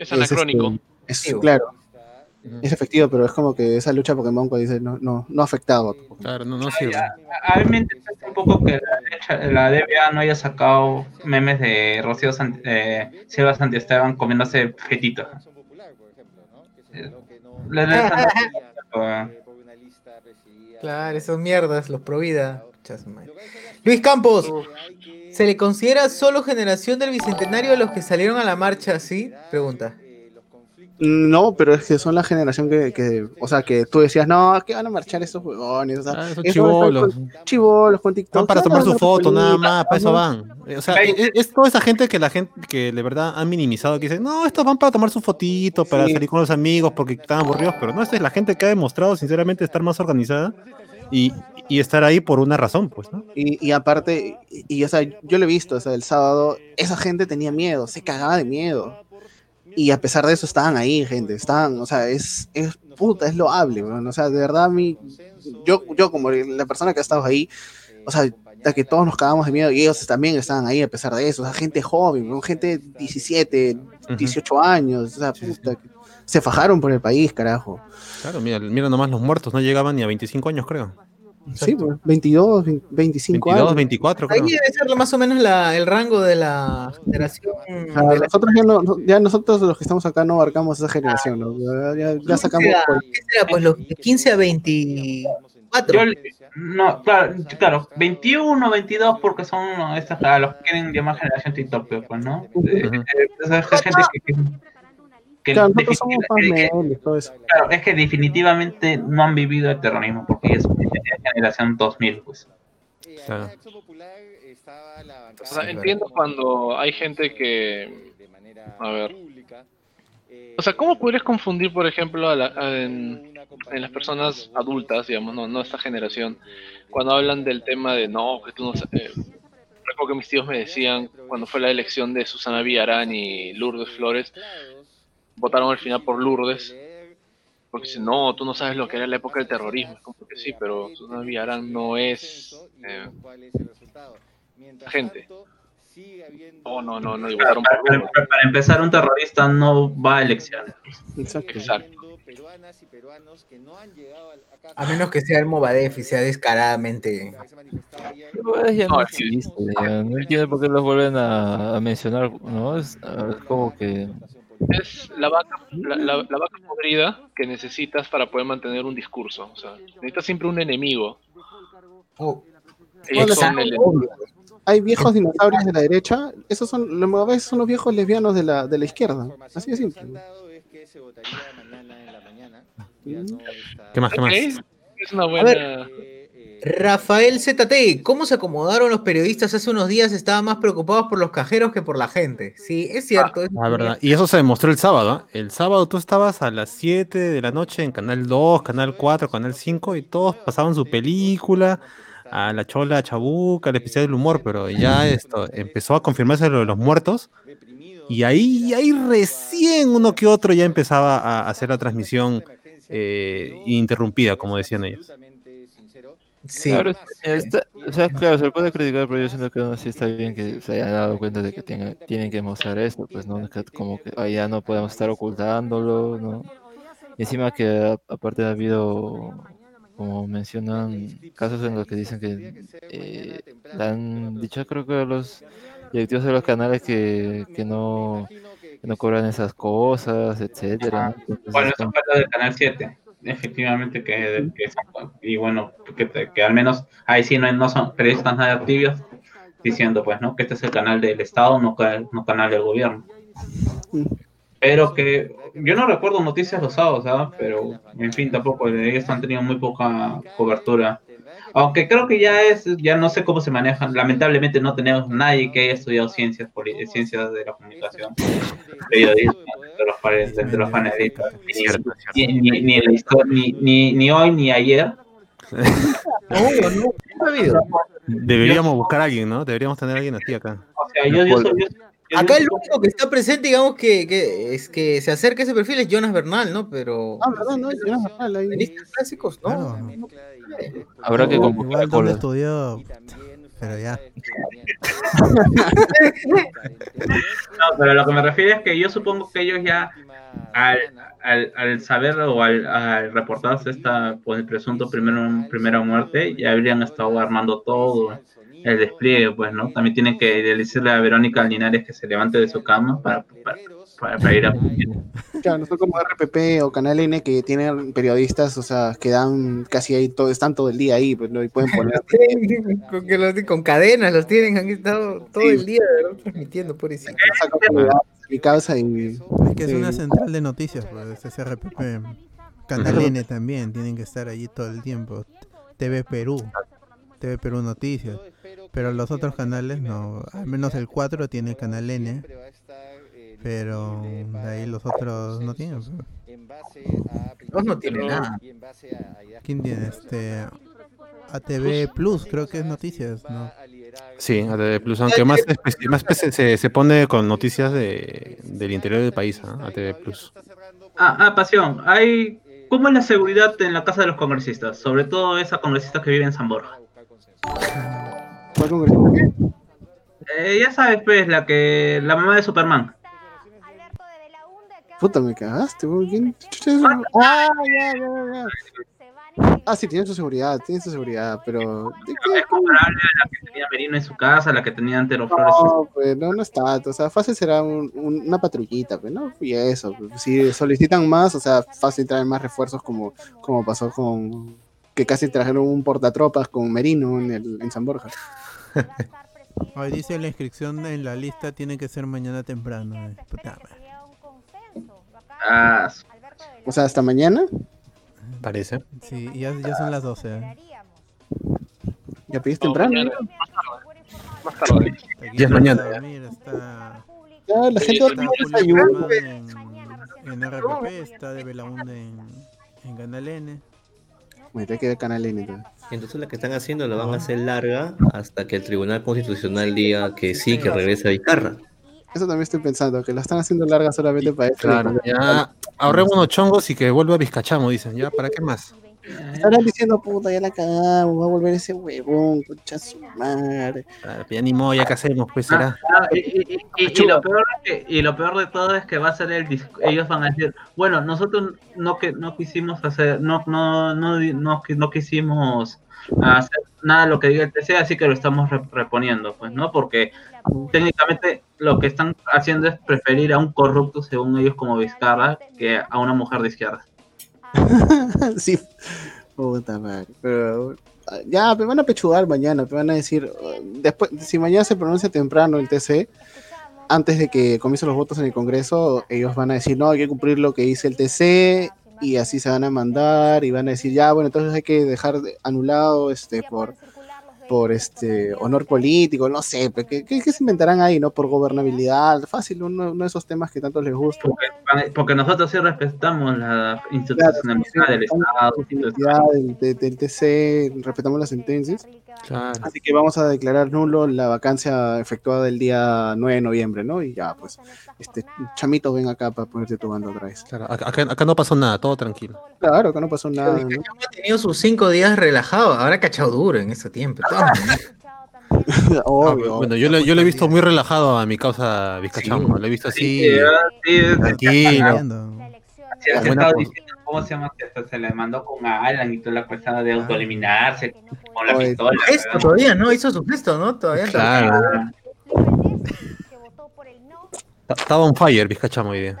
Es anacrónico. este, es, claro, es efectivo, pero es como que esa lucha Pokémon que dice, no, no, no ha afectado. Claro, no, no sirve. A mí me interesa un poco que la, la DBA no haya sacado memes de Rocío Sant- eh, Silva Santiesteban comiéndose fetito. La- la- la- Claro, esos mierdas, los pro vida. Pucha su madre. Luis Campos, ¿se le considera solo generación del bicentenario a los que salieron a la marcha así? Pregunta. No, pero es que son la generación que, que, o sea, que tú decías, no, que van a marchar esos huevones, o sea, Ah, esos eso- chibolos. chibolos con TikTok. Van para tomar su foto, nada más, para eso van. O sea, es, es toda esa gente que la gente que de verdad han minimizado, que dicen, no, estos van para tomar su fotito, para Sí. salir con los amigos, porque están aburridos, pero no, esta es la gente que ha demostrado sinceramente estar más organizada y, y estar ahí por una razón, pues, ¿no? Y, y aparte, y, y, o sea, yo lo he visto, o sea, el sábado, esa gente tenía miedo, se cagaba de miedo. Y a pesar de eso estaban ahí, gente, estaban, o sea, es, es puta, es loable, weón, o sea, de verdad mí, yo, yo como la persona que ha estado ahí, o sea, de que todos nos cagamos de miedo y ellos también estaban ahí a pesar de eso, o sea, gente joven, weón, gente 17, 18 años, o sea, puta, se fajaron por el país, carajo. Claro, mira, mira nomás los muertos, no llegaban ni a 25 años, creo. Sí, pues, 22, 25 22, años. 24, Ahí creo. debe ser más o menos la- el rango de la generación. Sea, de la- nosotros ya, no, ya nosotros los que estamos acá no abarcamos esa generación, ¿no? Ya, ya- ya sacamos ¿Qué será? por- ¿Qué será? Pues los de 15 a 24. Yo, no, claro, claro, 21, 22, porque son no, estas, a los que quieren llamar generación TikTok, pues, ¿no? Eh, eh, esa es gente que, que- Claro, somos todo eso. claro, es que definitivamente no han vivido el terrorismo, porque es generación 2000, pues. Claro. O sea, entiendo cuando hay gente que... A ver. O sea, ¿cómo podrías confundir, por ejemplo, a la- a- en, en las personas adultas, digamos, no, no esta generación, cuando hablan del tema de no, que tú no eh, recuerdo que mis tíos me decían cuando fue la elección de Susana Villarán y Lourdes Flores, votaron al final por Lourdes, porque dicen, no, tú no sabes lo que era la época del terrorismo. Es como que sí, pero Susana Villarán no es eh, gente. No, no, no, no, y votaron por Para, Lourdes. para- para empezar, un terrorista no va a elecciones. Exacto. Exacto. A menos que sea el Movadef y sea descaradamente. Ya no No, existe, ya. No entiendo por qué los vuelven a, a mencionar, ¿no? Es, es como que... es la vaca, la, la- la vaca podrida que necesitas para poder mantener un discurso. O sea, necesitas siempre un enemigo. Oh. Ellos son el. Hay viejos dinosaurios de la derecha, esos son, los Moabes son los viejos lesbianos de la, de la izquierda. Así de simple. ¿Qué más, qué más? Es una A buena. ver, Rafael ZT, ¿cómo se acomodaron los periodistas hace unos días? Estaban más preocupados por los cajeros que por la gente. Sí, es cierto. es La verdad. Y eso se demostró el sábado. ¿ah? El sábado tú estabas a las 7 de la noche en Canal 2, Canal 4, Canal 5 y todos pasaban su película, a la chola chabuca, el especial del humor, pero ya esto empezó a confirmarse lo de los muertos. Y ahí, ahí recién uno que otro ya empezaba a hacer la transmisión eh, interrumpida, como decían ellos. Sí. Claro, está- o sea, claro, se puede criticar, pero yo siento que aún así está bien que se haya dado cuenta de que tenga- tienen que mostrar esto, pues no, que como que ah, ya no podemos estar ocultándolo, ¿no? Y encima que a- aparte ha habido, como mencionan, casos en los que dicen que eh, han dicho, creo que a los directivos de los canales que, que no, que no cobran esas cosas, etcétera, ¿no? Entonces, Bueno, es eso lo del canal 7. Efectivamente, que, y bueno, que, que al menos ahí sí no, no son periodistas nada activos diciendo, pues, ¿no? Que este es el canal del Estado, no, ca- no canal del gobierno. Pero que yo no recuerdo noticias los sábados. Pero, en fin, tampoco, ellos han tenido muy poca cobertura. Aunque creo que ya es, ya no sé cómo se manejan. Lamentablemente no tenemos nadie que haya estudiado ciencias, ciencias de la comunicación, periodismo, de los, pare- de los panelistas. Ni, ni, ni, ni la histo- ni, ni, ni hoy ni ayer. Deberíamos buscar a alguien, ¿no? Deberíamos tener a alguien así acá. O sea, yo, yo, soy- yo- yo- Acá el único que está presente, digamos, que, que es que se acerca a ese perfil es Jonas Bernal, ¿no? Pero. Ah, verdad, no, Jonas Bernal ahí. Clásicos, ¿no? Habrá que convocar donde colas. estudió, pero ya. No, pero lo que me refiero es que yo supongo que ellos ya, al, al, al saber o al, al reportarse esta pues, el presunto primero, primera muerte, ya habrían estado armando todo el despliegue, pues, ¿no? También tienen que decirle a Verónica Linares que se levante de su cama para, para, para- para ir a Claro, no son como RPP o Canal N que tienen periodistas, o sea, que dan casi ahí todo, están todo el día ahí, pues, ¿no? y pueden poner. con, que los- con cadenas los tienen, han estado todo Sí. el día transmitiendo, pobrecito. mi causa y. Es que es una central de noticias, pues, es RPP. Canal N también, tienen que estar allí todo el tiempo. TV Perú, TV Perú Noticias. Pero los otros canales no, al menos el 4 tiene Canal N. Pero de ahí los otros no tienen. pues. Dos no tienen nada. ¿Quién tiene? Este ATV Plus, creo que es noticias, ¿no? Sí, ATV Plus, aunque más, más se, se pone con noticias de, del interior del país, ¿ah? ATV Plus. Ah, ah, pasión. Hay, ¿Cómo es la seguridad en la casa de los congresistas? Sobre todo esa congresista que vive en San Borja. ¿Cuál congresista? Eh, ya sabes, pues, la que la mamá de Superman. Puta, me cagaste, weón. ¿Quién chucha es? Ah, ya, ya, ya. Ah, sí, tiene su seguridad, tiene su seguridad, pero. ¿de qué? Es comparable a la que tenía Merino en su casa, la que tenía Antero Flores. No, pues no, no está. O sea, fácil será un- un- una patrullita, pues, ¿no? Y eso. pues, Si solicitan más, o sea, fácil traer más refuerzos como, como pasó con. Que casi trajeron un portatropas con Merino en, el, en San Borja. Hoy dice la inscripción en la lista tiene que ser mañana temprano. eh. Puta madre. Ah, O sea, hasta mañana. Parece. Sí, ya, ya son las 12. eh. Ya pides temprano. ¿no? Más tarde. Ya es mañana. Está- Ya, la gente va a en, en RPP, está de Belaunde en, en Canal N. Bueno, te queda canal N. entonces. Entonces la que están haciendo la van a hacer larga hasta que el Tribunal Constitucional diga que sí, que regrese a Vizcarra. Eso también estoy pensando, que la están haciendo larga solamente para esto. Claro, ya ahorremos unos chongos y que vuelva a Vizcachamo, dicen. ¿Ya? ¿Para qué más? Estarán diciendo, puta, ya la cagamos, va a volver ese huevón, concha su madre. Ah, Ya ni modo, ya que hacemos, pues será. Ah, y, y- y- y- y lo peor es que- y lo peor de todo es que va a ser el dis- ellos van a decir bueno nosotros no que no quisimos hacer no no no no, no quisimos hacer nada de lo que diga el TC así que lo estamos re- reponiendo pues no porque técnicamente lo que están haciendo es preferir a un corrupto según ellos como Vizcarra que a una mujer de izquierda sí, puta madre. Pero ya, me van a pechugar mañana, me van a decir, después, si mañana se pronuncia temprano el TC, antes de que comiencen los votos en el Congreso, ellos van a decir, no, hay que cumplir lo que dice el TC y así se van a mandar y van a decir, ya, bueno, entonces hay que dejar de- anulado este por por este honor político, no sé, ¿qué, qué, qué se inventarán ahí, no? Por gobernabilidad, fácil, uno, uno de esos temas que tanto les gusta. Porque nosotros sí respetamos la institucionalidad del Estado. Del, de- del TC, respetamos las sentencias. Así que vamos a declarar nulo la vacancia efectuada el día 9 de noviembre, ¿no? Y ya, pues, este, chamito, ven acá para ponerte tu banda otra vez. Claro, acá, acá- acá no pasó nada, todo tranquilo. Claro, que no pasó nada. ¿no? Ha tenido sus cinco días relajado, ahora ha cachado duro en ese tiempo. Ah, bueno, yo lo, yo lo he visto muy relajado a mi causa Vizcachamo. Lo he visto así. Sí, sí, sí. tranquilo. Sí, has Buena estado diciendo, ¿Cómo se llama? Que hasta se le mandó con Alan y toda la cosa de autoeliminarse con la Oye, pistola. ¿verdad? todavía, ¿no? Hizo su gesto, ¿no? Todavía no. Claro. Estaba on fire Vizcachamo hoy día.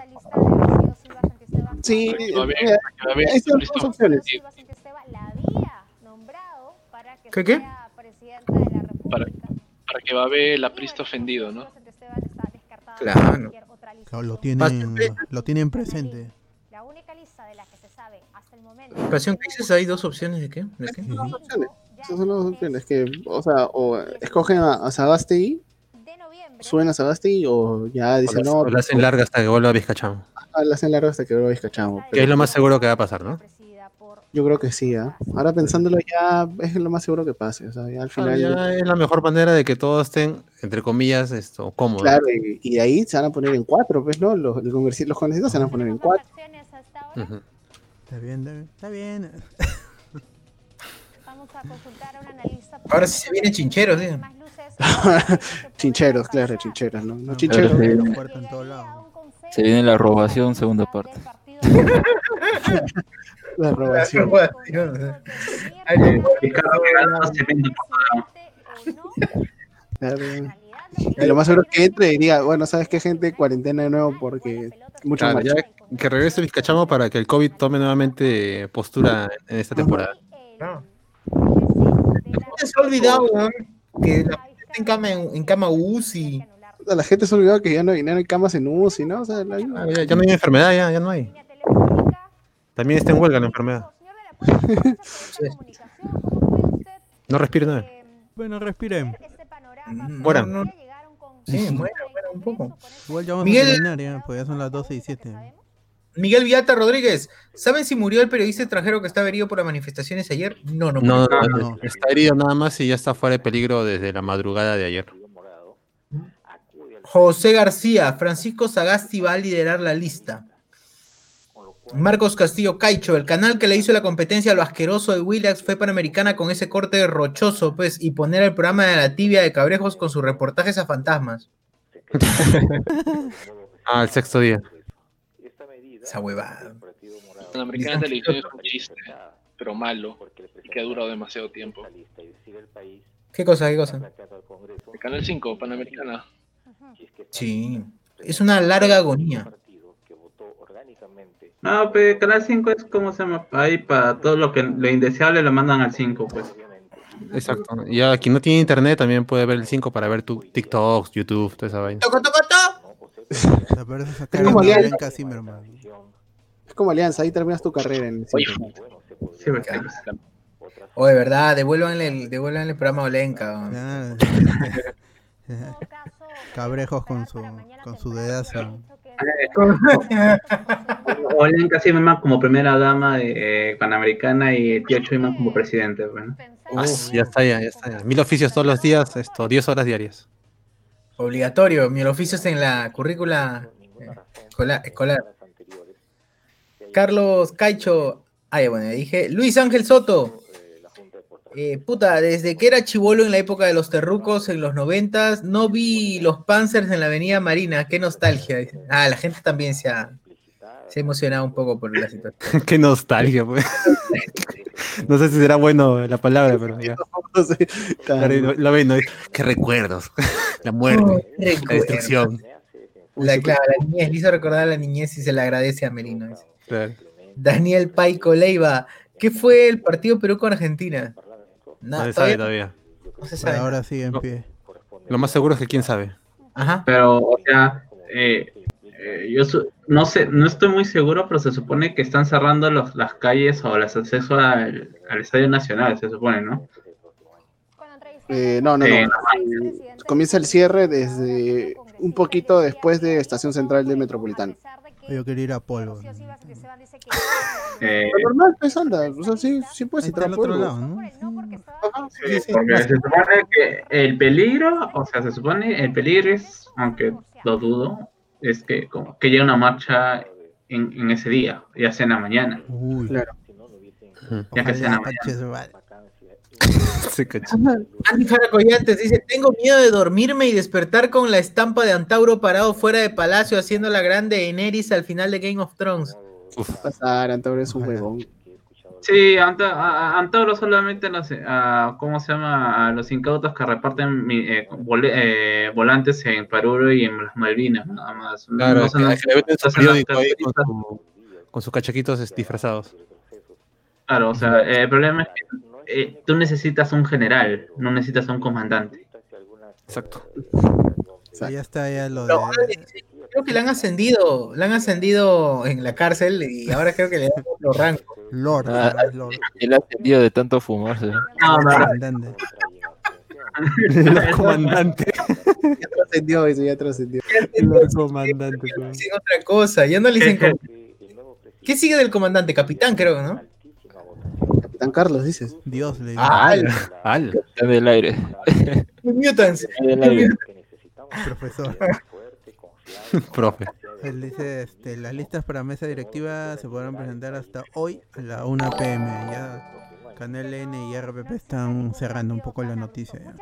Sí, Va a haber- mira, va a haber esas son listo. dos opciones. ¿Qué qué? Para, para que va a ver la prista ofendido, ¿no? Claro. Claro, lo tienen, lo tienen presente. Pasión, ¿qué dices? ¿Hay dos opciones de qué? ¿De qué? Esas son las opciones que, o sea, o escogen a, a Sagasti, suben a Sagasti, o ya dicen no, O la hacen larga hasta que vuelva Vizcachamo. ah, la hacen largo hasta que vuelva Vizcachamo. Que es lo más seguro que va a pasar, ¿no? Yo creo que sí, ¿ah? Ahora pensándolo ya es lo más seguro que pase, o sea, ya al Ah, final... ya es la mejor manera de que todos estén, entre comillas, esto, cómodos. Claro, y, y de ahí se van a poner en cuatro, pues, ¿no? Los, congresi- los congresistas se van a poner en cuatro. Ujú. Está bien, está bien. Está bien. Ahora sí se vienen chincheros, ¿sí? chincheros, claro, chincheros, ¿no? No chincheros. se, Los lados. se viene la robación, segunda parte. La robación. Ricardo Regalado se vende por Claro. Y lo más seguro es que entre y diga, bueno, ¿sabes qué, gente? Cuarentena de nuevo porque mucho Claro, más. ya que regrese Vizcachamo para que el COVID tome nuevamente postura en esta temporada. Se ha olvidado, weón, que la gente está en cama, en cama UCI. La gente se ha olvidado que ya no, ya no hay camas en UCI, ¿no? O sea, la- Ah, ya, ya no hay enfermedad, ya, ya no hay. También está en huelga la enfermedad. No respire nada. Bueno, respiren. Mueran. No, no. Sí, muera, muera un poco. Igual ya vamos Miguel- a terminar ya, pues ya son las 12 y 7. Miguel Viata Rodríguez, ¿saben si murió el periodista extranjero que estaba herido por las manifestaciones ayer? No, no. No, murió. no, no, está herido nada más y ya está fuera de peligro desde la madrugada de ayer. José García, Francisco Sagasti va a liderar la lista. Marcos Castillo Caicho, el canal que le hizo la competencia a lo asqueroso de Willax fue Panamericana con ese corte rochoso, pues, y poner el programa de la tibia de Cabrejos con sus reportajes a fantasmas. Ah, el sexto día. Esa huevada. La americana televisión es un chiste, pero malo, y que ha durado demasiado tiempo. ¿Qué cosa, qué cosa? El Canal 5, Panamericana. Sí, es una larga agonía. No, pero Canal 5 es como se llama ahí para todo lo que lo indeseable lo mandan al 5, pues. Exacto. Y a quien no tiene internet también puede ver el 5 para ver tu TikToks, YouTube, toda esa vaina. ¡Toco, toco, toco! La verdad es como Alianza. Es como Alianza, ahí terminas tu carrera en el cinco. Sí, pues, Oh, de verdad, devuélvanle el, devuélvanle el programa a Olenka. Ah, Cabrejos con su, con su dedazo. Olen casi más como primera dama de eh, Panamericana y el tío Chuyman como presidente, pues, ¿no? Ah, ya está, ya, ya está. ya. Mil oficios todos los días, esto, 10 horas diarias. Obligatorio, mi oficio es en la currícula eh, escolar. escolar. Carlos Caicho, ay, bueno, dije, Luis Ángel Soto. Eh, puta, desde que era chivolo en la época de los terrucos en los noventas, no vi los Panzers en la avenida Marina, qué nostalgia. Ah, la gente también se ha, se ha emocionado un poco por la situación. Qué nostalgia, pues. No sé si será bueno la palabra, pero ya. Claro, lo, ven, ¿no? Qué recuerdos. La muerte, Oh, la destrucción. La, claro, la niñez, le hizo recordar a la niñez y se le agradece a Merino. Claro. Daniel Paico Leiva, ¿qué fue el partido Perú con Argentina? No Nada, se sabe todavía todavía. no se sabe. ahora sigue en pie. Lo más seguro es que quién sabe. Ajá. Pero, o sea, eh, eh, yo su- no sé, no estoy muy seguro, pero se supone que están cerrando los- las calles o los accesos al, al Estadio Nacional, se supone, ¿no? Eh, no, no, no. Eh, Comienza el cierre desde un poquito después de Estación Central del Metropolitano. Yo quiero ir a Polvo. Eh, Lo normal, pues anda. O sea, sí, sí puedes entrar al a otro Pueblo. lado, ¿no? Sí, porque se supone que el peligro, o sea, se supone el peligro es, aunque lo dudo, es que como que llegue una marcha en, en ese día, ya sea en la mañana. Uy. Claro. Ya que sea. Andy Jara Collantes dice, tengo miedo de dormirme y despertar con la estampa de Antauro parado fuera de palacio haciendo la grande Eneris al final de Game of Thrones. Pasar, Antauro es un huevón. Sí, Antauro solamente los, a- ¿cómo se llama? A los incautos que reparten mi- eh, eh, volantes en Paruro y en las Malvinas, nada más. Claro, No son que- es que con, su- con sus cachaquitos disfrazados. Claro, o sea, eh, el problema es que eh, tú necesitas un general, no necesitas un comandante. Exacto. Sí, ya está ya lo de... Creo que le han ascendido, le han ascendido en la cárcel y ahora creo que le dan otro rango. Lord, Ah. Lord. Él ha sentido de tanto fumarse. No, no, no. Comandante. El comandante. Ya trascendió eso, ya trascendió. El comandante. Dicen otra cosa, ya no le dicen ¿Qué sigue del comandante? Capitán, creo, ¿no? Capitán Carlos, dices. Dios le dijo. Ah, Al. Al. Capitán del aire. Mutants. Del aire. Profesor. Profe. Él dice, este, las listas para mesa directiva se podrán presentar hasta hoy a la 1 pm. Ya Canal N y RPP están cerrando un poco la noticia. Ya.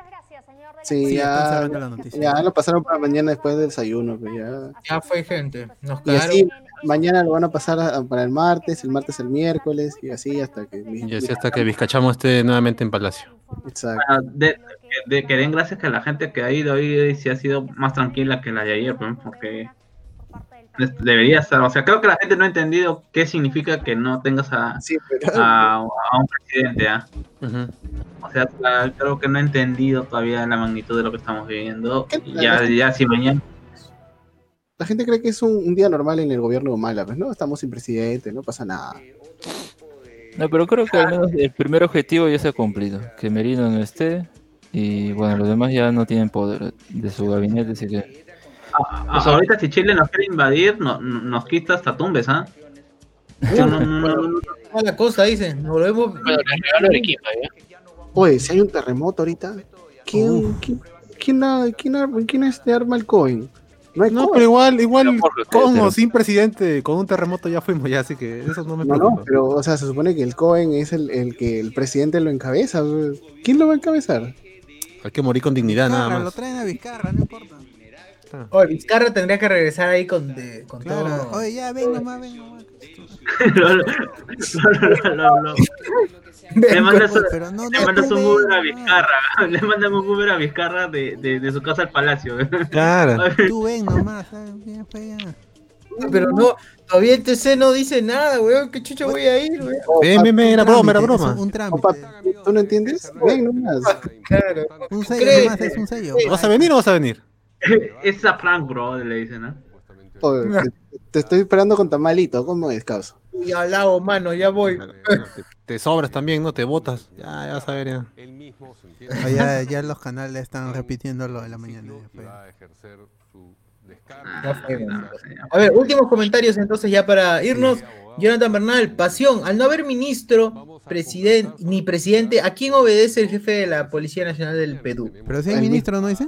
Sí, Sí, están ya, cerrando la noticia. ya lo pasaron para mañana después del desayuno. Pues ya. Ya fue gente. Nos cagaron. Mañana lo van a pasar a- para el martes, el martes el miércoles, y así hasta que. Y así hasta que Vizcachamo esté nuevamente en Palacio. Exacto. Bueno, de, de- que den gracias que la gente que ha ido hoy sí ha sido más tranquila que la de ayer, porque debería estar. O sea, creo que la gente no ha entendido qué significa que no tengas a, Sí, pero- a, a un presidente. ¿ah? O sea, creo que no ha entendido todavía la magnitud de lo que estamos viviendo. Y ya, ya si mañana. La gente cree que es un, un día normal en el gobierno de Humala, pues no, estamos sin presidente, no pasa nada. No, pero creo que al menos el primer objetivo ya se ha cumplido. Que Merino no esté. Y bueno, los demás ya no tienen poder de su gabinete, así que. Ah, ahorita si Chile nos quiere invadir, no- no- nos quita hasta tumbes, ¿ah? No, no, no, no, no. la cosa, dicen. Nos volvemos. Oye, si hay un terremoto ahorita, ¿quién, quién, quién, quién este arma el coin? No hay No, pero igual, igual, con pero- o sin presidente, con un terremoto ya fuimos ya, así que eso no me No, preocupa. no, pero, o sea, se supone que el Cohen es el, el que el presidente lo encabeza. ¿Quién lo va a encabezar? Hay que morir con dignidad nada más. lo traen a Vizcarra, no importa. Oye, Vizcarra tendría que regresar ahí con, de- con Claro, todo. oye, ya ven nomás, ven nomás. Lo- lo- lo- Le mandas, un- Pero no, le no, mandas tú un ven Uber a. Vizcarra. Le mandan un Uber a Vizcarra de, de, de su casa al palacio. Claro. Tú ven nomás, fue ya. Pero no, todavía el TC no dice nada, weón. ¿Qué chucho voy a ir, weón? Ven, ven, ven, era broma, era broma. Un trámite. Opa, ¿Tú no entiendes? Ven nomás. Claro. Un ¿Tú sello crees? nomás, es un sello. ¿Vas a venir o vas a venir? Es a Frank, bro, le dicen, ¿no? Oye, te, te estoy esperando con tamalito. ¿Cómo es, causa? Y al lado, mano, ya voy. Te, te sobras también, ¿no? Te botas. Ya, ya vas a ver ya. Ah, ya, ya los canales están repitiendo lo de la mañana. weón. A ver, últimos comentarios entonces ya para irnos. Jonathan Bernal, pasión, al no haber ministro, presidente, ni presidente, ¿a quién obedece el jefe de la Policía Nacional del Perú? Pero si hay ministro, ¿no dice?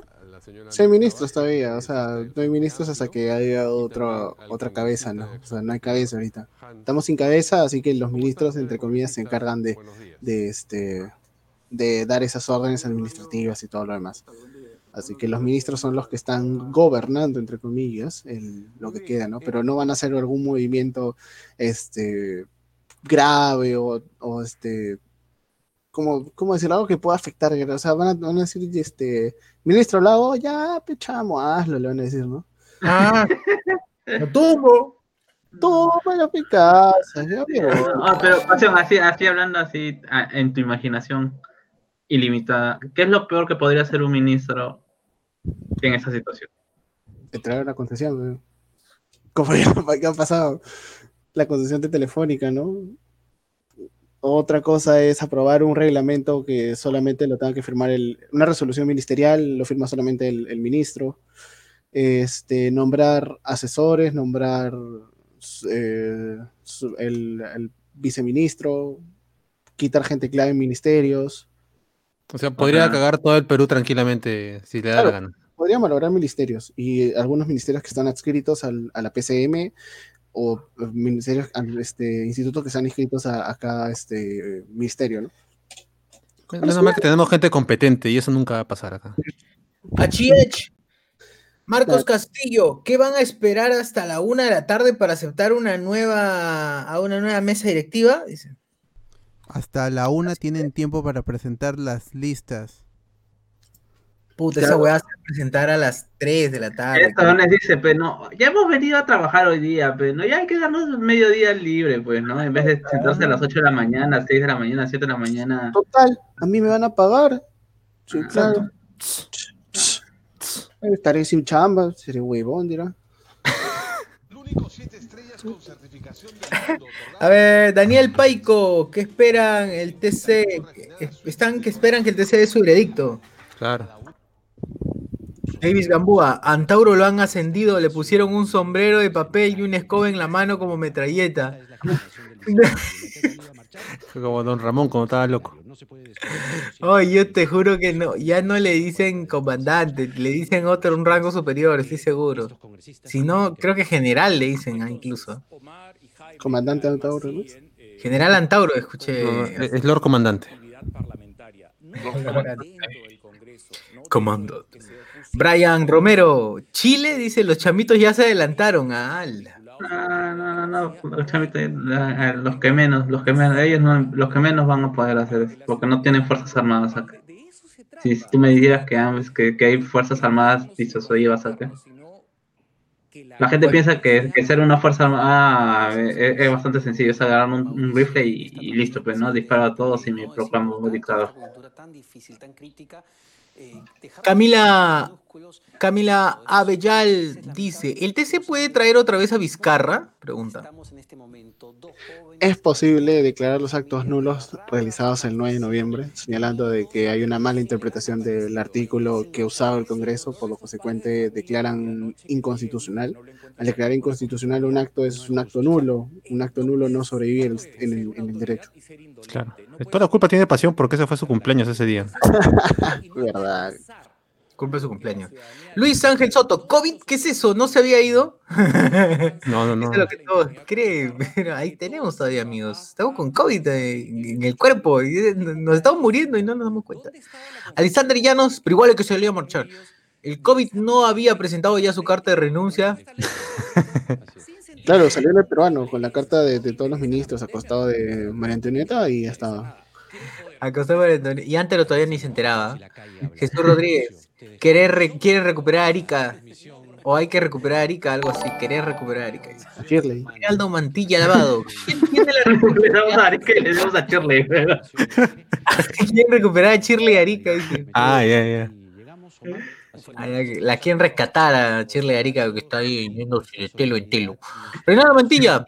Sí hay ministros todavía, o sea, no hay ministros hasta que haya otro, otra cabeza, ¿no? O sea, no hay cabeza ahorita. Estamos sin cabeza, así que los ministros, entre comillas, se encargan de, de este de dar esas órdenes administrativas y todo lo demás. Así que los ministros son los que están gobernando, entre comillas, el- lo que queda, ¿no? Pero no van a hacer algún movimiento este, grave o, o, este, como, ¿cómo decirlo? Algo que pueda afectar. O sea, van a, van a decir, este, ministro Lago, ya, pechamo, hazlo, le van a decir, ¿no? Ah, lo tumbo. Toma la casa, ya, pero- Ah, pero pasión, así, así hablando así a- en tu imaginación ilimitada, ¿qué es lo peor que podría hacer un ministro en esa situación? Entrar a la concesión, ¿no? como ya, ya ha pasado la concesión de telefónica, ¿no? Otra cosa es aprobar un reglamento que solamente lo tenga que firmar el, una resolución ministerial, lo firma solamente el, el ministro. Este, nombrar asesores, nombrar eh, el, el viceministro, quitar gente clave en ministerios. O sea, podría Ajá. cagar todo el Perú tranquilamente si le da la Claro. gana. Podría malograr ministerios y algunos ministerios que están adscritos al- a la PCM o ministerios, al, este, institutos que están inscritos a, a cada este, ministerio, ¿no? Menos mal que tenemos gente competente y eso nunca va a pasar acá. Achiech. Marcos Castillo, ¿qué van a esperar hasta la una de la tarde para aceptar una nueva a una nueva mesa directiva? Dice. Hasta la una tienen tiempo para presentar las listas. Puta, esa Claro. weá se va a presentar a las 3 de la tarde. Esto les dice, pues no, ya hemos venido a trabajar hoy día, pues no, ya hay que darnos un mediodía libre, pues, ¿no? En vez de sentarse a las 8 de la mañana, 6 de la mañana, 7 de la mañana. Total, a mí me van a pagar. Sí, claro. Estaré sin chamba, seré huevón, dirá. A ver, Daniel Paico, ¿qué esperan el TC? Están que esperan que el TC dé su veredicto. Claro. Davis Gambúa, Antauro lo han ascendido, le pusieron un sombrero de papel y una escoba en la mano como metralleta. Fue como Don Ramón cuando estaba loco. Oye, yo te juro que no, ya no le dicen comandante, le dicen otro, un rango superior, estoy seguro. Si no, creo que general le dicen ah, incluso. Comandante Antauro, ¿no? General Antauro, escuché. No, es es Lord Comandante. Comando. Brian Romero, Chile, dice, los chamitos ya se adelantaron. Ah. No, no, no, no, los chamitos, la- los que menos, los que menos, ellos no, los que menos van a poder hacer eso, porque no tienen fuerzas armadas acá. Si, si tú me dijeras que, ah, que, que hay fuerzas armadas, dices, oye, vas acá. La gente piensa que, que ser una fuerza armada ah, es, es bastante sencillo, es agarrar un, un rifle y, y listo, pues, ¿no? Disparo a todos y me proclamo dictador. Camila, Camila Abellal dice, ¿el TC puede traer otra vez a Vizcarra? Pregunta. Es posible declarar los actos nulos realizados el 9 de noviembre, señalando de que hay una mala interpretación del artículo que usaba el Congreso, por lo consecuente declaran inconstitucional. Al declarar inconstitucional un acto es un acto nulo, un acto nulo no sobrevive el, en el derecho. Claro. Toda la culpa tiene pasión porque ese fue su cumpleaños ese día. Verdad. Culpa de su cumpleaños. Luis Ángel Soto, ¿COVID? ¿Qué es eso? ¿No se había ido? No, no, no. Eso es lo que todos creen, pero ahí tenemos todavía, amigos. Estamos con COVID eh, en el cuerpo, y eh, nos estamos muriendo y no nos damos cuenta. Alexander Llanos, pero igual hay que salir a marchar. El COVID no había presentado ya su carta de renuncia. Claro, salió en el peruano con la carta de, de todos los ministros acostado de María Antonieta y ya estaba. Acostado por Antonio- Y antes lo todavía ni se enteraba. Jesús Rodríguez, querer re- quiere recuperar a Arica. O hay que recuperar a Arica, algo así. Querer recuperar a Arica. Shirley. Aldo Mantilla Lavado. ¿Quién tiene la Le damos a Arica y le damos a Shirley. Quieren recuperar a Shirley Arica. dice. Ah, ya, ya. Ah, La quieren rescatar a Shirley Arica que está ahí yéndose de telo en telo. Renato Mantilla,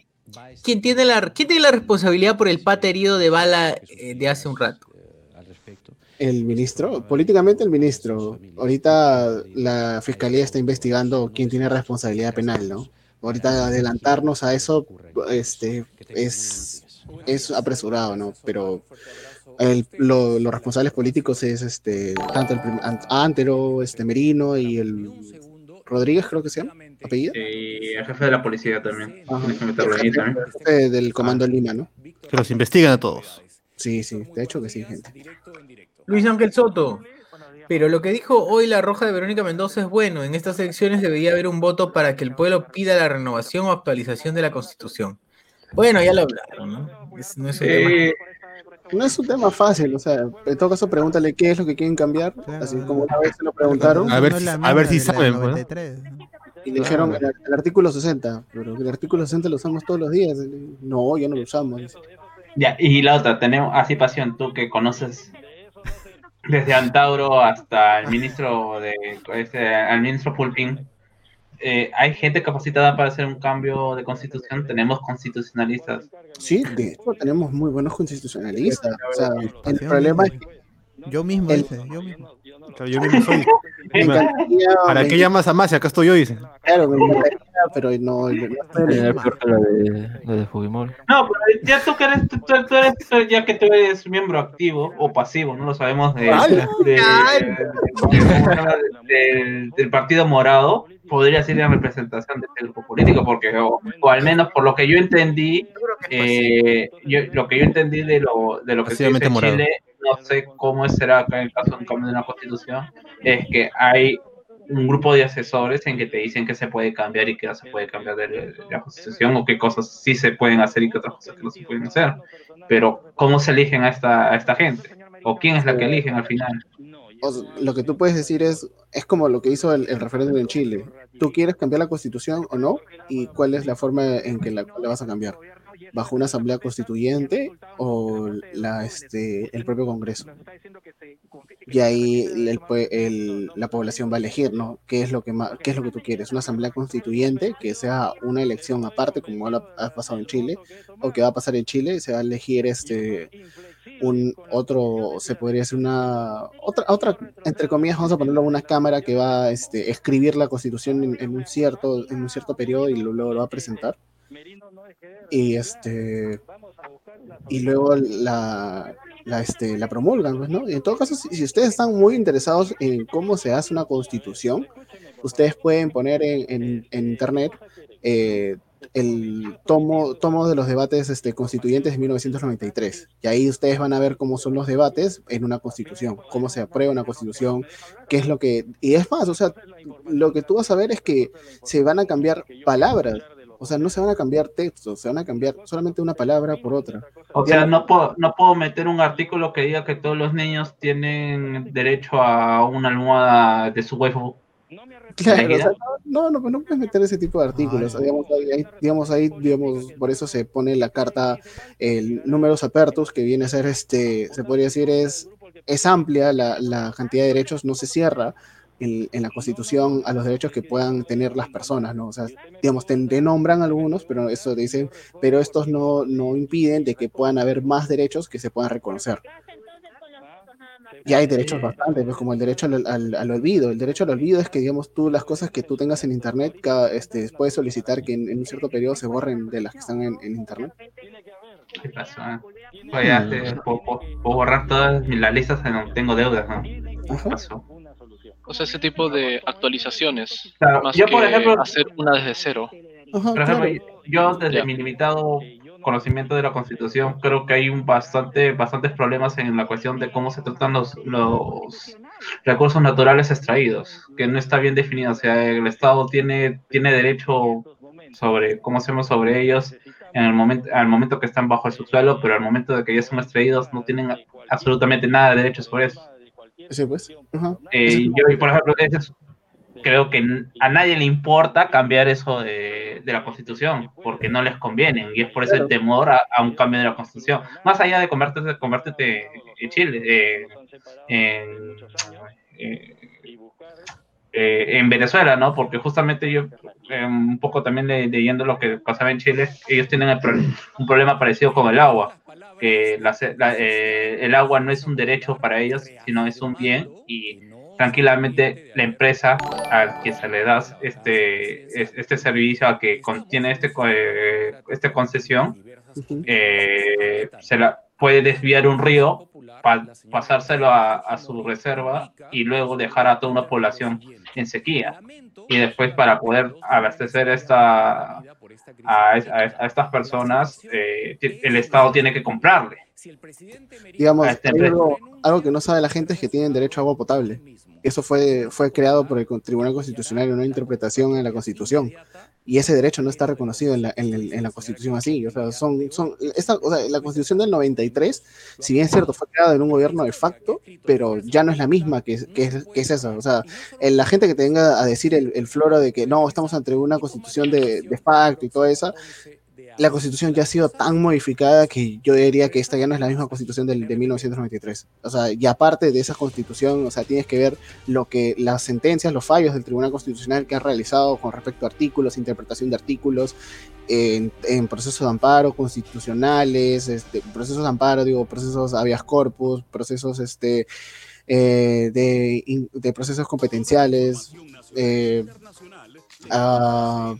¿quién tiene la, quién tiene la responsabilidad por el pata herido de bala eh, de hace un rato? El ministro, políticamente el ministro. Ahorita la fiscalía está investigando quién tiene responsabilidad penal, ¿no? Ahorita adelantarnos a eso este, es, es apresurado, ¿no? Pero el- lo- los responsables políticos es este, tanto el Antero, este Merino y el Rodríguez, creo que se llama, apellido. Y el jefe de la policía también. El jefe del Comando Lima, ¿no? Que los investigan a todos. Sí, sí, de hecho que sí, gente. Luis Ángel Soto. Pero lo que dijo hoy la roja de Verónica Mendoza es bueno. En estas elecciones debería haber un voto para que el pueblo pida la renovación o actualización de la Constitución. Bueno, ya lo hablaron, ¿no? Es- no es un tema- Eh, no es un tema fácil, o sea, en todo caso pregúntale qué es lo que quieren cambiar, así como una vez se lo preguntaron. A ver si- a ver si saben, ¿no? Y le dijeron el, el artículo 60, pero el artículo 60 lo usamos todos los días. No, ya no lo usamos. Ya, y la otra, tenemos así pasión, tú que conoces desde Antauro hasta el ministro de este, al ministro Pulpín. eh, hay gente capacitada para hacer un cambio de constitución, tenemos constitucionalistas. Sí, de hecho tenemos muy buenos constitucionalistas. O sea, el problema es que Yo mismo, El- dice, yo mismo. Claro, yo mismo soy. ¿Para qué llamas a más si acá estoy yo? Dice. Claro, me pero no, de, Fujimori. No, pero ya tú que eres, tú, tú- tú eres, ya que tú eres miembro activo o pasivo, no lo sabemos de, del, del Partido Morado, podría ser la representación de este grupo político, porque, o, o al menos por lo que yo entendí, eh, yo- lo que yo entendí de lo, de lo que se dice en. Chile, no sé cómo será acá en el caso de un cambio de una constitución, es que hay un grupo de asesores en que te dicen que se puede cambiar y que no se puede cambiar de, la constitución o qué cosas sí se pueden hacer y qué otras cosas que no se pueden hacer. Pero, ¿cómo se eligen a esta, a esta gente? ¿O quién es la que eligen al final? O sea, lo que tú puedes decir es, es como lo que hizo el, el referéndum en Chile. ¿Tú quieres cambiar la constitución o no? ¿Y cuál es la forma en que la, la vas a cambiar? ¿Bajo una asamblea constituyente o la, este, el propio Congreso? Y ahí el el- la población va a elegir, ¿no? ¿Qué es, lo que ma- ¿Qué es lo que tú quieres? ¿Una asamblea constituyente que sea una elección aparte, como ha pasado en Chile? ¿O que va a pasar en Chile? Se va a elegir este un otro, se podría hacer una, otra, otra, entre comillas, vamos a ponerlo una cámara que va a este, escribir la constitución en, en un cierto, en un cierto periodo y luego lo va a presentar. Y este y luego la, la, este, la promulgan, pues, ¿no? Y en todo caso, si, si ustedes están muy interesados en cómo se hace una constitución, ustedes pueden poner en, en- en internet eh, el tomo, tomo de los debates este, constituyentes de 1993. Y ahí ustedes van a ver cómo son los debates en una constitución, cómo se aprueba una constitución, qué es lo que... Y es más, o sea, lo que tú vas a ver es que se van a cambiar palabras. O sea, no se van a cambiar textos, se van a cambiar solamente una palabra por otra. O sea, no puedo, no puedo meter un artículo que diga que todos los niños tienen derecho a una almohada de su waifu. Claro, o sea, no, no, no, puedes meter ese tipo de artículos. digamos, ahí, digamos, ahí, digamos, por eso se pone la carta, el números apertus, que viene a ser, este, se podría decir, es, es amplia la, la cantidad de derechos, no se cierra en, en la Constitución a los derechos que puedan tener las personas, ¿no? O sea, digamos, te, te nombran algunos, pero eso te dicen, pero estos no, no impiden de que puedan haber más derechos que se puedan reconocer. Y hay derechos bastante, pues como el derecho al, al- al olvido. El derecho al olvido es que, digamos, tú las cosas que tú tengas en internet, cada, este, puedes solicitar que en, en un cierto periodo se borren de las que están en, en internet. ¿Qué pasó? eh? Pues ya, eh, puedo, puedo- puedo borrar todas mis- las listas tengo deudas, ¿no? ¿Qué pasó? O sea, ese tipo de actualizaciones. Claro, más yo, que por ejemplo- hacer una desde cero. Por ejemplo, yo desde mi limitado conocimiento de la Constitución creo que hay un bastante, bastantes problemas en la cuestión de cómo se tratan los, los recursos naturales extraídos, que no está bien definido. O sea, el Estado tiene, tiene derecho sobre cómo hacemos sobre ellos en el momento, al momento que están bajo el subsuelo, pero al momento de que ya son extraídos no tienen absolutamente nada de derecho sobre eso. Sí, pues. Ajá. Eh, yo, por ejemplo, creo que a nadie le importa cambiar eso de, de la constitución, porque no les conviene, y es por eso el temor a, a un cambio de la constitución. Más allá de convertirte, convertirte en Chile, eh, en, eh, eh, en Venezuela, ¿no? Porque justamente yo, eh, un poco también le- leyendo lo que pasaba en Chile, ellos tienen el pro- un problema parecido con el agua, que la- la- eh, el agua no es un derecho para ellos, sino es un bien y tranquilamente la empresa a que se le da este, es- este servicio, a que contiene este, eh, esta concesión, eh, se la puede desviar un río, pa- pasárselo a, a su reserva y luego dejar a toda una población en sequía. Y después para poder abastecer esta, a, es- a- a estas personas, eh, el Estado tiene que comprarle. Digamos, empresa. algo, algo que no sabe la gente es que tienen derecho a agua potable. Eso fue, fue creado por el Tribunal Constitucional una interpretación en la Constitución. Y ese derecho no está reconocido en la, en en la Constitución así. O sea, son, son, esta, o sea, la Constitución del 93, si bien es cierto, fue creada en un gobierno de facto, pero ya no es la misma que, que, es, que es esa. O sea, el- la gente que te venga a decir el, el floro de que no, estamos ante una Constitución de, de facto y todo eso, la constitución ya ha sido tan modificada que yo diría que esta ya no es la misma constitución del, de 1993. O sea, y aparte de esa constitución, o sea, tienes que ver lo que las sentencias, los fallos del Tribunal Constitucional que han realizado con respecto a artículos, interpretación de artículos, en, procesos de amparo constitucionales, este, procesos de amparo, digo, procesos habeas corpus, procesos este, eh, de procesos competenciales. eh, ah,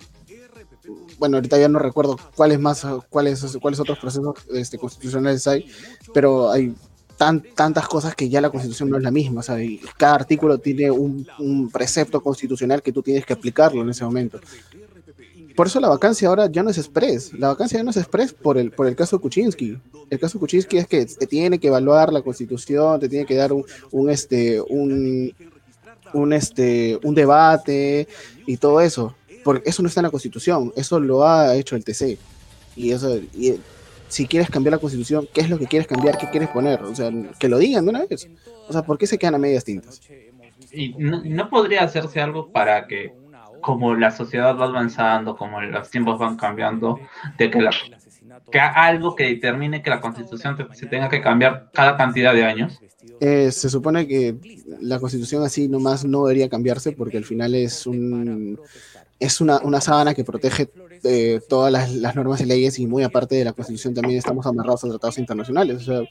bueno, ahorita ya no recuerdo cuáles más, cuáles, cuáles otros procesos este, constitucionales hay, pero hay tan, tantas cosas que ya la constitución no es la misma, sea, y cada artículo tiene un, precepto constitucional que tú tienes que aplicarlo en ese momento. Por eso la vacancia ahora ya no es express, la vacancia ya no es express por el, por el caso Kuczynski. El caso Kuczynski es que te tiene que evaluar la constitución, te tiene que dar un este, un, un, este, un debate y todo eso. Porque eso no está en la constitución, eso lo ha hecho el TC. Y eso, y, si quieres cambiar la constitución, ¿qué es lo que quieres cambiar? ¿Qué quieres poner? O sea, que lo digan de una vez. O sea, ¿por qué se quedan a medias tintas? Y no, no podría hacerse algo para que, como la sociedad va avanzando, como los tiempos van cambiando, de que, la, que algo que determine que la constitución se tenga que cambiar cada cantidad de años. Eh, se supone que la constitución así nomás no debería cambiarse porque al final es un es una, una sábana que protege eh, todas las, normas y leyes y muy aparte de la constitución también estamos amarrados a tratados internacionales. O sea,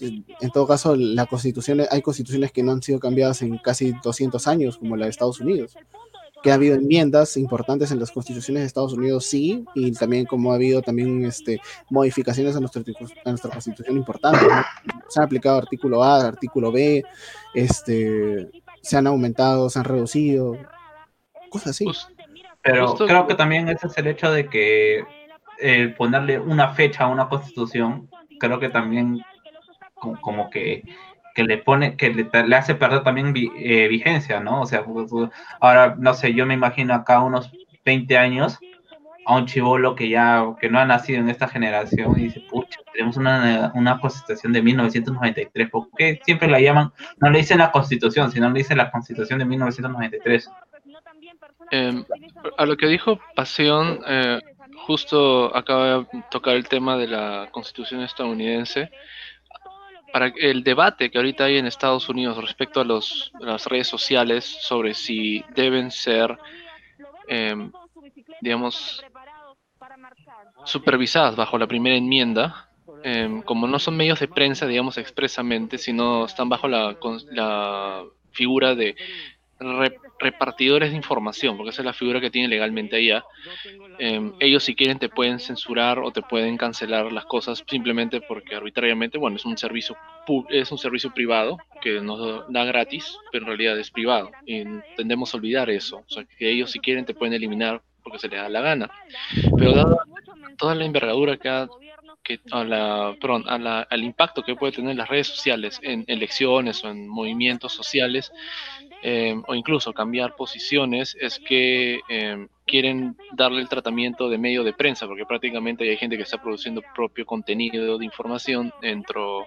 en todo caso, la constitución, hay constituciones que no han sido cambiadas en casi 200 años, como la de Estados Unidos. Que ha habido enmiendas importantes en las constituciones de Estados Unidos, sí, y también como ha habido también este, modificaciones a, nuestra, a nuestra constitución importantes. Se han aplicado artículo A, artículo B, este, se han aumentado, se han reducido, cosas así. Pero Justo- creo que también ese es el hecho de que el ponerle una fecha a una constitución, creo que también co- como que, que le pone, que le, le hace perder también vi- eh, vigencia, ¿no? O sea, pues, pues, ahora, no sé, yo me imagino acá unos 20 años a un chivolo que ya, que no ha nacido en esta generación y dice, pucha, tenemos una, una constitución de 1993, ¿por qué siempre la llaman, no le dicen la constitución, sino le dicen la constitución de 1993? Eh, a lo que dijo Pasión, eh, justo acaba de tocar el tema de la constitución estadounidense. Para el debate que ahorita hay en Estados Unidos respecto a, los, las redes sociales sobre si deben ser, eh, digamos, supervisadas bajo la primera enmienda, eh, como no son medios de prensa, digamos, expresamente, sino están bajo la, la figura de re- repartidores de información, porque esa es la figura que tiene legalmente allá. Eh, ellos si quieren te pueden censurar o te pueden cancelar las cosas simplemente porque arbitrariamente, bueno, es un servicio es un servicio privado que nos da gratis, pero en realidad es privado y tendemos a olvidar eso, o sea, que ellos si quieren te pueden eliminar porque se les da la gana. Pero dado toda la envergadura que ha que a la, perdón, a la- al impacto que puede tener las redes sociales en elecciones o en movimientos sociales, eh, o incluso cambiar posiciones, es que eh, quieren darle el tratamiento de medio de prensa, porque prácticamente hay gente que está produciendo propio contenido de información dentro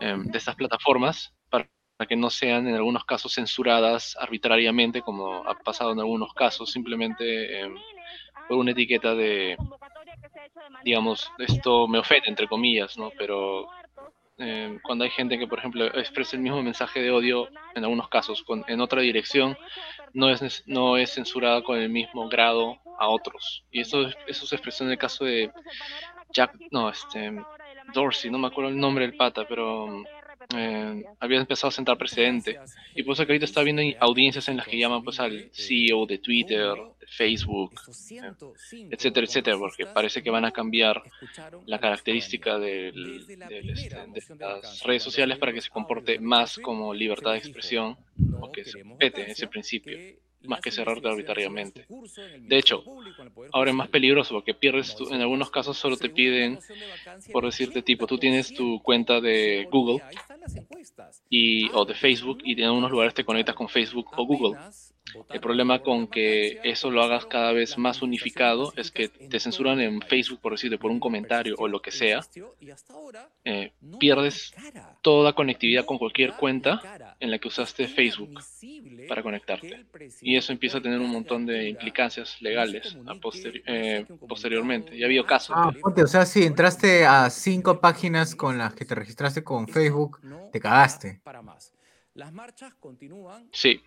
eh, de estas plataformas para que no sean en algunos casos censuradas arbitrariamente, como ha pasado en algunos casos, simplemente por una etiqueta de, digamos, esto me ofende, entre comillas, ¿no? Pero eh, cuando hay gente que, por ejemplo, expresa el mismo mensaje de odio, en algunos casos, con, en otra dirección, no es, no es censurada con el mismo grado a otros. Y eso, es- eso se expresó en el caso de Jack, no, este, Dorsey, no me acuerdo el nombre del pata, pero eh, había empezado a sentar precedente. Y por eso que ahorita está viendo audiencias en las que llaman pues al CEO de Twitter, de Facebook, eh, etcétera, etcétera, porque parece que van a cambiar la característica del- del, este, de las redes sociales para que se comporte más como libertad de expresión o que se respete ese principio, más que cerrarte arbitrariamente. De hecho, ahora es más peligroso porque pierdes, tu- en algunos casos solo te piden, por decirte tipo, tú tienes tu cuenta de Google y, o de Facebook y en algunos lugares te conectas con Facebook o Google. El problema con que eso lo hagas cada vez más unificado es que te censuran en Facebook, por decirte, por un comentario o lo que sea. eh, pierdes toda conectividad con cualquier cuenta en la que usaste Facebook para conectarte. Y eso empieza a tener un montón de implicancias legales a posteri- eh, posteriormente. Y ha habido casos. Ah, ponte, o sea, si entraste a cinco páginas con las que te registraste con Facebook, te cagaste. Sí.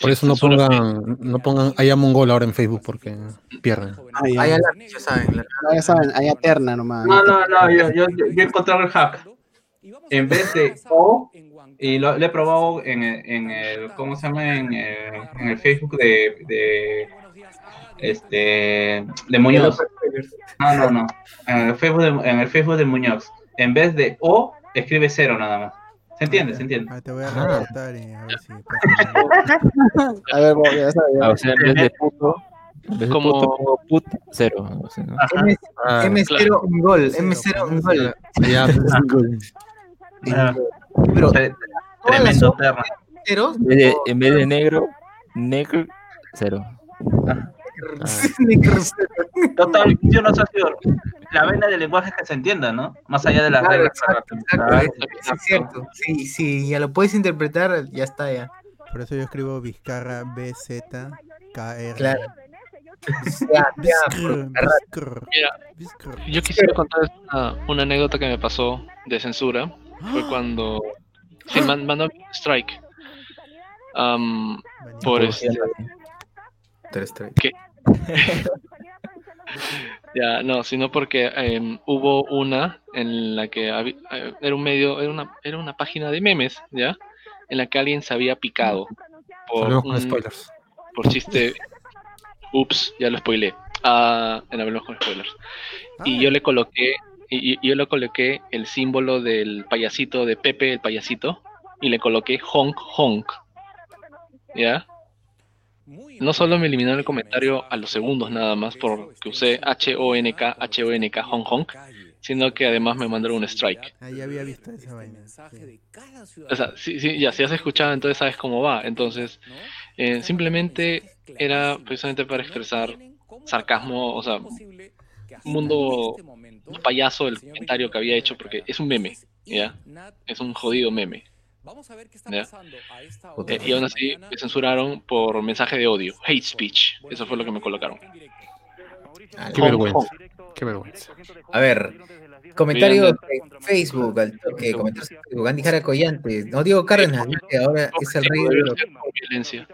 Por eso no pongan, no pongan I am Mongol ahora en Facebook porque pierden. Ahí, Ahí alarma, ya saben. la- Ah, ya saben, ahí eterna nomás. No, no, no, yo, yo, yo, yo he encontrado el hack. En vez de O, y lo, lo he probado en el, en el ¿cómo se llama? En el, en el Facebook de, de, este, de Muñoz. No, no, no. En el Facebook de, en el Facebook de Muñoz. En vez de O, escribe cero nada más. ¿Se entiende? ¿Se entiende? Ah, te voy a Ah. reportar y a ver si A ver, bueno, ya sabes. Ah, o sea, en vez de puto, Como- puto, put, cero. o sea, ¿no? M, Ah, M0 un gol, M0 un gol. Ya, Ah, Pero tre- tremendo perro. En vez de, en vez de negro, negro, cero. Total, yo no sé si la vena del lenguaje es que se entienda, ¿no? Más allá de las Claro, reglas. exacto, exacto, es- sí, es cierto. Sí, sí, ya lo puedes interpretar, ya está ya. Por eso yo escribo Vizcarra BZ KR. Claro. Mira. Yo quisiera contar una, una anécdota que me pasó de censura. Fue cuando sí, man- mandó strike. Am, por este. ¿Qué? ya, no, sino porque em, hubo una en la que eh, era un medio, era una, era una página de memes, ¿ya? En la que alguien se había picado por, Hablemos con un- spoilers. por chiste. Ups, ya lo spoilé. Ah, en Hablemos con spoilers. Y yo le coloqué, y, y yo le coloqué el símbolo del payasito de Pepe el payasito y le coloqué honk honk. ¿Ya? No solo me eliminó el comentario a los segundos nada más porque usé H-O-N-K, H-O-N-K, honk honk, sino que además me mandaron un strike. Ah, ya había visto esa vaina. sí. O sea, sí, sí, ya, si has escuchado, entonces sabes cómo va. Entonces, eh, simplemente era precisamente para expresar sarcasmo, o sea, mundo payaso el comentario que había hecho, porque es un meme, ¿ya? Es un jodido meme. ¿ya? Eh, y aún así me censuraron por mensaje de odio, hate speech. Eso fue lo que me colocaron. Qué vergüenza. Qué vergüenza. A ver, comentario en Facebook, al toque, comentarios en Facebook, Andy Jara Collante, no Diego Cárdenas, ahora es el rey de los, Violencia.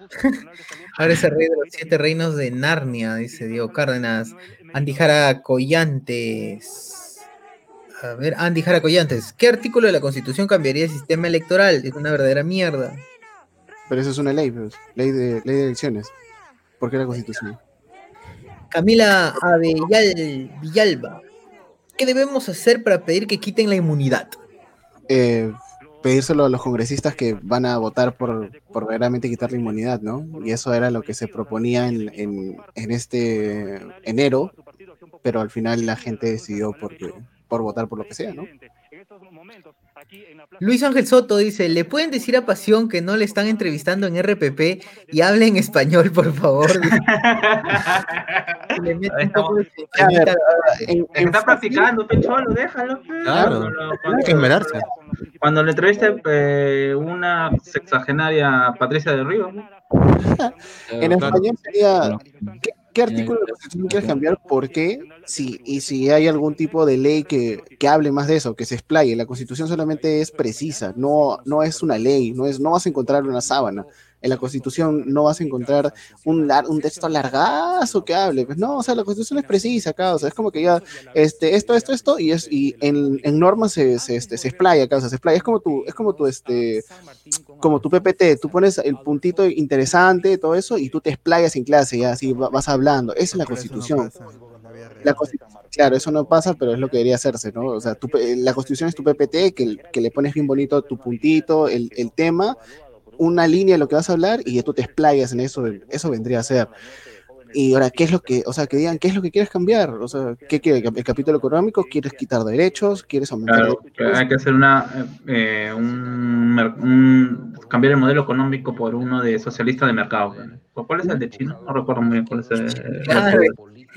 ahora es el rey de los siete reinos de Narnia, dice Diego Cárdenas, Andy Jara Collantes. A ver, Andy Jara Collantes, ¿qué artículo de la Constitución cambiaría el sistema electoral? Es una verdadera mierda. Pero eso es una ley, pues, ley de, ley de elecciones. ¿Por qué la constitución? Camila Abellal Villalba, ¿qué debemos hacer para pedir que quiten la inmunidad? Eh, pedírselo a los congresistas que van a votar por, por verdaderamente quitar la inmunidad, ¿no? Y eso era lo que se proponía en, en, en este enero, pero al final la gente decidió por, por votar por lo que sea, ¿no? Luis Ángel Soto dice, ¿le pueden decir a Pasión que no le están entrevistando en RPP y hable en español, por favor? Le mete un poco de A ver, censurita. en- en- Está practicando, Pecholo, déjalo. Claro, Cuando- que. Cuando le entreviste eh, una sexagenaria Patricia del Río. ¿no? En español sería, ¿qué, qué artículo de la Constitución quieres cambiar? ¿Por qué? Sí, y si hay algún tipo de ley que, que hable más de eso, que se explaye. La Constitución solamente es precisa, no, no es una ley, no, es, no vas a encontrar una sábana. En la Constitución no vas a encontrar un, lar- un texto largazo que hable. Pues no, o sea, la Constitución es precisa acá, o sea, es como que ya, este, esto, esto, esto, y, es, y en, en normas se, se, este, se explaya acá, o sea, se explaya. Es como tu, es como tu, este, como tu PPT, tú pones el puntito interesante, todo eso, y tú te explayas en clase, ya así va- vas hablando. Esa es la constitución. La consti- claro, eso no pasa, pero es lo que debería hacerse, ¿no? O sea, tu la constitución es tu PPT, que, que le pones bien bonito tu puntito, el, el tema, una línea de lo que vas a hablar, y tú te explayas en eso, eso vendría a ser. Y ahora, ¿qué es lo que, o sea, que digan, ¿qué es lo que quieres cambiar? O sea, ¿qué quiere? ¿El capítulo económico? ¿Quieres quitar derechos? ¿Quieres aumentar Claro, derechos? hay que hacer una eh, un, un- cambiar el modelo económico por uno de socialista de mercado. ¿Cuál es el de China? No recuerdo muy bien cuál es el. Ah,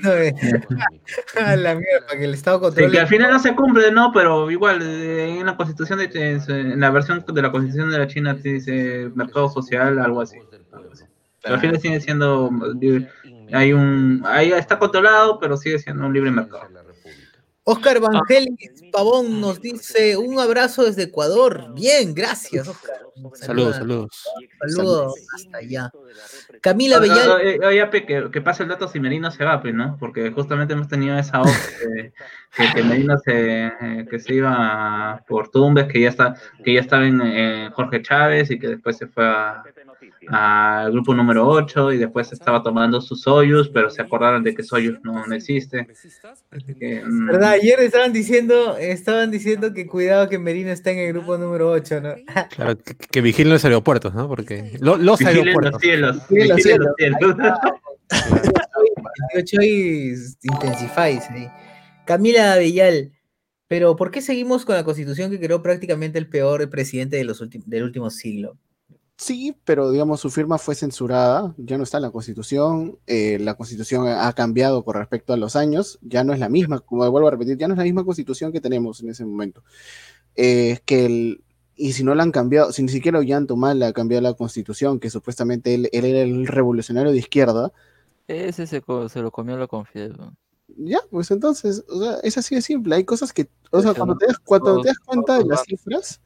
no, eh. A la mierda, para que el Estado Sí, que al final no se cumple, ¿no? Pero igual, eh, en la constitución, de, en la versión de la constitución de la China te dice mercado social, algo así. Pero al final sigue siendo, hay un, ahí está controlado, pero sigue siendo un libre mercado. Oscar Vangelis Pavón nos dice un abrazo desde Ecuador. Bien, gracias, Oscar. Saludos, saludos. Saludos hasta allá. Camila Ah, Bellal. ah, que, que pase el dato si Merino se va, ¿no? Porque justamente hemos tenido esa voz que, que, que Merino se, eh, que se iba por Tumbes, que ya está, que ya estaba en eh, Jorge Chávez y que después se fue a- al grupo número 8 y después estaba tomando sus Soyuz, pero se acordaron de que Soyuz no, no existe. Que, mm, ¿Verdad? Ayer estaban diciendo, estaban diciendo que cuidado que Merino está en el grupo número 8, ¿no? Claro, que, que vigilen los aeropuertos, ¿no? Porque lo- los Vigilen aeropuertos. los cielos, Vigilen los vigilen los cielos. cielos. 28 y intensifies ahí. Camila Bellal. Pero ¿por qué seguimos con la constitución que creó prácticamente el peor presidente de los del último siglo? Sí, pero digamos su firma fue censurada, ya no está en la Constitución, eh, la Constitución ha cambiado con respecto a los años, ya no es la misma, como vuelvo a repetir, ya no es la misma Constitución que tenemos en ese momento. Eh, que el, y si no la han cambiado, si ni siquiera Ollanta le ha cambiado la Constitución, que supuestamente él, él era el revolucionario de izquierda, Ese se, lo comió la confianza. ya, pues entonces, o sea, es así de simple, hay cosas que, o sea, cuando te das, cuando te das todos- cuenta de las cifras,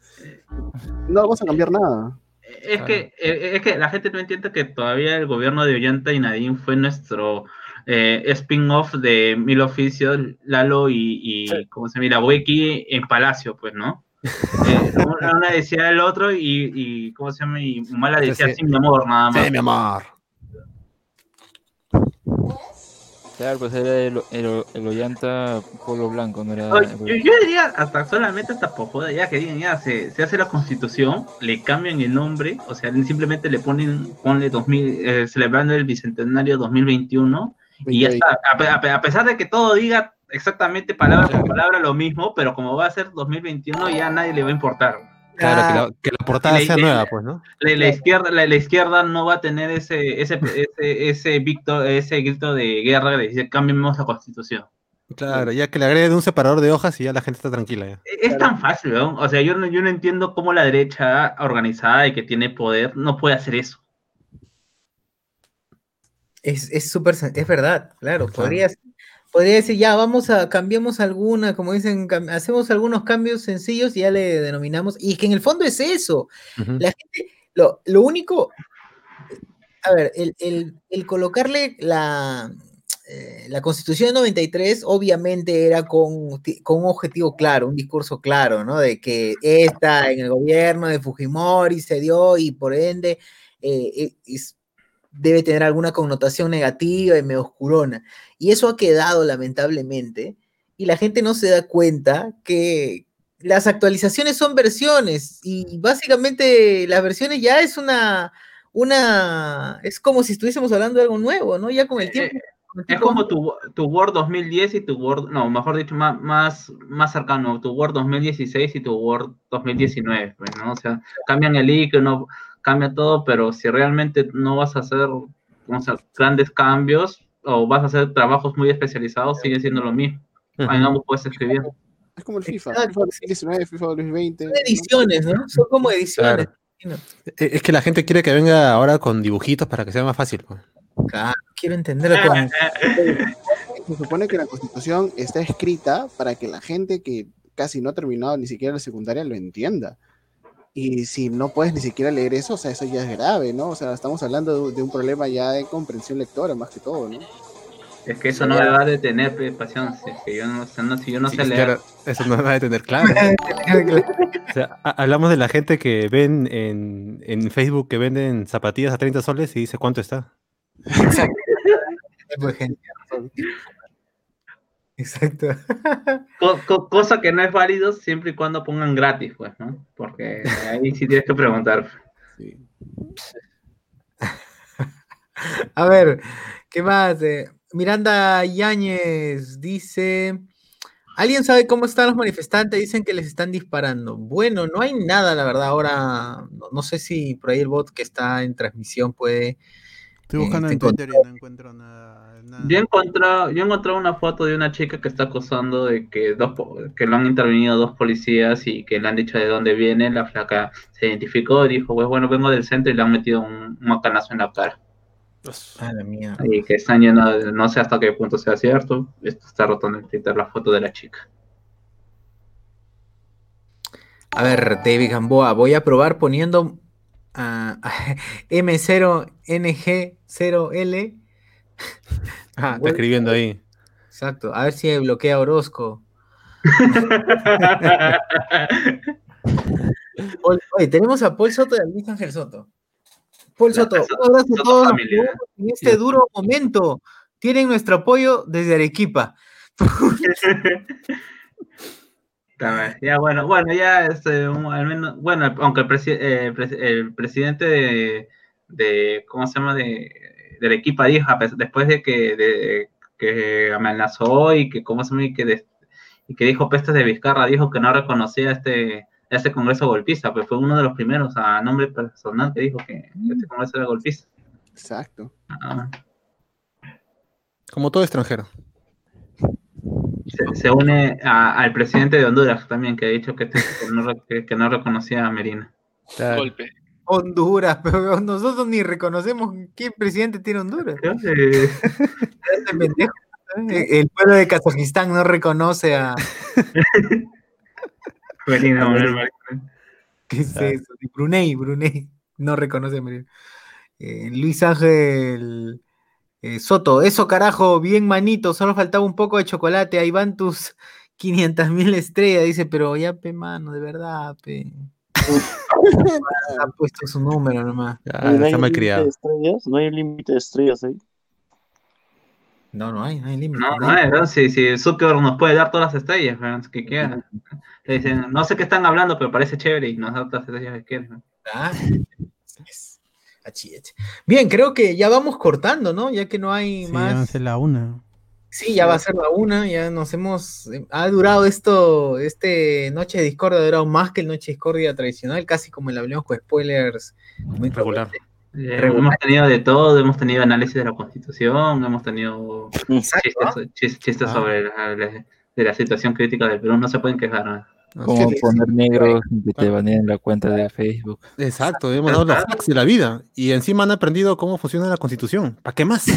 no vas a cambiar nada. Es que, eh, es que la gente no entiende que todavía el gobierno de Ollanta y Nadine fue nuestro eh, spin-off de Mil Oficios, Lalo y, y ¿cómo se llama? Weki en Palacio, pues, ¿no? Eh, una, decía el otro y, y, ¿cómo se llama? Y Mala decía Sí. sin mi amor, nada más. Sí, mi amor. Claro, pues era el, el, el Ollanta polo blanco, no era... Oye, Yo, yo diría hasta solamente hasta por ya que digan, ya se, se hace la constitución, le cambian el nombre, o sea, simplemente le ponen, ponle 2000, eh, celebrando el bicentenario 2021, y ya está. A, a pesar de que todo diga exactamente palabra por palabra lo mismo, pero como va a ser 2021, ya a nadie le va a importar. Claro, que la, que la portada La- sea la- nueva, pues, ¿no? La, la izquierda, la, la izquierda no va a tener ese, ese, ese, ese, victo- ese grito de guerra de decir cambiemos la constitución. Claro, ya que le agreguen un separador de hojas y ya la gente está tranquila ya. Es tan fácil, ¿no? O sea, yo no, yo no entiendo cómo la derecha organizada y que tiene poder no puede hacer eso. Es es súper, es verdad, claro, podría, podría decir, ya, vamos a, cambiamos alguna, como dicen, hacemos algunos cambios sencillos y ya le denominamos, y que en el fondo es eso, la gente, lo, lo único, a ver, el, el- el colocarle la, eh, la Constitución de 93 obviamente era con, con un objetivo claro, un discurso claro, ¿no? De que esta en el gobierno de Fujimori se dio y por ende eh, eh, es- debe tener alguna connotación negativa y medio oscurona. Y eso ha quedado lamentablemente y la gente no se da cuenta que las actualizaciones son versiones y básicamente las versiones ya es una, una, es como si estuviésemos hablando de algo nuevo, ¿no? Ya con el tiempo. con el Es tiempo- como tu, tu Word 2010 y tu Word, no, mejor dicho, más, más, más cercano, tu Word 2016 y tu Word 2019, pues, ¿no? O sea, cambian el icono, cambia todo, pero si realmente no vas a hacer o sea, grandes cambios o vas a hacer trabajos muy especializados, sigue siendo lo mismo. Ahí no puedes escribir. Es como el FIFA, Exacto. FIFA 2019, FIFA 2020. Son ediciones, ¿no? Son como ediciones. Claro. Eh, Es que la gente quiere que venga ahora con dibujitos para que sea más fácil. pues. Claro, quiero entenderlo con... Se supone que la constitución está escrita para que la gente que casi no ha terminado ni siquiera la secundaria lo entienda. Y si no puedes ni siquiera leer eso, o sea, eso ya es grave, ¿no? O sea, estamos hablando de, de un problema ya de comprensión lectora más que todo, ¿no? Es que eso no me va a detener, pues, pasión. Si, si yo no, si yo no Sí, sé leer. claro, eso no va a tener claro. O sea, ha- hablamos de la gente que ven en, en Facebook que venden zapatillas a 30 soles y dice cuánto está. Exacto. Exacto. Co- co- cosa que no es válido siempre y cuando pongan gratis, pues, ¿no? Porque ahí sí tienes que preguntar. A ver, ¿Qué más? Eh, Miranda Yáñez dice. ¿Alguien sabe cómo están los manifestantes? Dicen que les están disparando. Bueno, no hay nada, la verdad. Ahora, no, no sé si por ahí el bot que está en transmisión puede. Estoy buscando te en Twitter y no encuentro nada. nada. Yo he encontrado, yo he encontrado una foto de una chica que está acusando de que dos que lo han intervenido dos policías y que le han dicho de dónde viene. La flaca se identificó y dijo, pues bueno, vengo del centro y le han metido un, un macanazo en la cara. Ah, la mía. Y que están de- no sé hasta qué punto sea cierto. Esto está rotando en Twitter la foto de la chica. A ver, David Gamboa, voy a probar poniendo ah, M0NG0L. Ah, está escribiendo ahí. Exacto, a ver si bloquea Orozco. Oye, tenemos a Paul Soto y a Luis Ángel Soto. Paul Soto, un abrazo a todos familia. en este duro momento. Tienen nuestro apoyo desde Arequipa. Ya bueno, bueno, ya este, un- al menos, bueno, aunque el, presi- eh, pres- el presidente de, de, ¿cómo se llama? De, del equipo dijo, después de que, de, que amenazó y que, ¿cómo se llama? Y que, y que dijo pestes de Vizcarra, dijo que no reconocía este, este congreso golpista, pues fue uno de los primeros a nombre personal que dijo que este congreso era golpista. Exacto. Ah. Como todo extranjero. Se, se une a- al presidente de Honduras también, que ha dicho que, que no, re- que- que no reconocía a Merina. Golpe. Honduras, pero nosotros ni reconocemos qué presidente tiene Honduras. El pueblo de Kazajistán no reconoce a. Merina, Merina. ¿Qué es eso? Brunei, Brunei. No reconoce a Merino. Eh, Luis Ángel eh, Soto, eso carajo, bien manito, solo faltaba un poco de chocolate, ahí van tus 500 mil estrellas, dice, pero ya, pe, mano, de verdad, pe. ha puesto su número nomás. Está mal criado. de estrellas? ¿No hay límite de estrellas ahí? No, no hay, no hay límite. No, no, no, si, si Zuckerberg nos puede dar todas las estrellas, weón, que quiera. Le dicen, no sé qué están hablando, pero parece chévere y nos da todas las estrellas que quieren. ¿no? Ah, Bien, creo que ya vamos cortando, ¿no? Ya que no hay Sí, más. van a ser la una. Sí, ya va a ser la una, ya nos hemos, eh, ha durado esto, este Noche de Discordia ha durado más que el Noche de Discordia tradicional, casi como el hablemos con spoilers muy Regular. Eh, hemos tenido de todo, hemos tenido análisis de la constitución, hemos tenido Exacto, chistes, chis- chistes Ah. sobre la, la- de la situación crítica del Perú, no se pueden quejar. ¿no? Cómo poner negros sin que te baneen la cuenta de Facebook. Exacto, hemos dado los facts de la vida. Y encima han aprendido cómo funciona la constitución. ¿Para qué más? ya,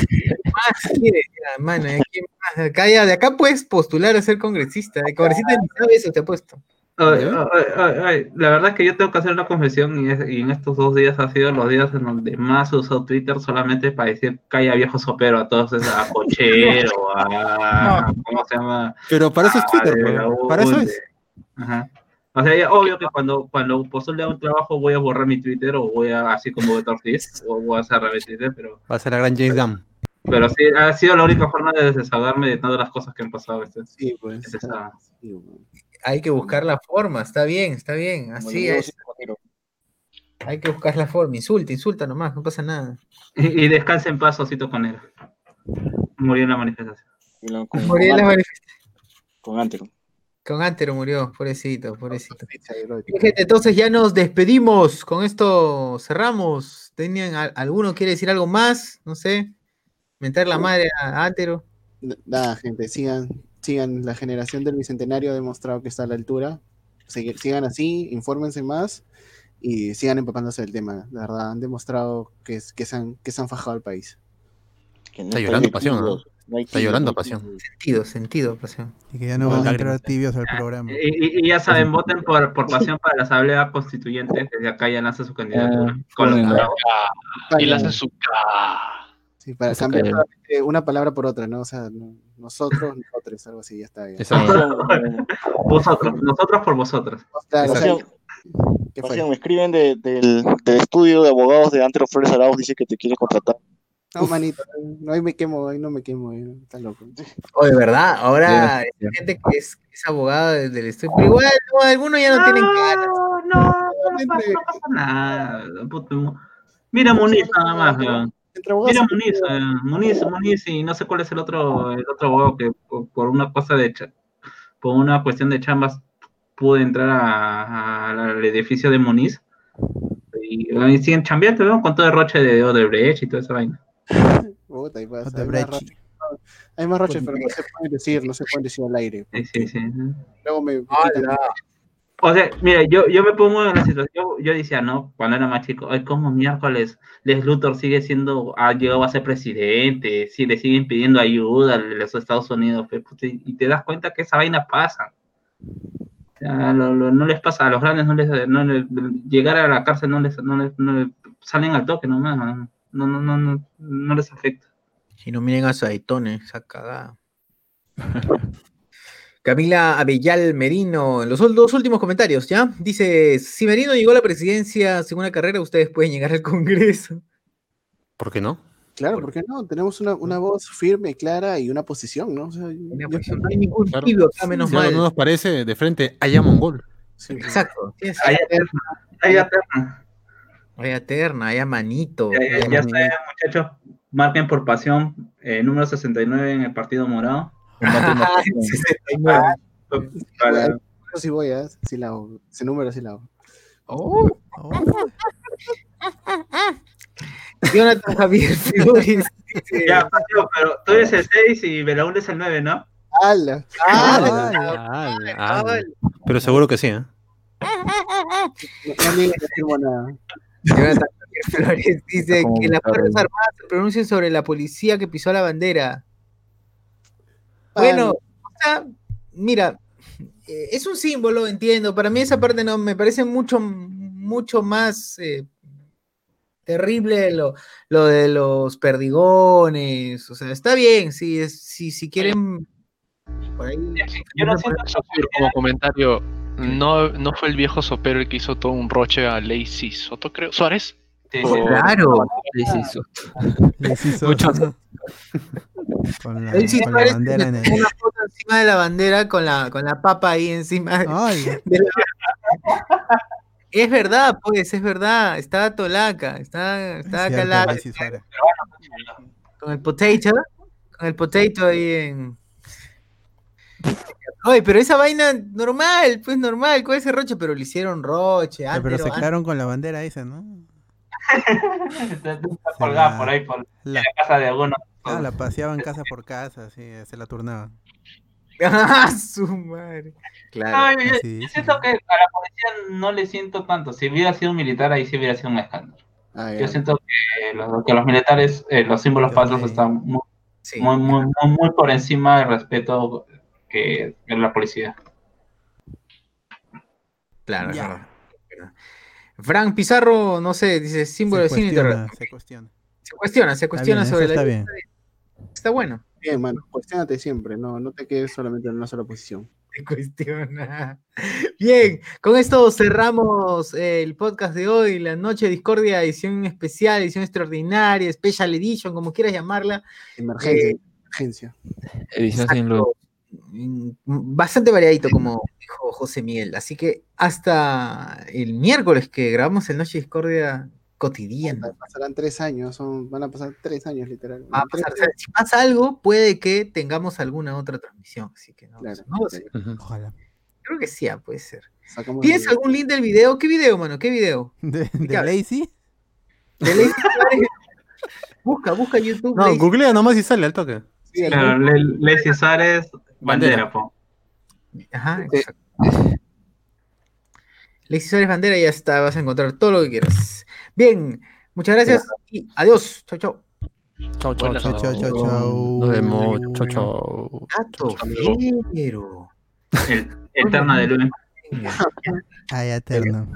mano, ¿de qué más? Acá, ya, de acá puedes postular a ser congresista, de congresista ni sabe eso, te apuesto. Ay, ay, ay, ay, La verdad es que yo tengo que hacer una confesión y, es- y en estos dos días ha sido los días en donde más he usado Twitter solamente para decir calla viejo sopero a todos, esos- a Cochero, a... ¿Cómo se llama? Pero para eso es A Twitter, pues. Belaúnde. Para eso es. Ajá. O sea, ya obvio que cuando, cuando postule a un trabajo voy a borrar mi Twitter o voy a, así como Beto Ortiz, o voy a cerrar mi Twitter, pero, Va a ser la gran James Gunn. pero sí, ha sido la única forma de desahogarme de todas las cosas que han pasado. Este, Sí, pues. este sábado. Sí, bueno. Hay que buscar la forma, está bien, está bien, así es. Hay que buscar la forma, insulta, insulta nomás, no pasa nada. Y, y descanse en paz, Osito Conero. Murió en la manifestación. Murió en la manifestación. con Antero. Con Antero murió, pobrecito, pobrecito. Gente, entonces ya nos despedimos. Con esto cerramos. ¿Tenían, al- ¿Alguno quiere decir algo más? No sé. Mentar la madre a Antero. Nada, gente, sigan, sigan. La generación del bicentenario ha demostrado que está a la altura. Sigan así, infórmense más y sigan empapándose del tema. La verdad, han demostrado que, es- que, se, han, que se han fajado al país. Está llorando pasión, ¿no? Está llorando pasión. Sentido, sentido, pasión. Y que ya no van a entrar tibios al programa. Y, y- y ya saben, voten por, por pasión para la Asamblea Constituyente. Desde acá ya lanza su candidatura. Con los la- bravos. Y la hace su. Sí, para Eso cambiar solamente una palabra por otra, ¿no? O sea, no- nosotros, nosotros, algo así, ya está bien. Exacto. Vosotros, nosotros por vosotros. Claro, o sea, Pasión, ¿qué fue? Pasión, me escriben de- del, del estudio de abogados de Antero Flores Arauz, dice que te quiere contratar. No, manito, no, ahí me quemo, ahí no me quemo, ahí, está loco. Oh, de verdad, ahora hay gente que es, es abogada del estudio, pero igual no, algunos ya no tienen ganas. No, no, pasa, no pasa nada. puto. Mira Muniz nada más, weón. Mira Muniz, Muniz, Muniz y no sé cuál es el otro, el otro abogado que por, por una cosa de por una cuestión de chambas pudo entrar a- a- al edificio de Muniz y, y siguen chambeando ¿no? con todo el roche de Odebrecht y toda esa vaina. Puta, y pasa, de hay más roches. Hay más roches, pero no se pueden decir, no se pueden decir al aire. Sí, sí, sí. Luego me, quitan- O sea, mira, yo, yo me pongo en la situación, yo decía, no, cuando era más chico, ay, como miércoles, Les Luthor sigue siendo, ha llegado a ser presidente, sí, le siguen pidiendo ayuda a los Estados Unidos, y te das cuenta que esa vaina pasa. O sea, lo- lo- no les pasa, a los grandes no les, no les- llegar a la cárcel no les, no les, no les- salen al toque nomás, no, no, no, no, no, no les afecta. Y no miren a Saitone, esa cagada. Camila Abellal Merino, en los dos últimos comentarios, ¿ya? Dice, si Merino llegó a la presidencia sin una carrera, ustedes pueden llegar al Congreso. ¿Por qué no? Claro, ¿por qué no? Tenemos una, una voz firme, clara y una posición, ¿no? O sea, No hay ningún Claro. tibio acá, menos Si mal. no nos parece, de frente, allá mongol. Exacto. tienes- Hay eterna, hay eterna. Hay eterna, hay a manito. Ya, muchachos, marquen por pasión, eh, número 69 en el Partido Morado. Ah, 69. Para- Yo sí voy, ¿eh? Sí la hago. Número sí la hago. Oh. Jonathan Javier dice, Ya, Patio, pero tú eres el 6 y Belaúl es el 9, ¿no? ¡Hala! "Ah, Ala, ala. Pero seguro que sí, ¿eh? No, no. Jonathan Flores dice que las. Fuerzas Armadas se pronuncien sobre la policía que pisó la bandera. Bueno, o sea, mira, eh, es un símbolo, entiendo. Para mí esa parte no me parece mucho, mucho más eh, terrible lo, lo de los perdigones. O sea, está bien, si, es- si, si quieren por ahí. Yo no siento como comentario, no, no fue el viejo sopero el que hizo todo un roche a Lacey Soto, creo. ¿Suárez? Sí, O- sí. Claro. Les hizo Muchos- con la, con la bandera en el. una foto encima de la bandera con la, con la papa ahí encima. de- Ay, de la- Es verdad, pues, es verdad. Está Tolaca, está, está cierto, Alexis Suárez. con el potato, con el potato ahí en. Oye, pero esa vaina normal, pues normal, ¿cuál es el roche? Pero le hicieron roche, Pero se quedaron con la bandera esa, ¿no? Está colgada por ahí, por La, la casa de algunos. ah, la paseaban casa por casa, sí, se la turnaban. ¡Ah, su madre! Claro. No, yo, yo Sí, sí. siento que a la policía no le siento tanto. Si hubiera sido un militar, ahí sí hubiera sido un escándalo. Ah. Yo siento que, los, que los militares, eh, los símbolos patrios están muy, Sí. muy, muy, muy, muy por encima del respeto que, que la policía. Claro, Ya. verdad. Frank Pizarro, no sé, dice símbolo de cine. cuestiona, se cuestiona. Se cuestiona, se cuestiona bien, sobre la está bien. Está bueno. Bien, mano, cuestionate siempre, no, no te quedes solamente en una sola posición. Se cuestiona. Bien, con esto cerramos el podcast de hoy, la noche de discordia, edición especial, edición extraordinaria, special edition, como quieras llamarla. Emergencia, Eh, emergencia. Edición sin luz. Mm, Bastante variadito, como dijo José Miguel. Así que hasta el miércoles que grabamos el Noche de Discordia cotidiana. Pasarán tres años, son, van a pasar tres años literal. Va a En tres pasar, o sea, si pasa algo, puede que tengamos alguna otra transmisión. Así que no, Claro, no lo sé. Ojalá. Creo que sí, ah, puede ser. sacamos ¿Tienes algún link del video? ¿Qué video, mano? ¿Qué video? ¿De, de. Lazy? De Lazy Suárez. busca, busca YouTube. No, Lazy- googlea nomás y sale al toque. Sí, Claro, Suárez, bandera, po. Ajá, exacto. Lazy Suárez Bandera, ya está, vas a encontrar todo lo que quieras. Bien, muchas gracias y adiós. Chau, chau. Chau, chau, Buenas Chao, chao, chao, chao. Nos vemos. Chau, chau. Gato eterna de. Venga. Ay, eterno.